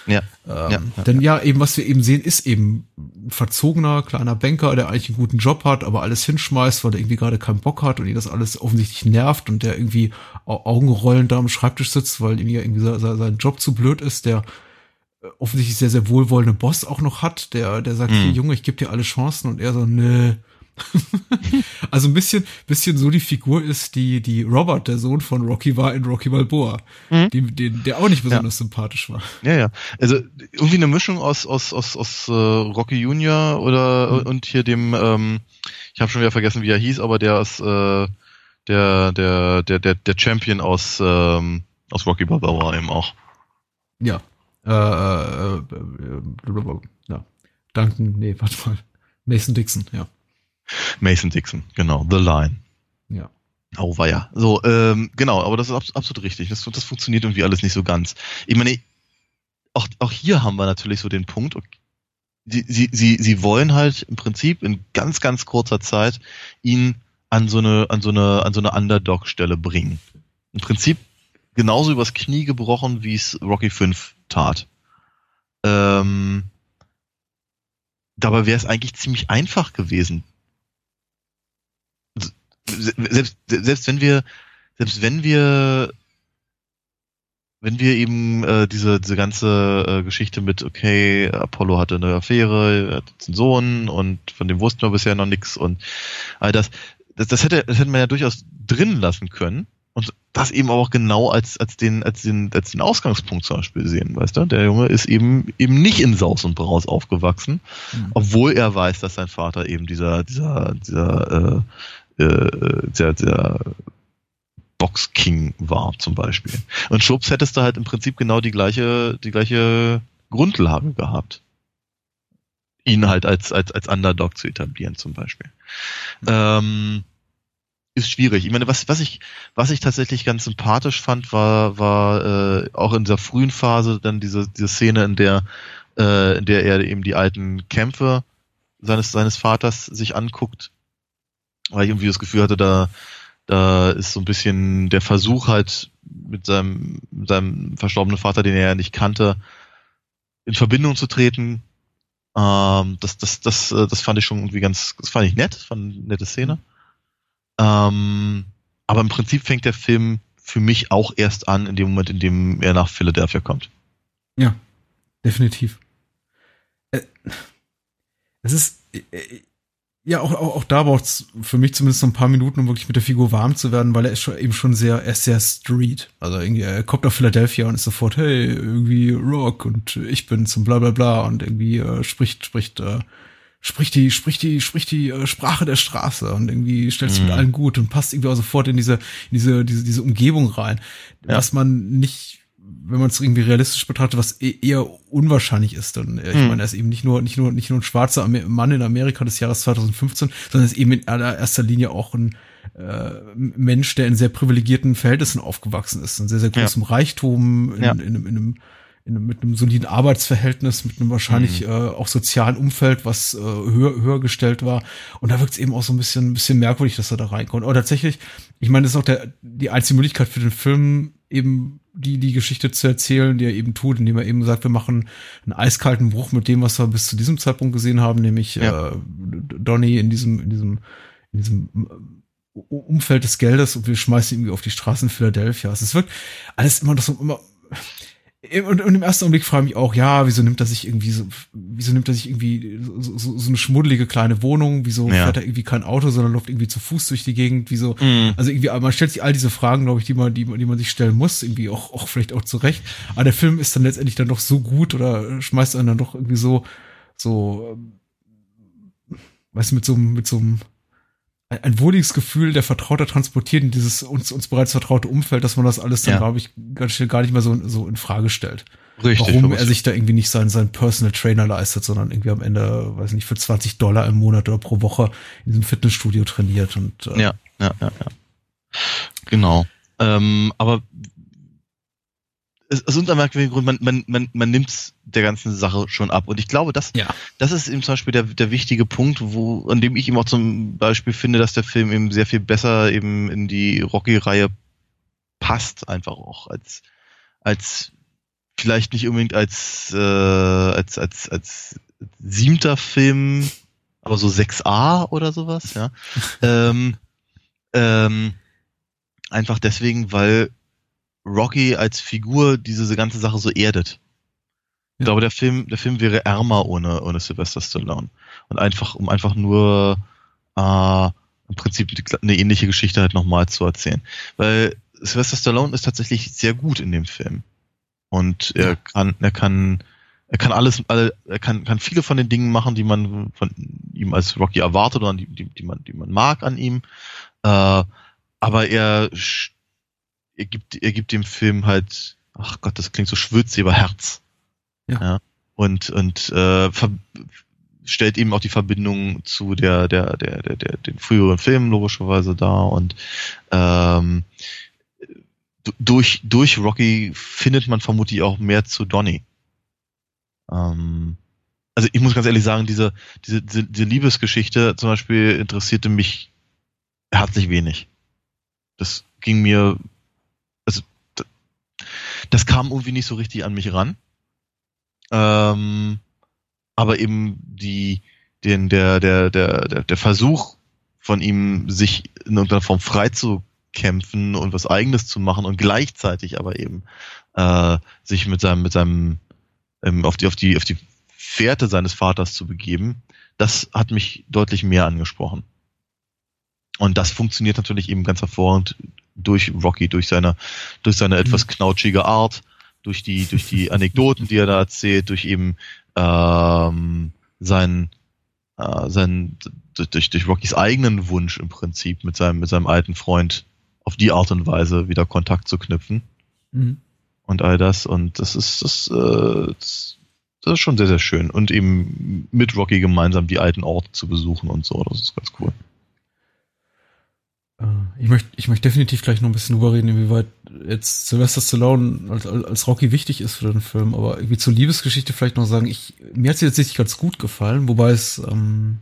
Ja. Ähm, Ja, denn ja, eben was wir eben sehen, ist eben ein verzogener kleiner Banker, der eigentlich einen guten Job hat, aber alles hinschmeißt, weil er irgendwie gerade keinen Bock hat und ihn das alles offensichtlich nervt und der irgendwie au- augenrollend da am Schreibtisch sitzt, weil ihm ja irgendwie se- se- sein Job zu blöd ist, der offensichtlich sehr, sehr wohlwollende Boss auch noch hat, der, der sagt, Mhm. hier Junge, ich gebe dir alle Chancen und er so, nö. also ein bisschen, bisschen so die Figur ist, die, die Robert, der Sohn von Rocky war in Rocky Balboa, Mhm. dem, den, der auch nicht besonders sympathisch war. Ja, ja. Also irgendwie eine Mischung aus aus aus aus äh, Rocky Junior oder Mhm. und hier dem ähm, ich habe schon wieder vergessen, wie er hieß, aber der ist äh, der, der, der, der, der Champion aus, ähm, aus Rocky Balboa eben auch. Ja. Äh, äh, äh, ja. Duncan, nee, warte mal. Mason Dixon, ja. Mason Dixon, genau. The Line. Ja. Oh, war ja. So, ähm, genau, aber das ist absolut richtig. Das, das funktioniert irgendwie alles nicht so ganz. Ich meine, auch, auch hier haben wir natürlich so den Punkt, okay, sie, sie, sie, sie wollen halt im Prinzip in ganz, ganz kurzer Zeit ihn an so eine, an so eine, an so eine Underdog-Stelle bringen. Im Prinzip genauso übers Knie gebrochen, wie es Rocky 5 tat. Ähm, dabei wäre es eigentlich ziemlich einfach gewesen. Selbst, selbst wenn wir, selbst wenn wir wenn wir eben äh, diese, diese ganze äh, Geschichte mit, okay, Apollo hatte eine Affäre, hat jetzt einen Sohn und von dem wussten wir bisher noch nichts und all das, das, das hätte, das hätte man ja durchaus drin lassen können und das eben auch genau als, als den, als den, als den Ausgangspunkt zum Beispiel sehen, weißt du? Der Junge ist eben, eben nicht in Saus und Braus aufgewachsen, mhm. obwohl er weiß, dass sein Vater eben dieser, dieser, dieser, äh, äh, der, der Box King war zum Beispiel. Und Schubs hättest du halt im Prinzip genau die gleiche, die gleiche Grundlage gehabt. Ihn halt als, als, als Underdog zu etablieren zum Beispiel. Ähm, ist schwierig. Ich meine, was, was ich, was ich tatsächlich ganz sympathisch fand, war, war äh, auch in dieser frühen Phase dann diese, diese Szene, in der, äh, in der er eben die alten Kämpfe seines, seines Vaters sich anguckt, weil ich irgendwie das Gefühl hatte, da, da ist so ein bisschen der Versuch halt mit seinem, mit seinem verstorbenen Vater, den er ja nicht kannte, in Verbindung zu treten. Ähm, das, das, das, äh, das fand ich schon irgendwie ganz, das fand ich nett, das fand eine nette Szene. Ähm, aber im Prinzip fängt der Film für mich auch erst an, in dem Moment, in dem er nach Philadelphia kommt. Ja, definitiv. Äh, es ist, äh, ja, auch, auch, auch da braucht es für mich zumindest so ein paar Minuten, um wirklich mit der Figur warm zu werden, weil er ist schon eben schon sehr, er ist sehr Street. Also irgendwie, er kommt nach Philadelphia und ist sofort, hey, irgendwie Rock und ich bin zum bla bla bla und irgendwie äh, spricht, spricht, äh, spricht die, spricht die, spricht die äh, Sprache der Straße und irgendwie stellt sich mhm. mit allen gut und passt irgendwie auch sofort in diese, in diese, diese, diese Umgebung rein. Ja. Was man nicht wenn man es irgendwie realistisch betrachtet, was e-, eher unwahrscheinlich ist. Dann, ich hm. meine, er ist eben nicht nur, nicht nur, nicht nur ein schwarzer Mann in Amerika des Jahres 2015, sondern ist eben in allererster Linie auch ein äh, Mensch, der in sehr privilegierten Verhältnissen aufgewachsen ist, in sehr, sehr großem ja. Reichtum, in, ja. in, in, in, einem, in mit einem soliden Arbeitsverhältnis, mit einem wahrscheinlich mhm. äh, auch sozialen Umfeld, was äh, höher, höher gestellt war. Und da wirkt es eben auch so ein bisschen, ein bisschen merkwürdig, dass er da reinkommt. Aber tatsächlich, ich meine, das ist auch der, die einzige Möglichkeit für den Film, eben die, die Geschichte zu erzählen, die er eben tut, indem er eben sagt, wir machen einen eiskalten Bruch mit dem, was wir bis zu diesem Zeitpunkt gesehen haben, nämlich ja. äh, Donny in diesem, in diesem, in diesem äh, Umfeld des Geldes und wir schmeißen ihn irgendwie auf die Straßen Philadelphia. Es wirkt alles immer noch so immer und, und im ersten Augenblick frage ich mich auch, ja, wieso nimmt er sich irgendwie so, wieso nimmt er sich irgendwie so, so, so eine schmuddelige kleine Wohnung, wieso ja. fährt er irgendwie kein Auto, sondern läuft irgendwie zu Fuß durch die Gegend, wieso, mhm. also irgendwie, man stellt sich all diese Fragen, glaube ich, die man, die, die man sich stellen muss, irgendwie auch, auch vielleicht auch zurecht. Aber der Film ist dann letztendlich dann doch so gut oder schmeißt einen dann doch irgendwie so, so, ähm, weißt du, mit so, mit so einem, ein, ein wohliges Gefühl der Vertrauter transportiert in dieses uns, uns bereits vertraute Umfeld, dass man das alles dann, ja. glaube ich, ganz schnell gar nicht mehr so, so in Frage stellt. Richtig. Warum er sich da irgendwie nicht seinen, seinen Personal Trainer leistet, sondern irgendwie am Ende, weiß nicht, für 20 Dollar im Monat oder pro Woche in diesem Fitnessstudio trainiert und äh, ja, ja, ja, ja. Genau. Ähm, aber ist ein merkwürdiger Grund, man, man, man, man nimmt der ganzen Sache schon ab. Und ich glaube, das, ja. das ist eben zum Beispiel der, der wichtige Punkt, wo, an dem ich eben auch zum Beispiel finde, dass der Film eben sehr viel besser eben in die Rocky-Reihe passt, einfach auch als, als vielleicht nicht unbedingt als, äh, als, als, als siebter Film, aber so 6a oder sowas, ja. ähm, ähm, einfach deswegen, weil Rocky als Figur diese ganze Sache so erdet. Ich glaube, der Film, der Film wäre ärmer ohne, ohne Sylvester Stallone. Und einfach, um einfach nur äh, im Prinzip eine ähnliche Geschichte halt nochmal zu erzählen. Weil Sylvester Stallone ist tatsächlich sehr gut in dem Film. Und er ja. kann, er kann, er kann alles, er kann, kann viele von den Dingen machen, die man von ihm als Rocky erwartet oder die, die, die man, die man mag an ihm. Äh, aber er, er gibt, er gibt dem Film halt, ach Gott, das klingt so schwürzig, Herz. Ja. ja. Und, und äh, stellt eben auch die Verbindung zu der, der, der, der, der den früheren Filmen logischerweise dar und ähm, durch, durch Rocky findet man vermutlich auch mehr zu Donny. Ähm, also ich muss ganz ehrlich sagen, diese, diese, diese, diese Liebesgeschichte zum Beispiel interessierte mich herzlich wenig. Das ging mir, das kam irgendwie nicht so richtig an mich ran. Ähm, aber eben die, den, der, der, der, der, der Versuch von ihm, sich in irgendeiner Form frei zu kämpfen und was eigenes zu machen und gleichzeitig aber eben äh, sich mit seinem, mit seinem ähm, auf die, auf die, auf die Fährte seines Vaters zu begeben, das hat mich deutlich mehr angesprochen. Und das funktioniert natürlich eben ganz hervorragend durch Rocky, durch seine, durch seine mhm. etwas knautschige Art, durch die, durch die Anekdoten, die er da erzählt, durch eben ähm, sein, äh, sein durch, durch Rockys eigenen Wunsch im Prinzip mit seinem, mit seinem alten Freund auf die Art und Weise wieder Kontakt zu knüpfen. Mhm. Und all das. Und das ist, das, äh, das, das ist schon sehr, sehr schön. Und eben mit Rocky gemeinsam die alten Orte zu besuchen und so. Das ist ganz cool. Äh, ich möchte, ich möchte definitiv gleich noch ein bisschen drüber reden, inwieweit jetzt Sylvester Stallone als, als Rocky wichtig ist für den Film, aber irgendwie zur Liebesgeschichte vielleicht noch sagen, ich, mir hat sie tatsächlich ganz gut gefallen, wobei es, ähm,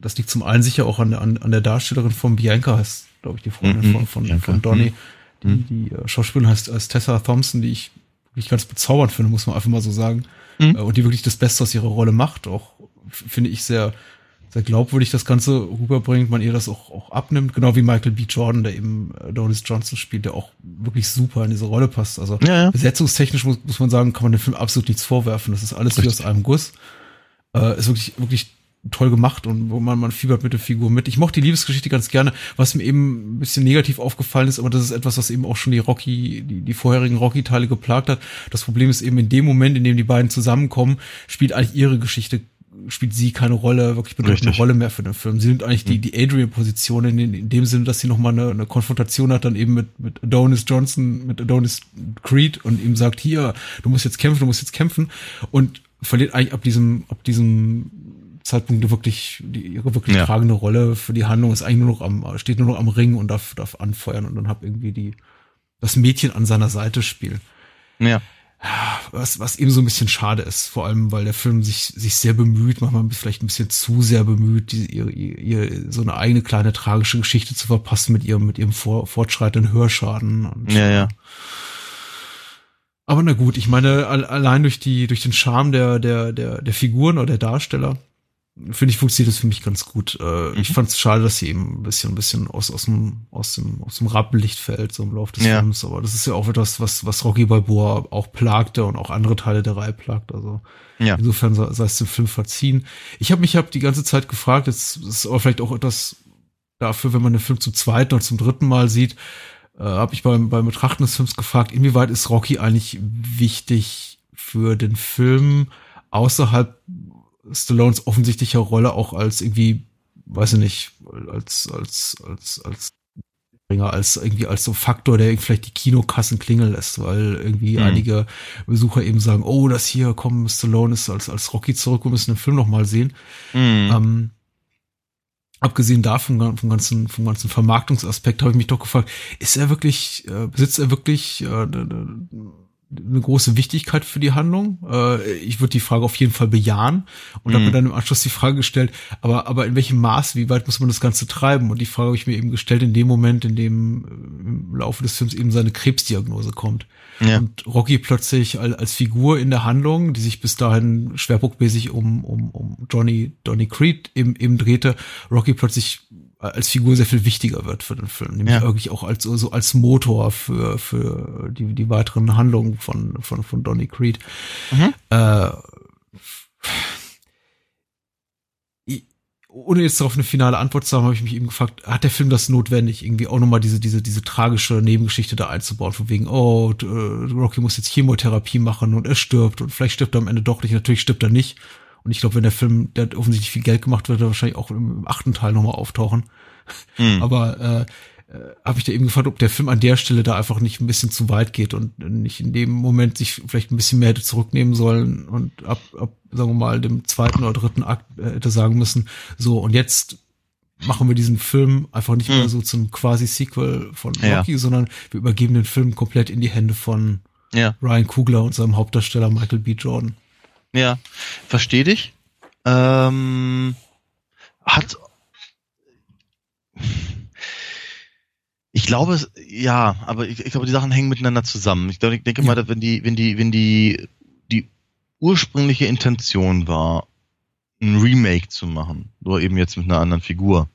das liegt zum einen sicher auch an der, an, an der Darstellerin von Bianca, heißt, glaube ich, die Freundin mhm, von, von, von Donny. Mhm. Die, die äh, Schauspielerin heißt, heißt Tessa Thompson, die ich wirklich ganz bezaubernd finde, muss man einfach mal so sagen. Mhm. Äh, und die wirklich das Beste aus ihrer Rolle macht, auch finde ich sehr, sehr glaubwürdig das Ganze rüberbringt, man ihr das auch, auch abnimmt, genau wie Michael B. Jordan, der eben äh, Donis Johnson spielt, der auch wirklich super in diese Rolle passt. Also ja, ja. besetzungstechnisch muss, muss man sagen, kann man dem Film absolut nichts vorwerfen. Das ist alles Richtig. wie aus einem Guss. Äh, ist wirklich, wirklich toll gemacht und wo man, man fiebert mit der Figur mit. Ich mochte die Liebesgeschichte ganz gerne, was mir eben ein bisschen negativ aufgefallen ist, aber das ist etwas, was eben auch schon die Rocky, die, die vorherigen Rocky-Teile geplagt hat. Das Problem ist eben in dem Moment, in dem die beiden zusammenkommen, spielt eigentlich ihre Geschichte spielt sie keine Rolle, wirklich bedeutende Richtig. Rolle mehr für den Film. Sie sind eigentlich die, mhm. die Adrian-Position in, in, dem Sinne, dass sie nochmal eine, eine Konfrontation hat dann eben mit, mit Adonis Johnson, mit Adonis Creed und ihm sagt, hier, du musst jetzt kämpfen, du musst jetzt kämpfen und verliert eigentlich ab diesem, ab diesem Zeitpunkt wirklich, die, ihre wirklich ja. tragende Rolle für die Handlung ist eigentlich nur noch am, steht nur noch am Ring und darf, darf anfeuern und dann hab irgendwie die, das Mädchen an seiner Seite spielen. Ja was, was eben so ein bisschen schade ist, vor allem weil der Film sich, sich sehr bemüht, manchmal vielleicht ein bisschen zu sehr bemüht, die, ihr, ihr, so eine eigene kleine tragische Geschichte zu verpassen mit ihrem, mit ihrem vor, fortschreitenden Hörschaden. Und, ja, ja. Aber na gut, ich meine, allein durch die, durch den Charme der, der, der, der Figuren oder der Darsteller, finde ich, funktioniert das für mich ganz gut. Äh, mhm. Ich fand es schade, dass sie eben ein bisschen, ein bisschen aus, aus dem, aus dem, aus dem Rampenlicht fällt, so im Laufe des ja. Films. Aber das ist ja auch etwas, was, was Rocky Balboa auch plagte und auch andere Teile der Reihe plagt. Also ja. insofern sei, sei es dem Film verziehen. Ich habe mich hab die ganze Zeit gefragt, jetzt ist aber vielleicht auch etwas dafür, wenn man den Film zum zweiten oder zum dritten Mal sieht, äh, habe ich beim, beim Betrachten des Films gefragt, inwieweit ist Rocky eigentlich wichtig für den Film außerhalb Stallones offensichtlicher Rolle auch als irgendwie, weiß ich nicht, als, als, als, als als irgendwie als so Faktor, der vielleicht die Kinokassen klingeln lässt, weil irgendwie mhm. einige Besucher eben sagen, oh, das hier, komm, Stallone ist als, als Rocky zurück, wir müssen den Film nochmal sehen. Mhm. Ähm, abgesehen davon, vom ganzen, vom ganzen Vermarktungsaspekt, habe ich mich doch gefragt, ist er wirklich, äh, besitzt er wirklich äh, eine große Wichtigkeit für die Handlung. Äh, ich würde die Frage auf jeden Fall bejahen und mhm. habe mir dann im Anschluss die Frage gestellt, aber, aber in welchem Maß, wie weit muss man das Ganze treiben? Und die Frage habe ich mir eben gestellt in dem Moment, in dem äh, im Laufe des Films eben seine Krebsdiagnose kommt. Ja. Und Rocky plötzlich als Figur in der Handlung, die sich bis dahin schwerpunktmäßig um, um, um Johnny, Johnny Creed eben, eben drehte, Rocky plötzlich als Figur sehr viel wichtiger wird für den Film, nämlich ja. wirklich auch als so als Motor für für die die weiteren Handlungen von von von Donny Creed. Mhm. Äh, ohne jetzt darauf eine finale Antwort zu haben, habe ich mich eben gefragt, hat der Film das notwendig, irgendwie auch nochmal diese, diese, diese tragische Nebengeschichte da einzubauen, von wegen, oh, äh, Rocky muss jetzt Chemotherapie machen und er stirbt und vielleicht stirbt er am Ende doch nicht, natürlich stirbt er nicht. Und ich glaube, wenn der Film, der hat offensichtlich viel Geld gemacht, wird er wahrscheinlich auch im achten Teil nochmal auftauchen. Mhm. Aber äh, äh, habe ich da eben gefragt, ob der Film an der Stelle da einfach nicht ein bisschen zu weit geht und nicht in dem Moment sich vielleicht ein bisschen mehr hätte zurücknehmen sollen und ab, ab sagen wir mal, dem zweiten oder dritten Akt äh, hätte sagen müssen, so und jetzt machen wir diesen Film einfach nicht hm. mehr so zum quasi Sequel von Rocky, ja. sondern wir übergeben den Film komplett in die Hände von ja. Ryan Kugler und seinem Hauptdarsteller Michael B. Jordan. Ja, verstehe dich. Ähm, hat ich glaube, ja, aber ich, ich, glaube, die Sachen hängen miteinander zusammen. Ich, glaube, ich denke mal, wenn die, wenn die, wenn die, die ursprüngliche Intention war, ein Remake zu machen, nur eben jetzt mit einer anderen Figur,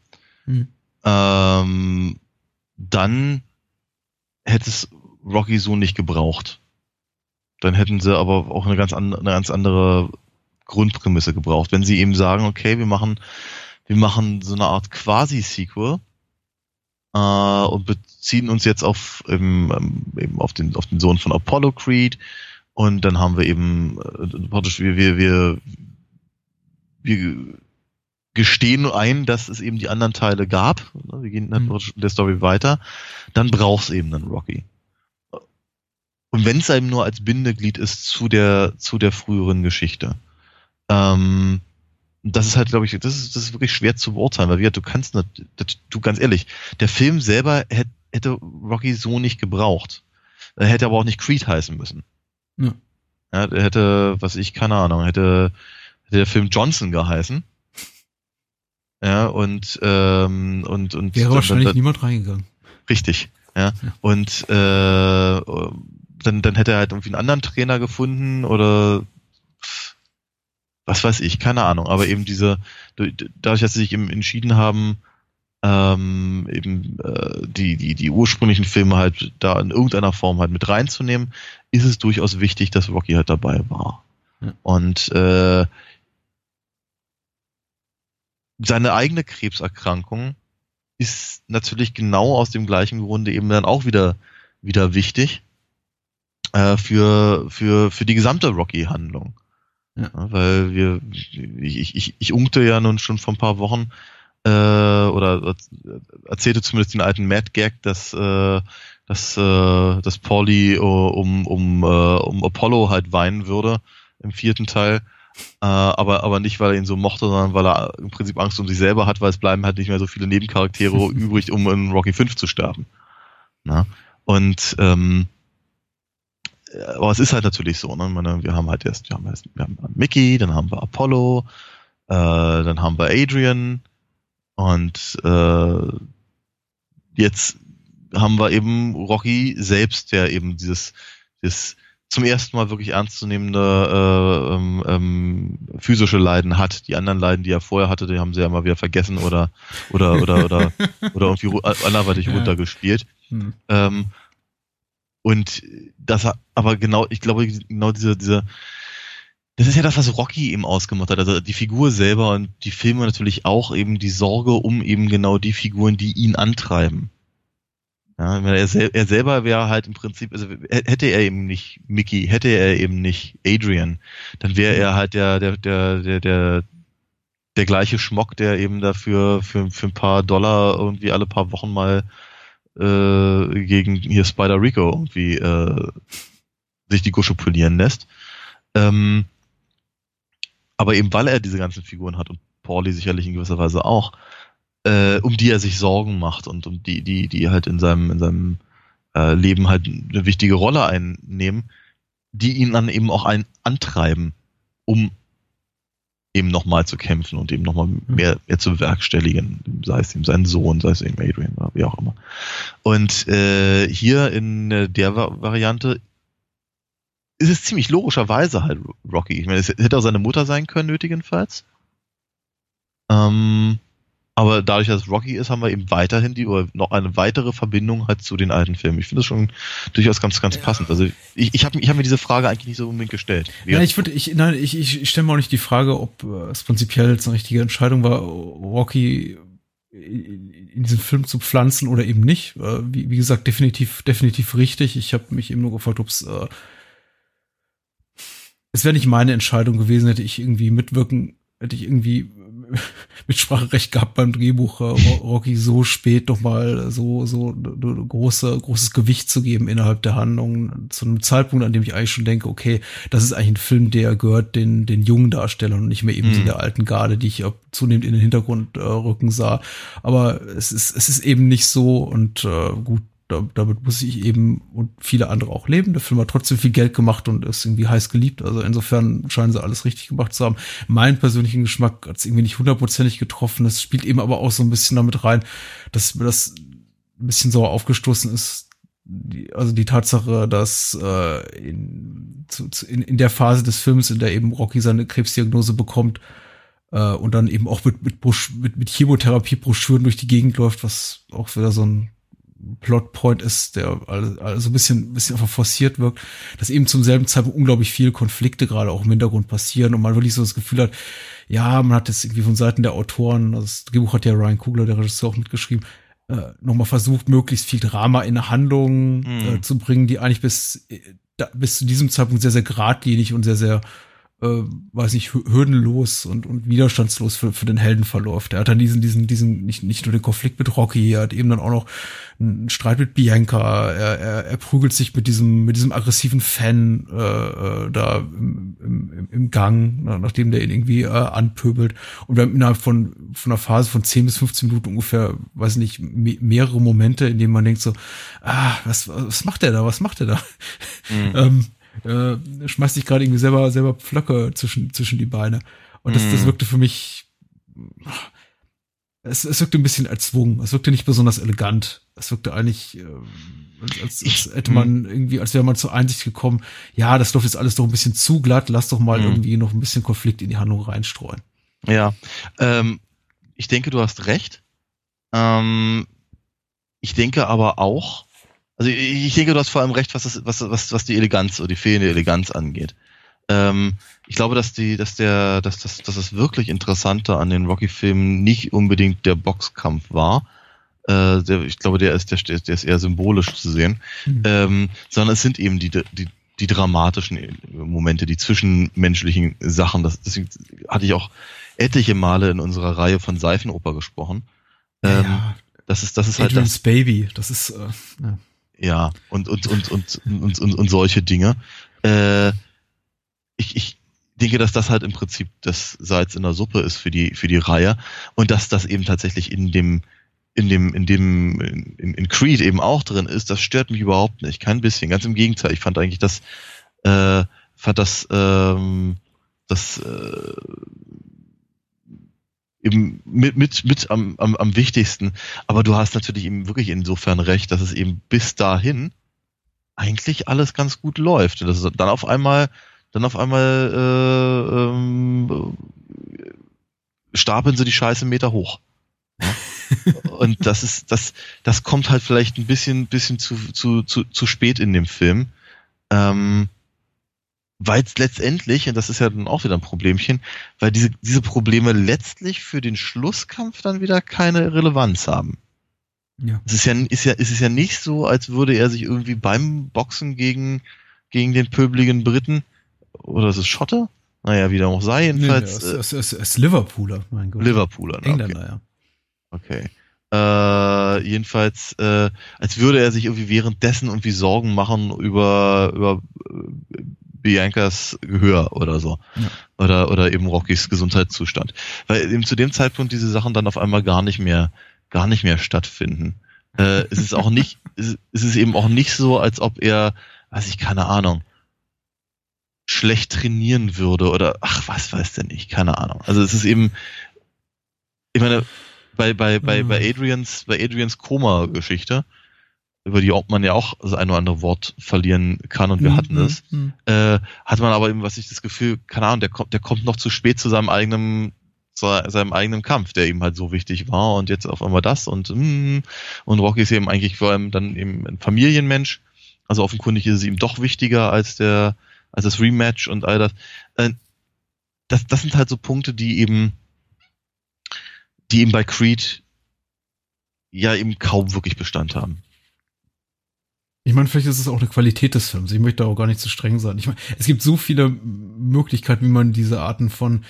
hm. ähm, dann hätte es Rocky so nicht gebraucht. Dann hätten sie aber auch eine ganz, an, eine ganz andere Grundprämisse gebraucht. Wenn sie eben sagen, okay, wir machen, wir machen so eine Art Quasi-Sequel äh, und beziehen uns jetzt auf, eben, ähm, eben auf, den, auf den Sohn von Apollo Creed und dann haben wir eben äh, praktisch wir, wir, wir, wir gestehen ein, dass es eben die anderen Teile gab. Wir gehen mhm. der Story weiter. Dann brauchst eben einen Rocky. Und wenn es eben nur als Bindeglied ist zu der, zu der früheren Geschichte. Ähm, das ist halt, glaube ich, das ist, das ist wirklich schwer zu beurteilen, weil wie, du kannst nicht, du ganz ehrlich, der Film selber hätte, hätte Rocky so nicht gebraucht. Er hätte aber auch nicht Creed heißen müssen. Ja. ja der hätte, was ich, keine Ahnung, hätte, hätte der Film Johnson geheißen. Ja, und, ähm, und, und. Wäre wahrscheinlich dann, niemand reingegangen. Richtig, ja. ja. Und, äh, dann, dann hätte er halt irgendwie einen anderen Trainer gefunden oder was weiß ich, keine Ahnung. Aber eben diese, dadurch, dass sie sich eben entschieden haben, ähm, eben äh, die, die, die ursprünglichen Filme halt da in irgendeiner Form halt mit reinzunehmen, ist es durchaus wichtig, dass Rocky halt dabei war. Ja. Und äh, seine eigene Krebserkrankung ist natürlich genau aus dem gleichen Grunde eben dann auch wieder wieder wichtig äh, für, für, für die gesamte Rocky-Handlung. Ja. Weil wir, ich, ich, ich unkte ja nun schon vor ein paar Wochen, äh, oder erzählte zumindest den alten Mad Gag, dass, äh, dass, äh, dass Pauli um, um, äh, um Apollo halt weinen würde im vierten Teil. Äh, aber, aber nicht, weil er ihn so mochte, sondern weil er im Prinzip Angst um sich selber hat, weil es bleiben halt nicht mehr so viele Nebencharaktere übrig, um in Rocky 5 zu sterben. Na? Und ähm, aber es ist halt natürlich so, ne? Meine, wir haben halt erst, wir haben, erst, wir haben Mickey, dann haben wir Apollo, äh, dann haben wir Adrian und äh, jetzt haben wir eben Rocky selbst, der eben dieses, dieses zum ersten Mal wirklich ernstzunehmende äh, ähm, ähm, physische Leiden hat. Die anderen Leiden, die er vorher hatte, die haben sie ja mal wieder vergessen oder oder oder oder oder irgendwie anderweitig ja. runtergespielt. Hm. Ähm, und das aber genau, ich glaube, genau diese, diese, das ist ja das, was Rocky eben ausgemacht hat. Also die Figur selber und die Filme natürlich auch eben die Sorge um eben genau die Figuren, die ihn antreiben. Ja, er, sel er selber wäre halt im Prinzip, also hätte er eben nicht Mickey, hätte er eben nicht Adrian, dann wäre er halt der, der, der, der, der, der gleiche Schmock, der eben dafür für, für ein paar Dollar irgendwie alle paar Wochen mal äh, gegen hier Spider Rico irgendwie äh, sich die Gusche polieren lässt. Ähm, aber eben weil er diese ganzen Figuren hat und Pauli sicherlich in gewisser Weise auch, äh, um die er sich Sorgen macht und um die, die, die halt in seinem, in seinem äh, Leben halt eine wichtige Rolle einnehmen, die ihn dann eben auch ein antreiben, um eben nochmal zu kämpfen und eben nochmal mhm. mehr, mehr zu bewerkstelligen, sei es ihm sein Sohn, sei es ihm Adrian wie auch immer. Und äh, hier in der Variante ist es ziemlich logischerweise halt Rocky. Ich meine, es hätte auch seine Mutter sein können, nötigenfalls. Ähm, aber dadurch, dass es Rocky ist, haben wir eben weiterhin die oder noch eine weitere Verbindung halt zu den alten Filmen. Ich finde das schon durchaus ganz, ganz ja. passend. Also ich, ich habe ich hab mir diese Frage eigentlich nicht so unbedingt gestellt. Wie ja, ich würde, ich, nein, ich, ich stelle mir auch nicht die Frage, ob äh, es prinzipiell jetzt eine richtige Entscheidung war, Rocky in diesen Film zu pflanzen oder eben nicht. Äh, wie, wie gesagt, definitiv, definitiv richtig. Ich habe mich eben nur gefragt, ob es äh, es wäre nicht meine Entscheidung gewesen, hätte ich irgendwie mitwirken, hätte ich irgendwie Mitspracherecht gehabt beim Drehbuch, äh, Rocky so spät nochmal so, so große, großes Gewicht zu geben innerhalb der Handlung, zu einem Zeitpunkt, an dem ich eigentlich schon denke, okay, das ist eigentlich ein Film, der gehört den, den jungen Darstellern und nicht mehr eben mhm. der alten Garde, die ich zunehmend in den Hintergrund äh, rücken sah. Aber es ist, es ist eben nicht so und äh, gut, damit muss ich eben und viele andere auch leben. Der Film hat trotzdem viel Geld gemacht und ist irgendwie heiß geliebt. Also insofern scheinen sie alles richtig gemacht zu haben. Mein persönlichen Geschmack hat es irgendwie nicht hundertprozentig getroffen. Das spielt eben aber auch so ein bisschen damit rein, dass mir das ein bisschen sauer aufgestoßen ist. Die, also die Tatsache, dass äh, in, zu, in, in der Phase des Films, in der eben Rocky seine Krebsdiagnose bekommt, äh, und dann eben auch mit, mit, mit, mit Chemotherapie-Broschüren durch die Gegend läuft, was auch wieder so ein Plotpoint ist, der also ein bisschen, ein bisschen forciert wirkt, dass eben zum selben Zeitpunkt unglaublich viele Konflikte gerade auch im Hintergrund passieren und man wirklich so das Gefühl hat, ja, man hat jetzt irgendwie von Seiten der Autoren, also das Drehbuch hat ja Ryan Kugler, der Regisseur, auch mitgeschrieben, äh, nochmal versucht, möglichst viel Drama in eine Handlung mhm. äh, zu bringen, die eigentlich bis, äh, da, bis zu diesem Zeitpunkt sehr, sehr geradlinig und sehr, sehr äh, weiß nicht, hürdenlos und, und widerstandslos für, für den Helden verläuft. Er hat dann diesen, diesen, diesen, nicht, nicht nur den Konflikt mit Rocky, er hat eben dann auch noch einen Streit mit Bianca, er, er, er prügelt sich mit diesem, mit diesem aggressiven Fan äh, äh da im, im, im Gang, nachdem der ihn irgendwie äh, anpöbelt. Und wir haben innerhalb von, von einer Phase von 10 bis 15 Minuten ungefähr, weiß nicht, mehrere Momente, in denen man denkt so, ah, was, was macht der da, was macht der da? Mhm. ähm, äh, schmeißt sich gerade irgendwie selber, selber Pflöcke zwischen, zwischen die Beine. Und das, das mhm. wirkte für mich, es, es wirkte ein bisschen erzwungen. Es wirkte nicht besonders elegant. Es wirkte eigentlich, äh, als, als, als hätte man mhm. irgendwie, als wäre man zur Einsicht gekommen, ja, das läuft jetzt alles doch ein bisschen zu glatt, lass doch mal mm. irgendwie noch ein bisschen Konflikt in die Handlung reinstreuen. Ja, ähm, ich denke, du hast recht. Ähm, ich denke aber auch, also ich denke, du hast vor allem recht, was, das, was, was, was die Eleganz oder die fehlende Eleganz angeht. Ähm, ich glaube, dass die, dass der, dass das, dass das wirklich Interessante an den Rocky-Filmen nicht unbedingt der Boxkampf war. Äh, der, ich glaube, der ist, der, der ist eher symbolisch zu sehen, mhm. ähm, sondern es sind eben die, die, die dramatischen Momente, die zwischenmenschlichen Sachen. Das, deswegen hatte ich auch etliche Male in unserer Reihe von Seifenoper gesprochen. Ähm, ja. Das ist, das ist halt das Baby. Das ist, äh, ja. Ja, und, und, und, und, und, und, und solche Dinge. Äh, ich, ich denke, dass das halt im Prinzip das Salz in der Suppe ist für die, für die Reihe und dass das eben tatsächlich in dem, in dem, in dem, in, in Creed eben auch drin ist, das stört mich überhaupt nicht. Kein bisschen. Ganz im Gegenteil. Ich fand eigentlich das, äh, fand das, ähm, das, äh, eben mit, mit, mit am, am, am wichtigsten. Aber du hast natürlich eben wirklich insofern recht, dass es eben bis dahin eigentlich alles ganz gut läuft. Das ist dann auf einmal, dann auf einmal äh, ähm, stapeln sie die Scheiße Meter hoch. Und das ist, das, das kommt halt vielleicht ein bisschen, bisschen zu, zu, zu, zu spät in dem Film. Ähm, weil es letztendlich, und das ist ja dann auch wieder ein Problemchen, weil diese, diese Probleme letztlich für den Schlusskampf dann wieder keine Relevanz haben. Ja. Es ist ja, ist ja, ist es ja nicht so, als würde er sich irgendwie beim Boxen gegen, gegen den pöbeligen Briten, oder ist es Schotter? Naja, wie der auch sei, jedenfalls. Nee, es, es, es, es Liverpooler, mein Gott. Liverpooler, ne? Engländer, ja. Okay. Äh, jedenfalls, äh, als würde er sich irgendwie währenddessen irgendwie Sorgen machen über, über Biancas Gehör oder so. Ja. Oder, oder eben Rockys Gesundheitszustand. Weil eben zu dem Zeitpunkt diese Sachen dann auf einmal gar nicht mehr, gar nicht mehr stattfinden. Äh, es ist auch nicht, es ist eben auch nicht so, als ob er, weiß ich, keine Ahnung, schlecht trainieren würde oder ach, was weiß denn ich, keine Ahnung. Also es ist eben, ich meine, bei, bei, bei, bei mhm. Adrians, bei Adrians Koma-Geschichte, über die man ja auch das ein oder andere Wort verlieren kann und wir mhm. hatten es, mhm. äh, hat man aber eben, was ich das Gefühl, keine Ahnung, der kommt, der kommt noch zu spät zu seinem eigenen zu seinem eigenen Kampf, der ihm halt so wichtig war und jetzt auf einmal das und mm, und Rocky ist eben eigentlich vor allem dann eben ein Familienmensch, also offenkundig ist es ihm doch wichtiger als der als das Rematch und all das. Äh, das, das sind halt so Punkte, die eben die eben bei Creed ja eben kaum wirklich Bestand haben. Ich meine, vielleicht ist es auch eine Qualität des Films. Ich möchte auch gar nicht zu streng sein. Ich meine, es gibt so viele Möglichkeiten, wie man diese Arten von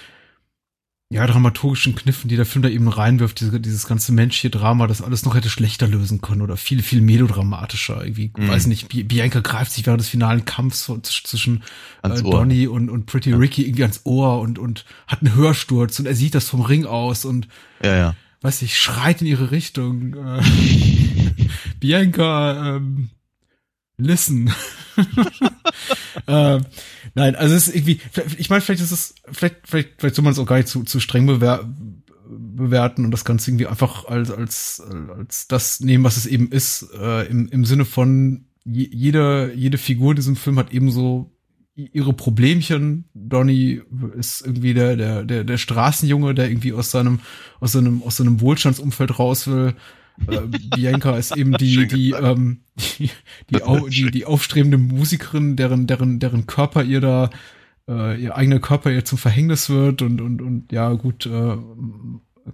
ja, dramaturgischen Kniffen, die der Film da eben reinwirft, diese, dieses ganze menschliche Drama, das alles noch hätte schlechter lösen können oder viel, viel melodramatischer. Irgendwie, mhm. weiß nicht, Bianca greift sich während des finalen Kampfs zwischen äh, Donny und, und Pretty ja. Ricky irgendwie ans Ohr und, und hat einen Hörsturz und er sieht das vom Ring aus und ja, ja. weiß ich, schreit in ihre Richtung. Äh, Bianca, ähm, listen. äh, nein, also es ist irgendwie, ich meine, vielleicht ist es, vielleicht, vielleicht, vielleicht soll man es auch gar nicht zu, zu streng bewer bewerten und das Ganze irgendwie einfach als, als, als das nehmen, was es eben ist, äh, im, im Sinne von jede, jede Figur in diesem Film hat ebenso ihre Problemchen. Donny ist irgendwie der, der, der, der Straßenjunge, der irgendwie aus seinem, aus seinem, aus seinem Wohlstandsumfeld raus will. Äh, Bianca ist eben die, die, ähm, die, die, au, die, die aufstrebende Musikerin, deren, deren, deren Körper ihr da, äh, ihr eigener Körper ihr zum Verhängnis wird und, und, und ja, gut, äh,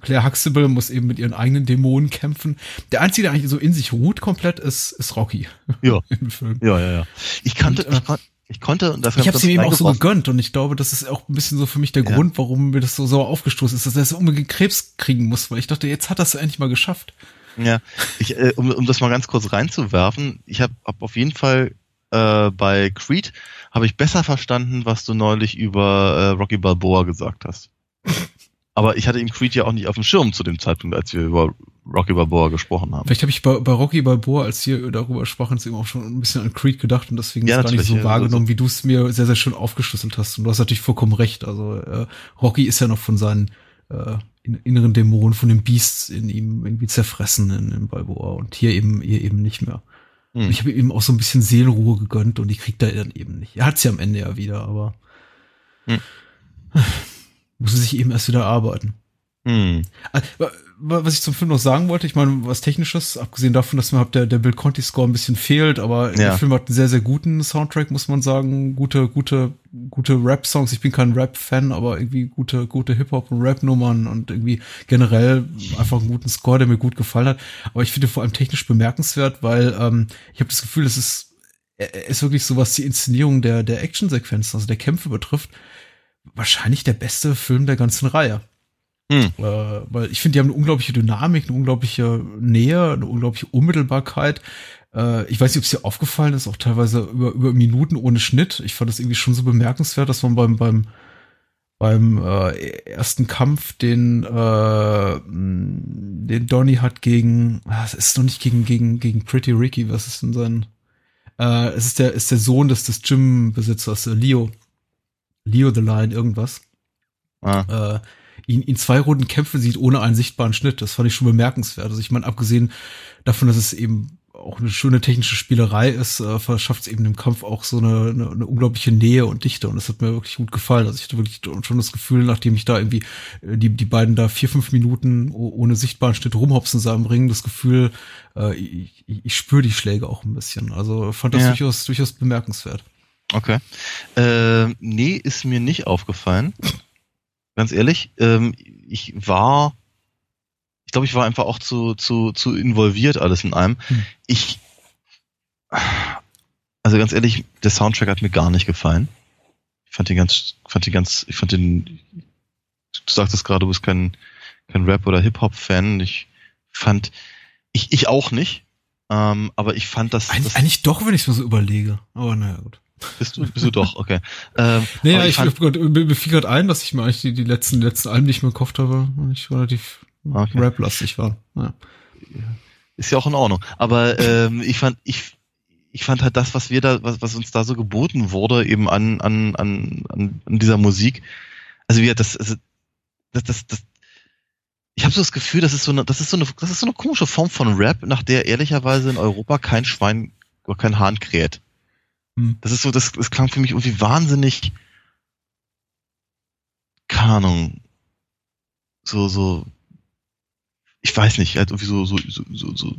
Claire Huxtable muss eben mit ihren eigenen Dämonen kämpfen. Der einzige, der eigentlich so in sich ruht komplett, ist, ist Rocky. Ja. Ja, ja, ja. Ich kannte, und, äh, ich, kon ich konnte, und das ich habe es ihm eben auch so gegönnt und ich glaube, das ist auch ein bisschen so für mich der ja. Grund, warum mir das so sauer aufgestoßen ist, dass er so unbedingt Krebs kriegen muss, weil ich dachte, jetzt hat er es endlich mal geschafft. Ja, ich, äh, um, um das mal ganz kurz reinzuwerfen, ich habe hab auf jeden Fall äh, bei Creed habe ich besser verstanden, was du neulich über äh, Rocky Balboa gesagt hast. Aber ich hatte ihm Creed ja auch nicht auf dem Schirm zu dem Zeitpunkt, als wir über Rocky Balboa gesprochen haben. Vielleicht habe ich bei, bei Rocky Balboa, als wir darüber sprachen, eben auch schon ein bisschen an Creed gedacht und deswegen ja, ist gar nicht so wahrgenommen, also, wie du es mir sehr, sehr schön aufgeschlüsselt hast. Und du hast natürlich vollkommen recht. Also äh, Rocky ist ja noch von seinen äh, inneren Dämonen von den Beasts in ihm irgendwie zerfressen in, in Balboa und hier eben hier eben nicht mehr. Hm. ich habe ihm auch so ein bisschen Seelenruhe gegönnt und die kriegt er dann eben nicht. Er hat's ja am Ende ja wieder, aber hm. muss sich eben erst wieder arbeiten. Hm. Was ich zum Film noch sagen wollte, ich meine, was Technisches, abgesehen davon, dass mir halt der, der Bill Conti-Score ein bisschen fehlt, aber ja. der Film hat einen sehr, sehr guten Soundtrack, muss man sagen. Gute, gute, gute Rap-Songs. Ich bin kein Rap-Fan, aber irgendwie gute, gute Hip-Hop- und Rap-Nummern und irgendwie generell einfach einen guten Score, der mir gut gefallen hat. Aber ich finde vor allem technisch bemerkenswert, weil ähm, ich habe das Gefühl, es ist, ist wirklich so, was die Inszenierung der, der Action-Sequenzen, also der Kämpfe betrifft, wahrscheinlich der beste Film der ganzen Reihe. Hm. Äh, weil ich finde, die haben eine unglaubliche Dynamik, eine unglaubliche Nähe, eine unglaubliche Unmittelbarkeit. Äh, ich weiß nicht, ob es dir aufgefallen ist, auch teilweise über, über Minuten ohne Schnitt. Ich fand das irgendwie schon so bemerkenswert, dass man beim, beim, beim äh, ersten Kampf, den, äh, den Donny hat gegen, ah, es ist noch nicht gegen, gegen, gegen Pretty Ricky, was ist denn sein? Äh, es ist der, ist der Sohn des, des Gym-Besitzers, äh, Leo. Leo the Lion, irgendwas. Ah. Äh, ihn, ihn zwei Runden kämpfen sieht ohne einen sichtbaren Schnitt. Das fand ich schon bemerkenswert. Also ich meine, abgesehen davon, dass es eben auch eine schöne technische Spielerei ist, äh, verschafft es eben dem Kampf auch so eine, eine, eine unglaubliche Nähe und Dichte und das hat mir wirklich gut gefallen. Also ich hatte wirklich schon das Gefühl, nachdem ich da irgendwie äh, die, die beiden da vier, fünf Minuten ohne sichtbaren Schnitt rumhopsen sah im Ring, das Gefühl, äh, ich, ich spüre die Schläge auch ein bisschen. Also fand das ja. durchaus, durchaus bemerkenswert. Okay. Äh, nee, ist mir nicht aufgefallen ganz ehrlich, ähm, ich war, ich glaube, ich war einfach auch zu, zu, zu involviert alles in einem. Hm. Ich, also ganz ehrlich, der Soundtrack hat mir gar nicht gefallen. Ich fand den ganz, fand den ganz, ich fand den, du sagtest gerade, du bist kein, kein Rap- oder Hip-Hop-Fan. Ich fand, ich, ich auch nicht. Ähm, aber ich fand das, Eig das eigentlich doch, wenn ich es mir so überlege. Aber naja, gut. Bist du, bist du doch, okay. Ähm, nee, ja, ich, ich grad, mir fiel gerade ein, dass ich mir eigentlich die, die letzten, letzten Alben nicht mehr gekauft habe und ich relativ okay. rap-lastig war. Ja. Ist ja auch in Ordnung. Aber ähm, ich fand, ich, ich fand halt das, was wir da, was, was uns da so geboten wurde, eben an, an, an, an dieser Musik. Also wie das, also, das, das, das, ich habe so das Gefühl, das ist so eine, das ist so eine, das ist so eine komische Form von Rap, nach der ehrlicherweise in Europa kein Schwein oder kein Hahn kräht. Hm. Das ist so, das, das klang für mich irgendwie wahnsinnig, keine Ahnung, so, so, ich weiß nicht, halt irgendwie so, so, so, so, so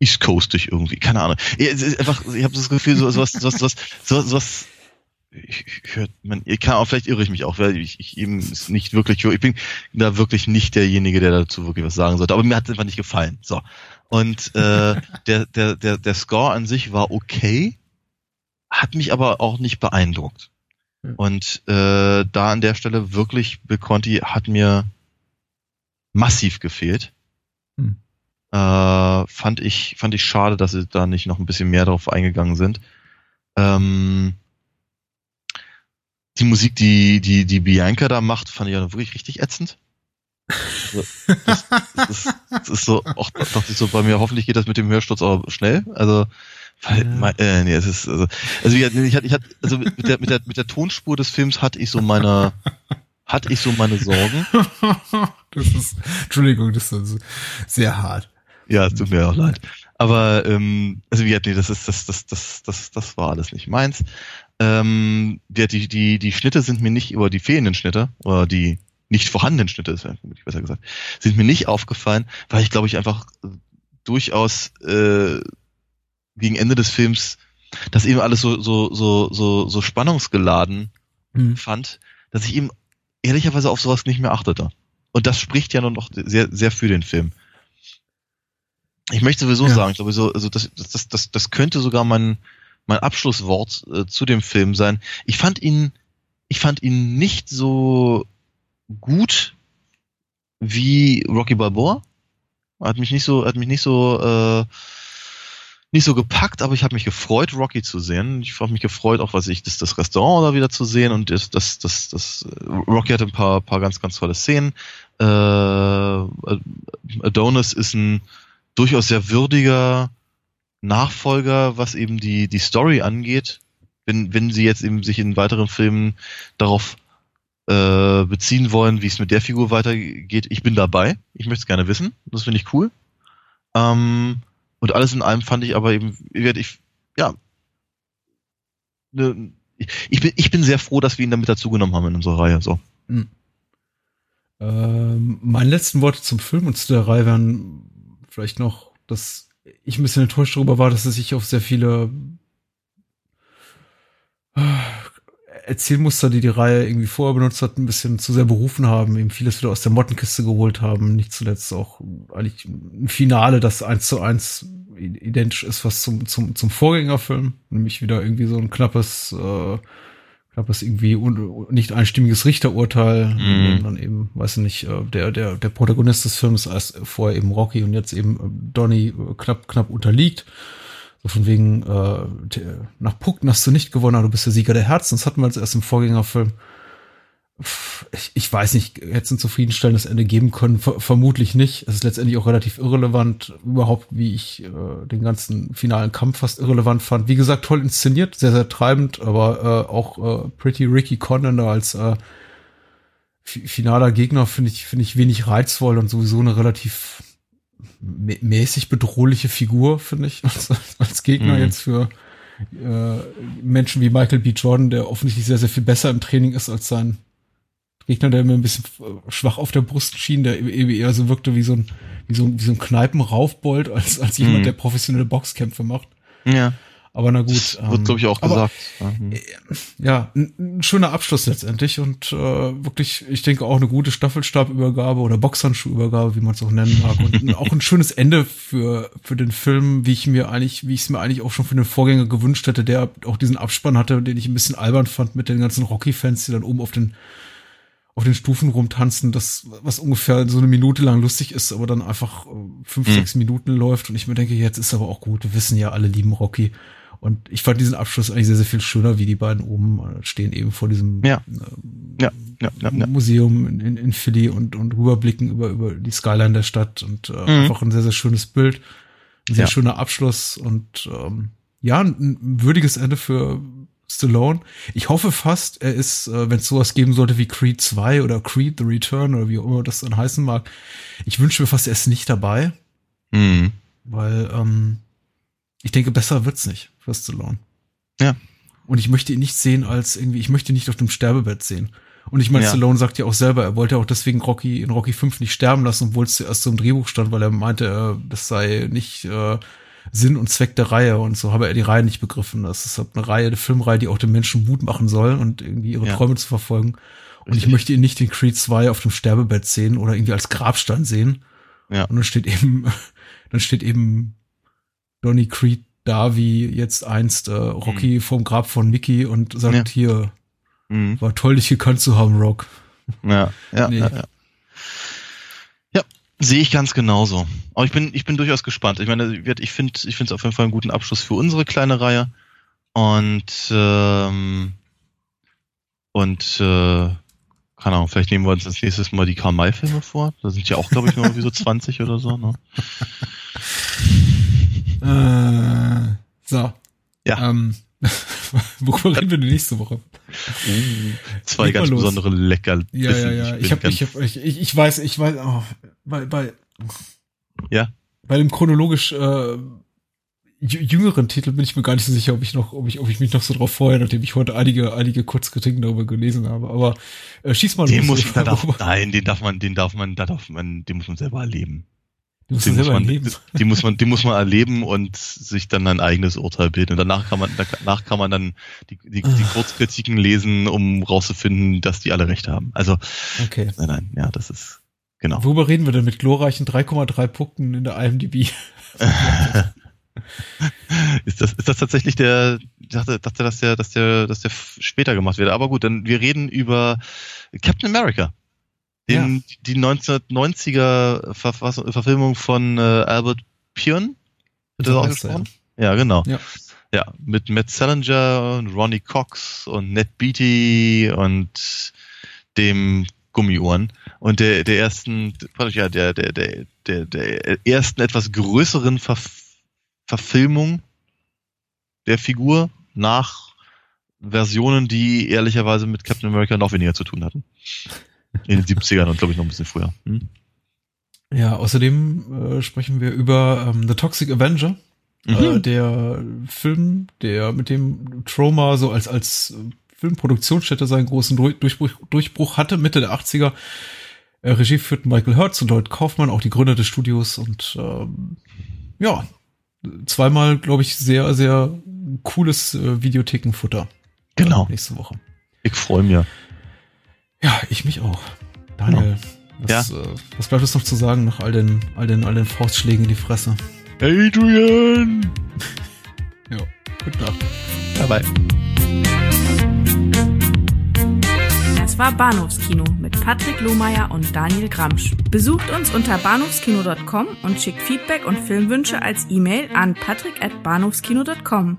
East Coastig irgendwie, keine Ahnung. Ich, einfach, ich habe das Gefühl, so, sowas, sowas, sowas, sowas, sowas ich, ich, hör, man, ich kann auch, vielleicht irre ich mich auch, weil ich, ich eben ist nicht wirklich, ich bin da wirklich nicht derjenige, der dazu wirklich was sagen sollte. Aber mir hat es einfach nicht gefallen. So. Und äh, der, der, der, der Score an sich war okay hat mich aber auch nicht beeindruckt. Mhm. Und äh, da an der Stelle wirklich Bill Conti hat mir massiv gefehlt. Mhm. Äh, fand ich fand ich schade, dass sie da nicht noch ein bisschen mehr drauf eingegangen sind. Ähm, die Musik, die die die Bianca da macht, fand ich ja wirklich richtig ätzend. Also, das, das, ist, das ist so, auch dachte ich so bei mir, hoffentlich geht das mit dem Hörsturz aber schnell. Also weil, ja. mein, äh, nee, es ist, also, also ich, ich hatte, ich hatte, also mit der, mit der, mit der Tonspur des Films hatte ich so meine, hatte ich so meine Sorgen. Das ist, Entschuldigung, das ist sehr hart. Ja, es tut mir auch leid. Aber, ähm, also wie nee, das ist, das, das, das, das, das war alles nicht meins. Ähm, die, die, die, die Schnitte sind mir nicht, oder die fehlenden Schnitte, oder die nicht vorhandenen Schnitte, ist ich besser gesagt, sind mir nicht aufgefallen, weil ich glaube ich einfach durchaus äh, gegen Ende des Films das eben alles so, so, so, so, so spannungsgeladen mhm. fand, dass ich eben ehrlicherweise auf sowas nicht mehr achtete. Und das spricht ja nur noch sehr, sehr für den Film. Ich möchte sowieso ja. sagen, ich glaube, so, also das, das, das, das könnte sogar mein, mein Abschlusswort äh, zu dem Film sein. Ich fand ihn, ich fand ihn nicht so gut wie Rocky Balboa. Hat mich nicht so, hat mich nicht so äh, nicht so gepackt, aber ich habe mich gefreut, Rocky zu sehen. Ich habe mich gefreut, auch was ich das, das Restaurant da wieder zu sehen und das, das, das, das Rocky hat ein paar, paar ganz, ganz tolle Szenen. Äh, Adonis ist ein durchaus sehr würdiger Nachfolger, was eben die, die Story angeht. Wenn, wenn sie jetzt eben sich in weiteren Filmen darauf äh, beziehen wollen, wie es mit der Figur weitergeht, ich bin dabei. Ich möchte es gerne wissen. Das finde ich cool. Ähm, und alles in allem fand ich aber eben, ich, ja, ne, ich, bin, ich bin sehr froh, dass wir ihn damit dazugenommen haben in unserer Reihe. So. Mhm. Ähm, meine letzten Worte zum Film und zu der Reihe wären vielleicht noch, dass ich ein bisschen enttäuscht darüber war, dass es sich auf sehr viele Erzählmuster, die die Reihe irgendwie vorher benutzt hat, ein bisschen zu sehr berufen haben, eben vieles wieder aus der Mottenkiste geholt haben, nicht zuletzt auch eigentlich ein Finale, das eins zu eins identisch ist, was zum, zum, zum Vorgängerfilm, nämlich wieder irgendwie so ein knappes, äh, knappes irgendwie un, nicht einstimmiges Richterurteil, mhm. dann eben, weiß ich nicht, äh, der, der, der Protagonist des Films als vorher eben Rocky und jetzt eben Donny knapp, knapp unterliegt. Von wegen, äh, nach Punkten hast du nicht gewonnen, aber du bist der Sieger der Herzen. Das hatten wir jetzt erst im Vorgängerfilm. Ich, ich weiß nicht, hätte es ein zufriedenstellendes Ende geben können? Ver vermutlich nicht. Es ist letztendlich auch relativ irrelevant, überhaupt, wie ich äh, den ganzen finalen Kampf fast irrelevant fand. Wie gesagt, toll inszeniert, sehr, sehr treibend, aber äh, auch äh, Pretty Ricky Condon als äh, finaler Gegner finde ich, finde ich wenig reizvoll und sowieso eine relativ mäßig bedrohliche Figur, finde ich, als, als Gegner mhm. jetzt für äh, Menschen wie Michael B. Jordan, der offensichtlich sehr, sehr viel besser im Training ist als sein Gegner, der mir ein bisschen schwach auf der Brust schien, der eher so wirkte wie so ein, wie so, wie so ein Kneipenraufbold, als, als jemand, mhm. der professionelle Boxkämpfe macht. Ja. Aber na gut. Das wird, ähm, glaube ich, auch gesagt. Aber, äh, ja, ein, ein, schöner Abschluss letztendlich und äh, wirklich, ich denke auch eine gute Staffelstabübergabe oder Boxhandschuhübergabe, wie man es auch nennen mag. Und auch ein schönes Ende für, für den Film, wie ich mir eigentlich, wie ich es mir eigentlich auch schon für den Vorgänger gewünscht hätte, der auch diesen Abspann hatte, den ich ein bisschen albern fand mit den ganzen Rocky-Fans, die dann oben auf den auf den Stufen rumtanzen, das, was ungefähr so eine Minute lang lustig ist, aber dann einfach äh, fünf, mhm. sechs Minuten läuft und ich mir denke, jetzt ist aber auch gut, wir wissen ja, alle lieben Rocky. Und ich fand diesen Abschluss eigentlich sehr, sehr viel schöner, wie die beiden oben stehen eben vor diesem ja. Äh, ja, ja. Museum in, in Philly und, und rüberblicken über, über die Skyline der Stadt und äh, mhm. einfach ein sehr, sehr schönes Bild, ein sehr schöner Abschluss und ähm, ja, ein, ein würdiges Ende für Stallone. Ich hoffe fast, er ist, äh, wenn es sowas geben sollte wie Creed 2 oder Creed The Return oder wie auch immer das dann heißen mag, ich wünsche mir fast, er ist nicht dabei. Mhm. Weil ähm, ich denke, besser wird's nicht für Stallone. Ja. Und ich möchte ihn nicht sehen als irgendwie, ich möchte ihn nicht auf dem Sterbebett sehen. Und ich meine, ja. Stallone sagt ja auch selber, er wollte auch deswegen Rocky in Rocky 5 nicht sterben lassen, obwohl es zuerst so im Drehbuch stand, weil er meinte, äh, das sei nicht äh, Sinn und Zweck der Reihe und so habe er die Reihe nicht begriffen. Das ist halt eine Reihe, eine Filmreihe, die auch den Menschen Mut machen soll und irgendwie ihre ja. Träume zu verfolgen. Und Richtig. ich möchte ihn nicht in Creed 2 auf dem Sterbebett sehen oder irgendwie als Grabstein sehen. Ja. Und dann steht eben, dann steht eben Donny Creed da wie jetzt einst äh, Rocky mhm. vom Grab von Mickey und sagt ja. hier, Mhm. War toll, dich gekannt zu haben, Rock. Ja, ja, nee. ja, ja. Ja, sehe ich ganz genauso. Aber ich bin, ich bin durchaus gespannt. Ich meine, ich finde, ich finde es auf jeden Fall einen guten Abschluss für unsere kleine Reihe. Und ähm, und äh, keine Ahnung, vielleicht nehmen wir uns als nächstes mal die Karl-May-Filme vor. Da sind ja auch, glaube ich, nur irgendwie so 20 oder so. Ne? Äh, so. Ja. Ähm, worüber reden wir denn nächste Woche? Uh, zwei ganz besondere lecker. Ja, ja, ja. Ich, hab, ich, hab, ich, ich, ich weiß, ich weiß, oh, bei, bei, ja. Bei dem chronologisch äh, jüngeren Titel bin ich mir gar nicht so sicher, ob ich noch, ob ich, ob ich mich noch so drauf freue, nachdem ich heute einige, einige Kurzkritiken darüber gelesen habe. Aber äh, schieß mal den los. Muss, da darf, nein, den darf man, den darf man, da darf man, den muss man selber erleben. Den muss, man. Die muss man, die muss man erleben und sich dann ein eigenes Urteil bilden. Und danach kann man, danach kann man dann die, die, die ah. Kurzkritiken lesen, um rauszufinden, dass die alle recht haben. Also, okay. nein, nein, ja, das ist, genau. Worüber reden wir denn mit glorreichen 3,3 Punkten in der IMDb? ist das, ist das tatsächlich der, ich dachte, dachte, dass der, dass der, dass der später gemacht wird. Aber gut, dann wir reden über Captain America. Den, ja. Die 1990er Ver Verfilmung von äh, Albert Pion. Wird das auch gesprochen? Ja. genau. Ja. ja, mit Matt Salinger und Ronnie Cox und Ned Beatty und dem Gummiohren und der der ersten ja der der der der, der ersten etwas größeren Verfilmung Verfilmung der Figur nach Versionen, die ehrlicherweise mit Captain America noch weniger zu tun hatten. In den 70ern und glaube ich noch ein bisschen früher. Hm? Ja, außerdem äh, sprechen wir über ähm, The Toxic Avenger. Mhm. Äh, der Film, der mit dem Trauma so als, als Filmproduktionsstätte seinen großen Durchbruch, Durchbruch hatte, Mitte der 80er. Äh, Regie führt Michael Hertz und Lloyd Kaufmann, auch die Gründer des Studios. Und ähm, ja, zweimal, glaube ich, sehr, sehr cooles äh, Videothekenfutter. Genau. Äh, nächste Woche. Ich freue mich. Ja, ich mich auch. Daniel, genau. was, ja. äh, was bleibt es noch zu sagen nach all den, all den, all den Faustschlägen in die Fresse? Adrian! ja, gute Nacht. Bye bye. war Bahnhofskino mit Patrick Lohmeier und Daniel Gramsch. Besucht uns unter bahnhofskino.com und schickt Feedback und Filmwünsche als E-Mail an patrick at bahnhofskino.com.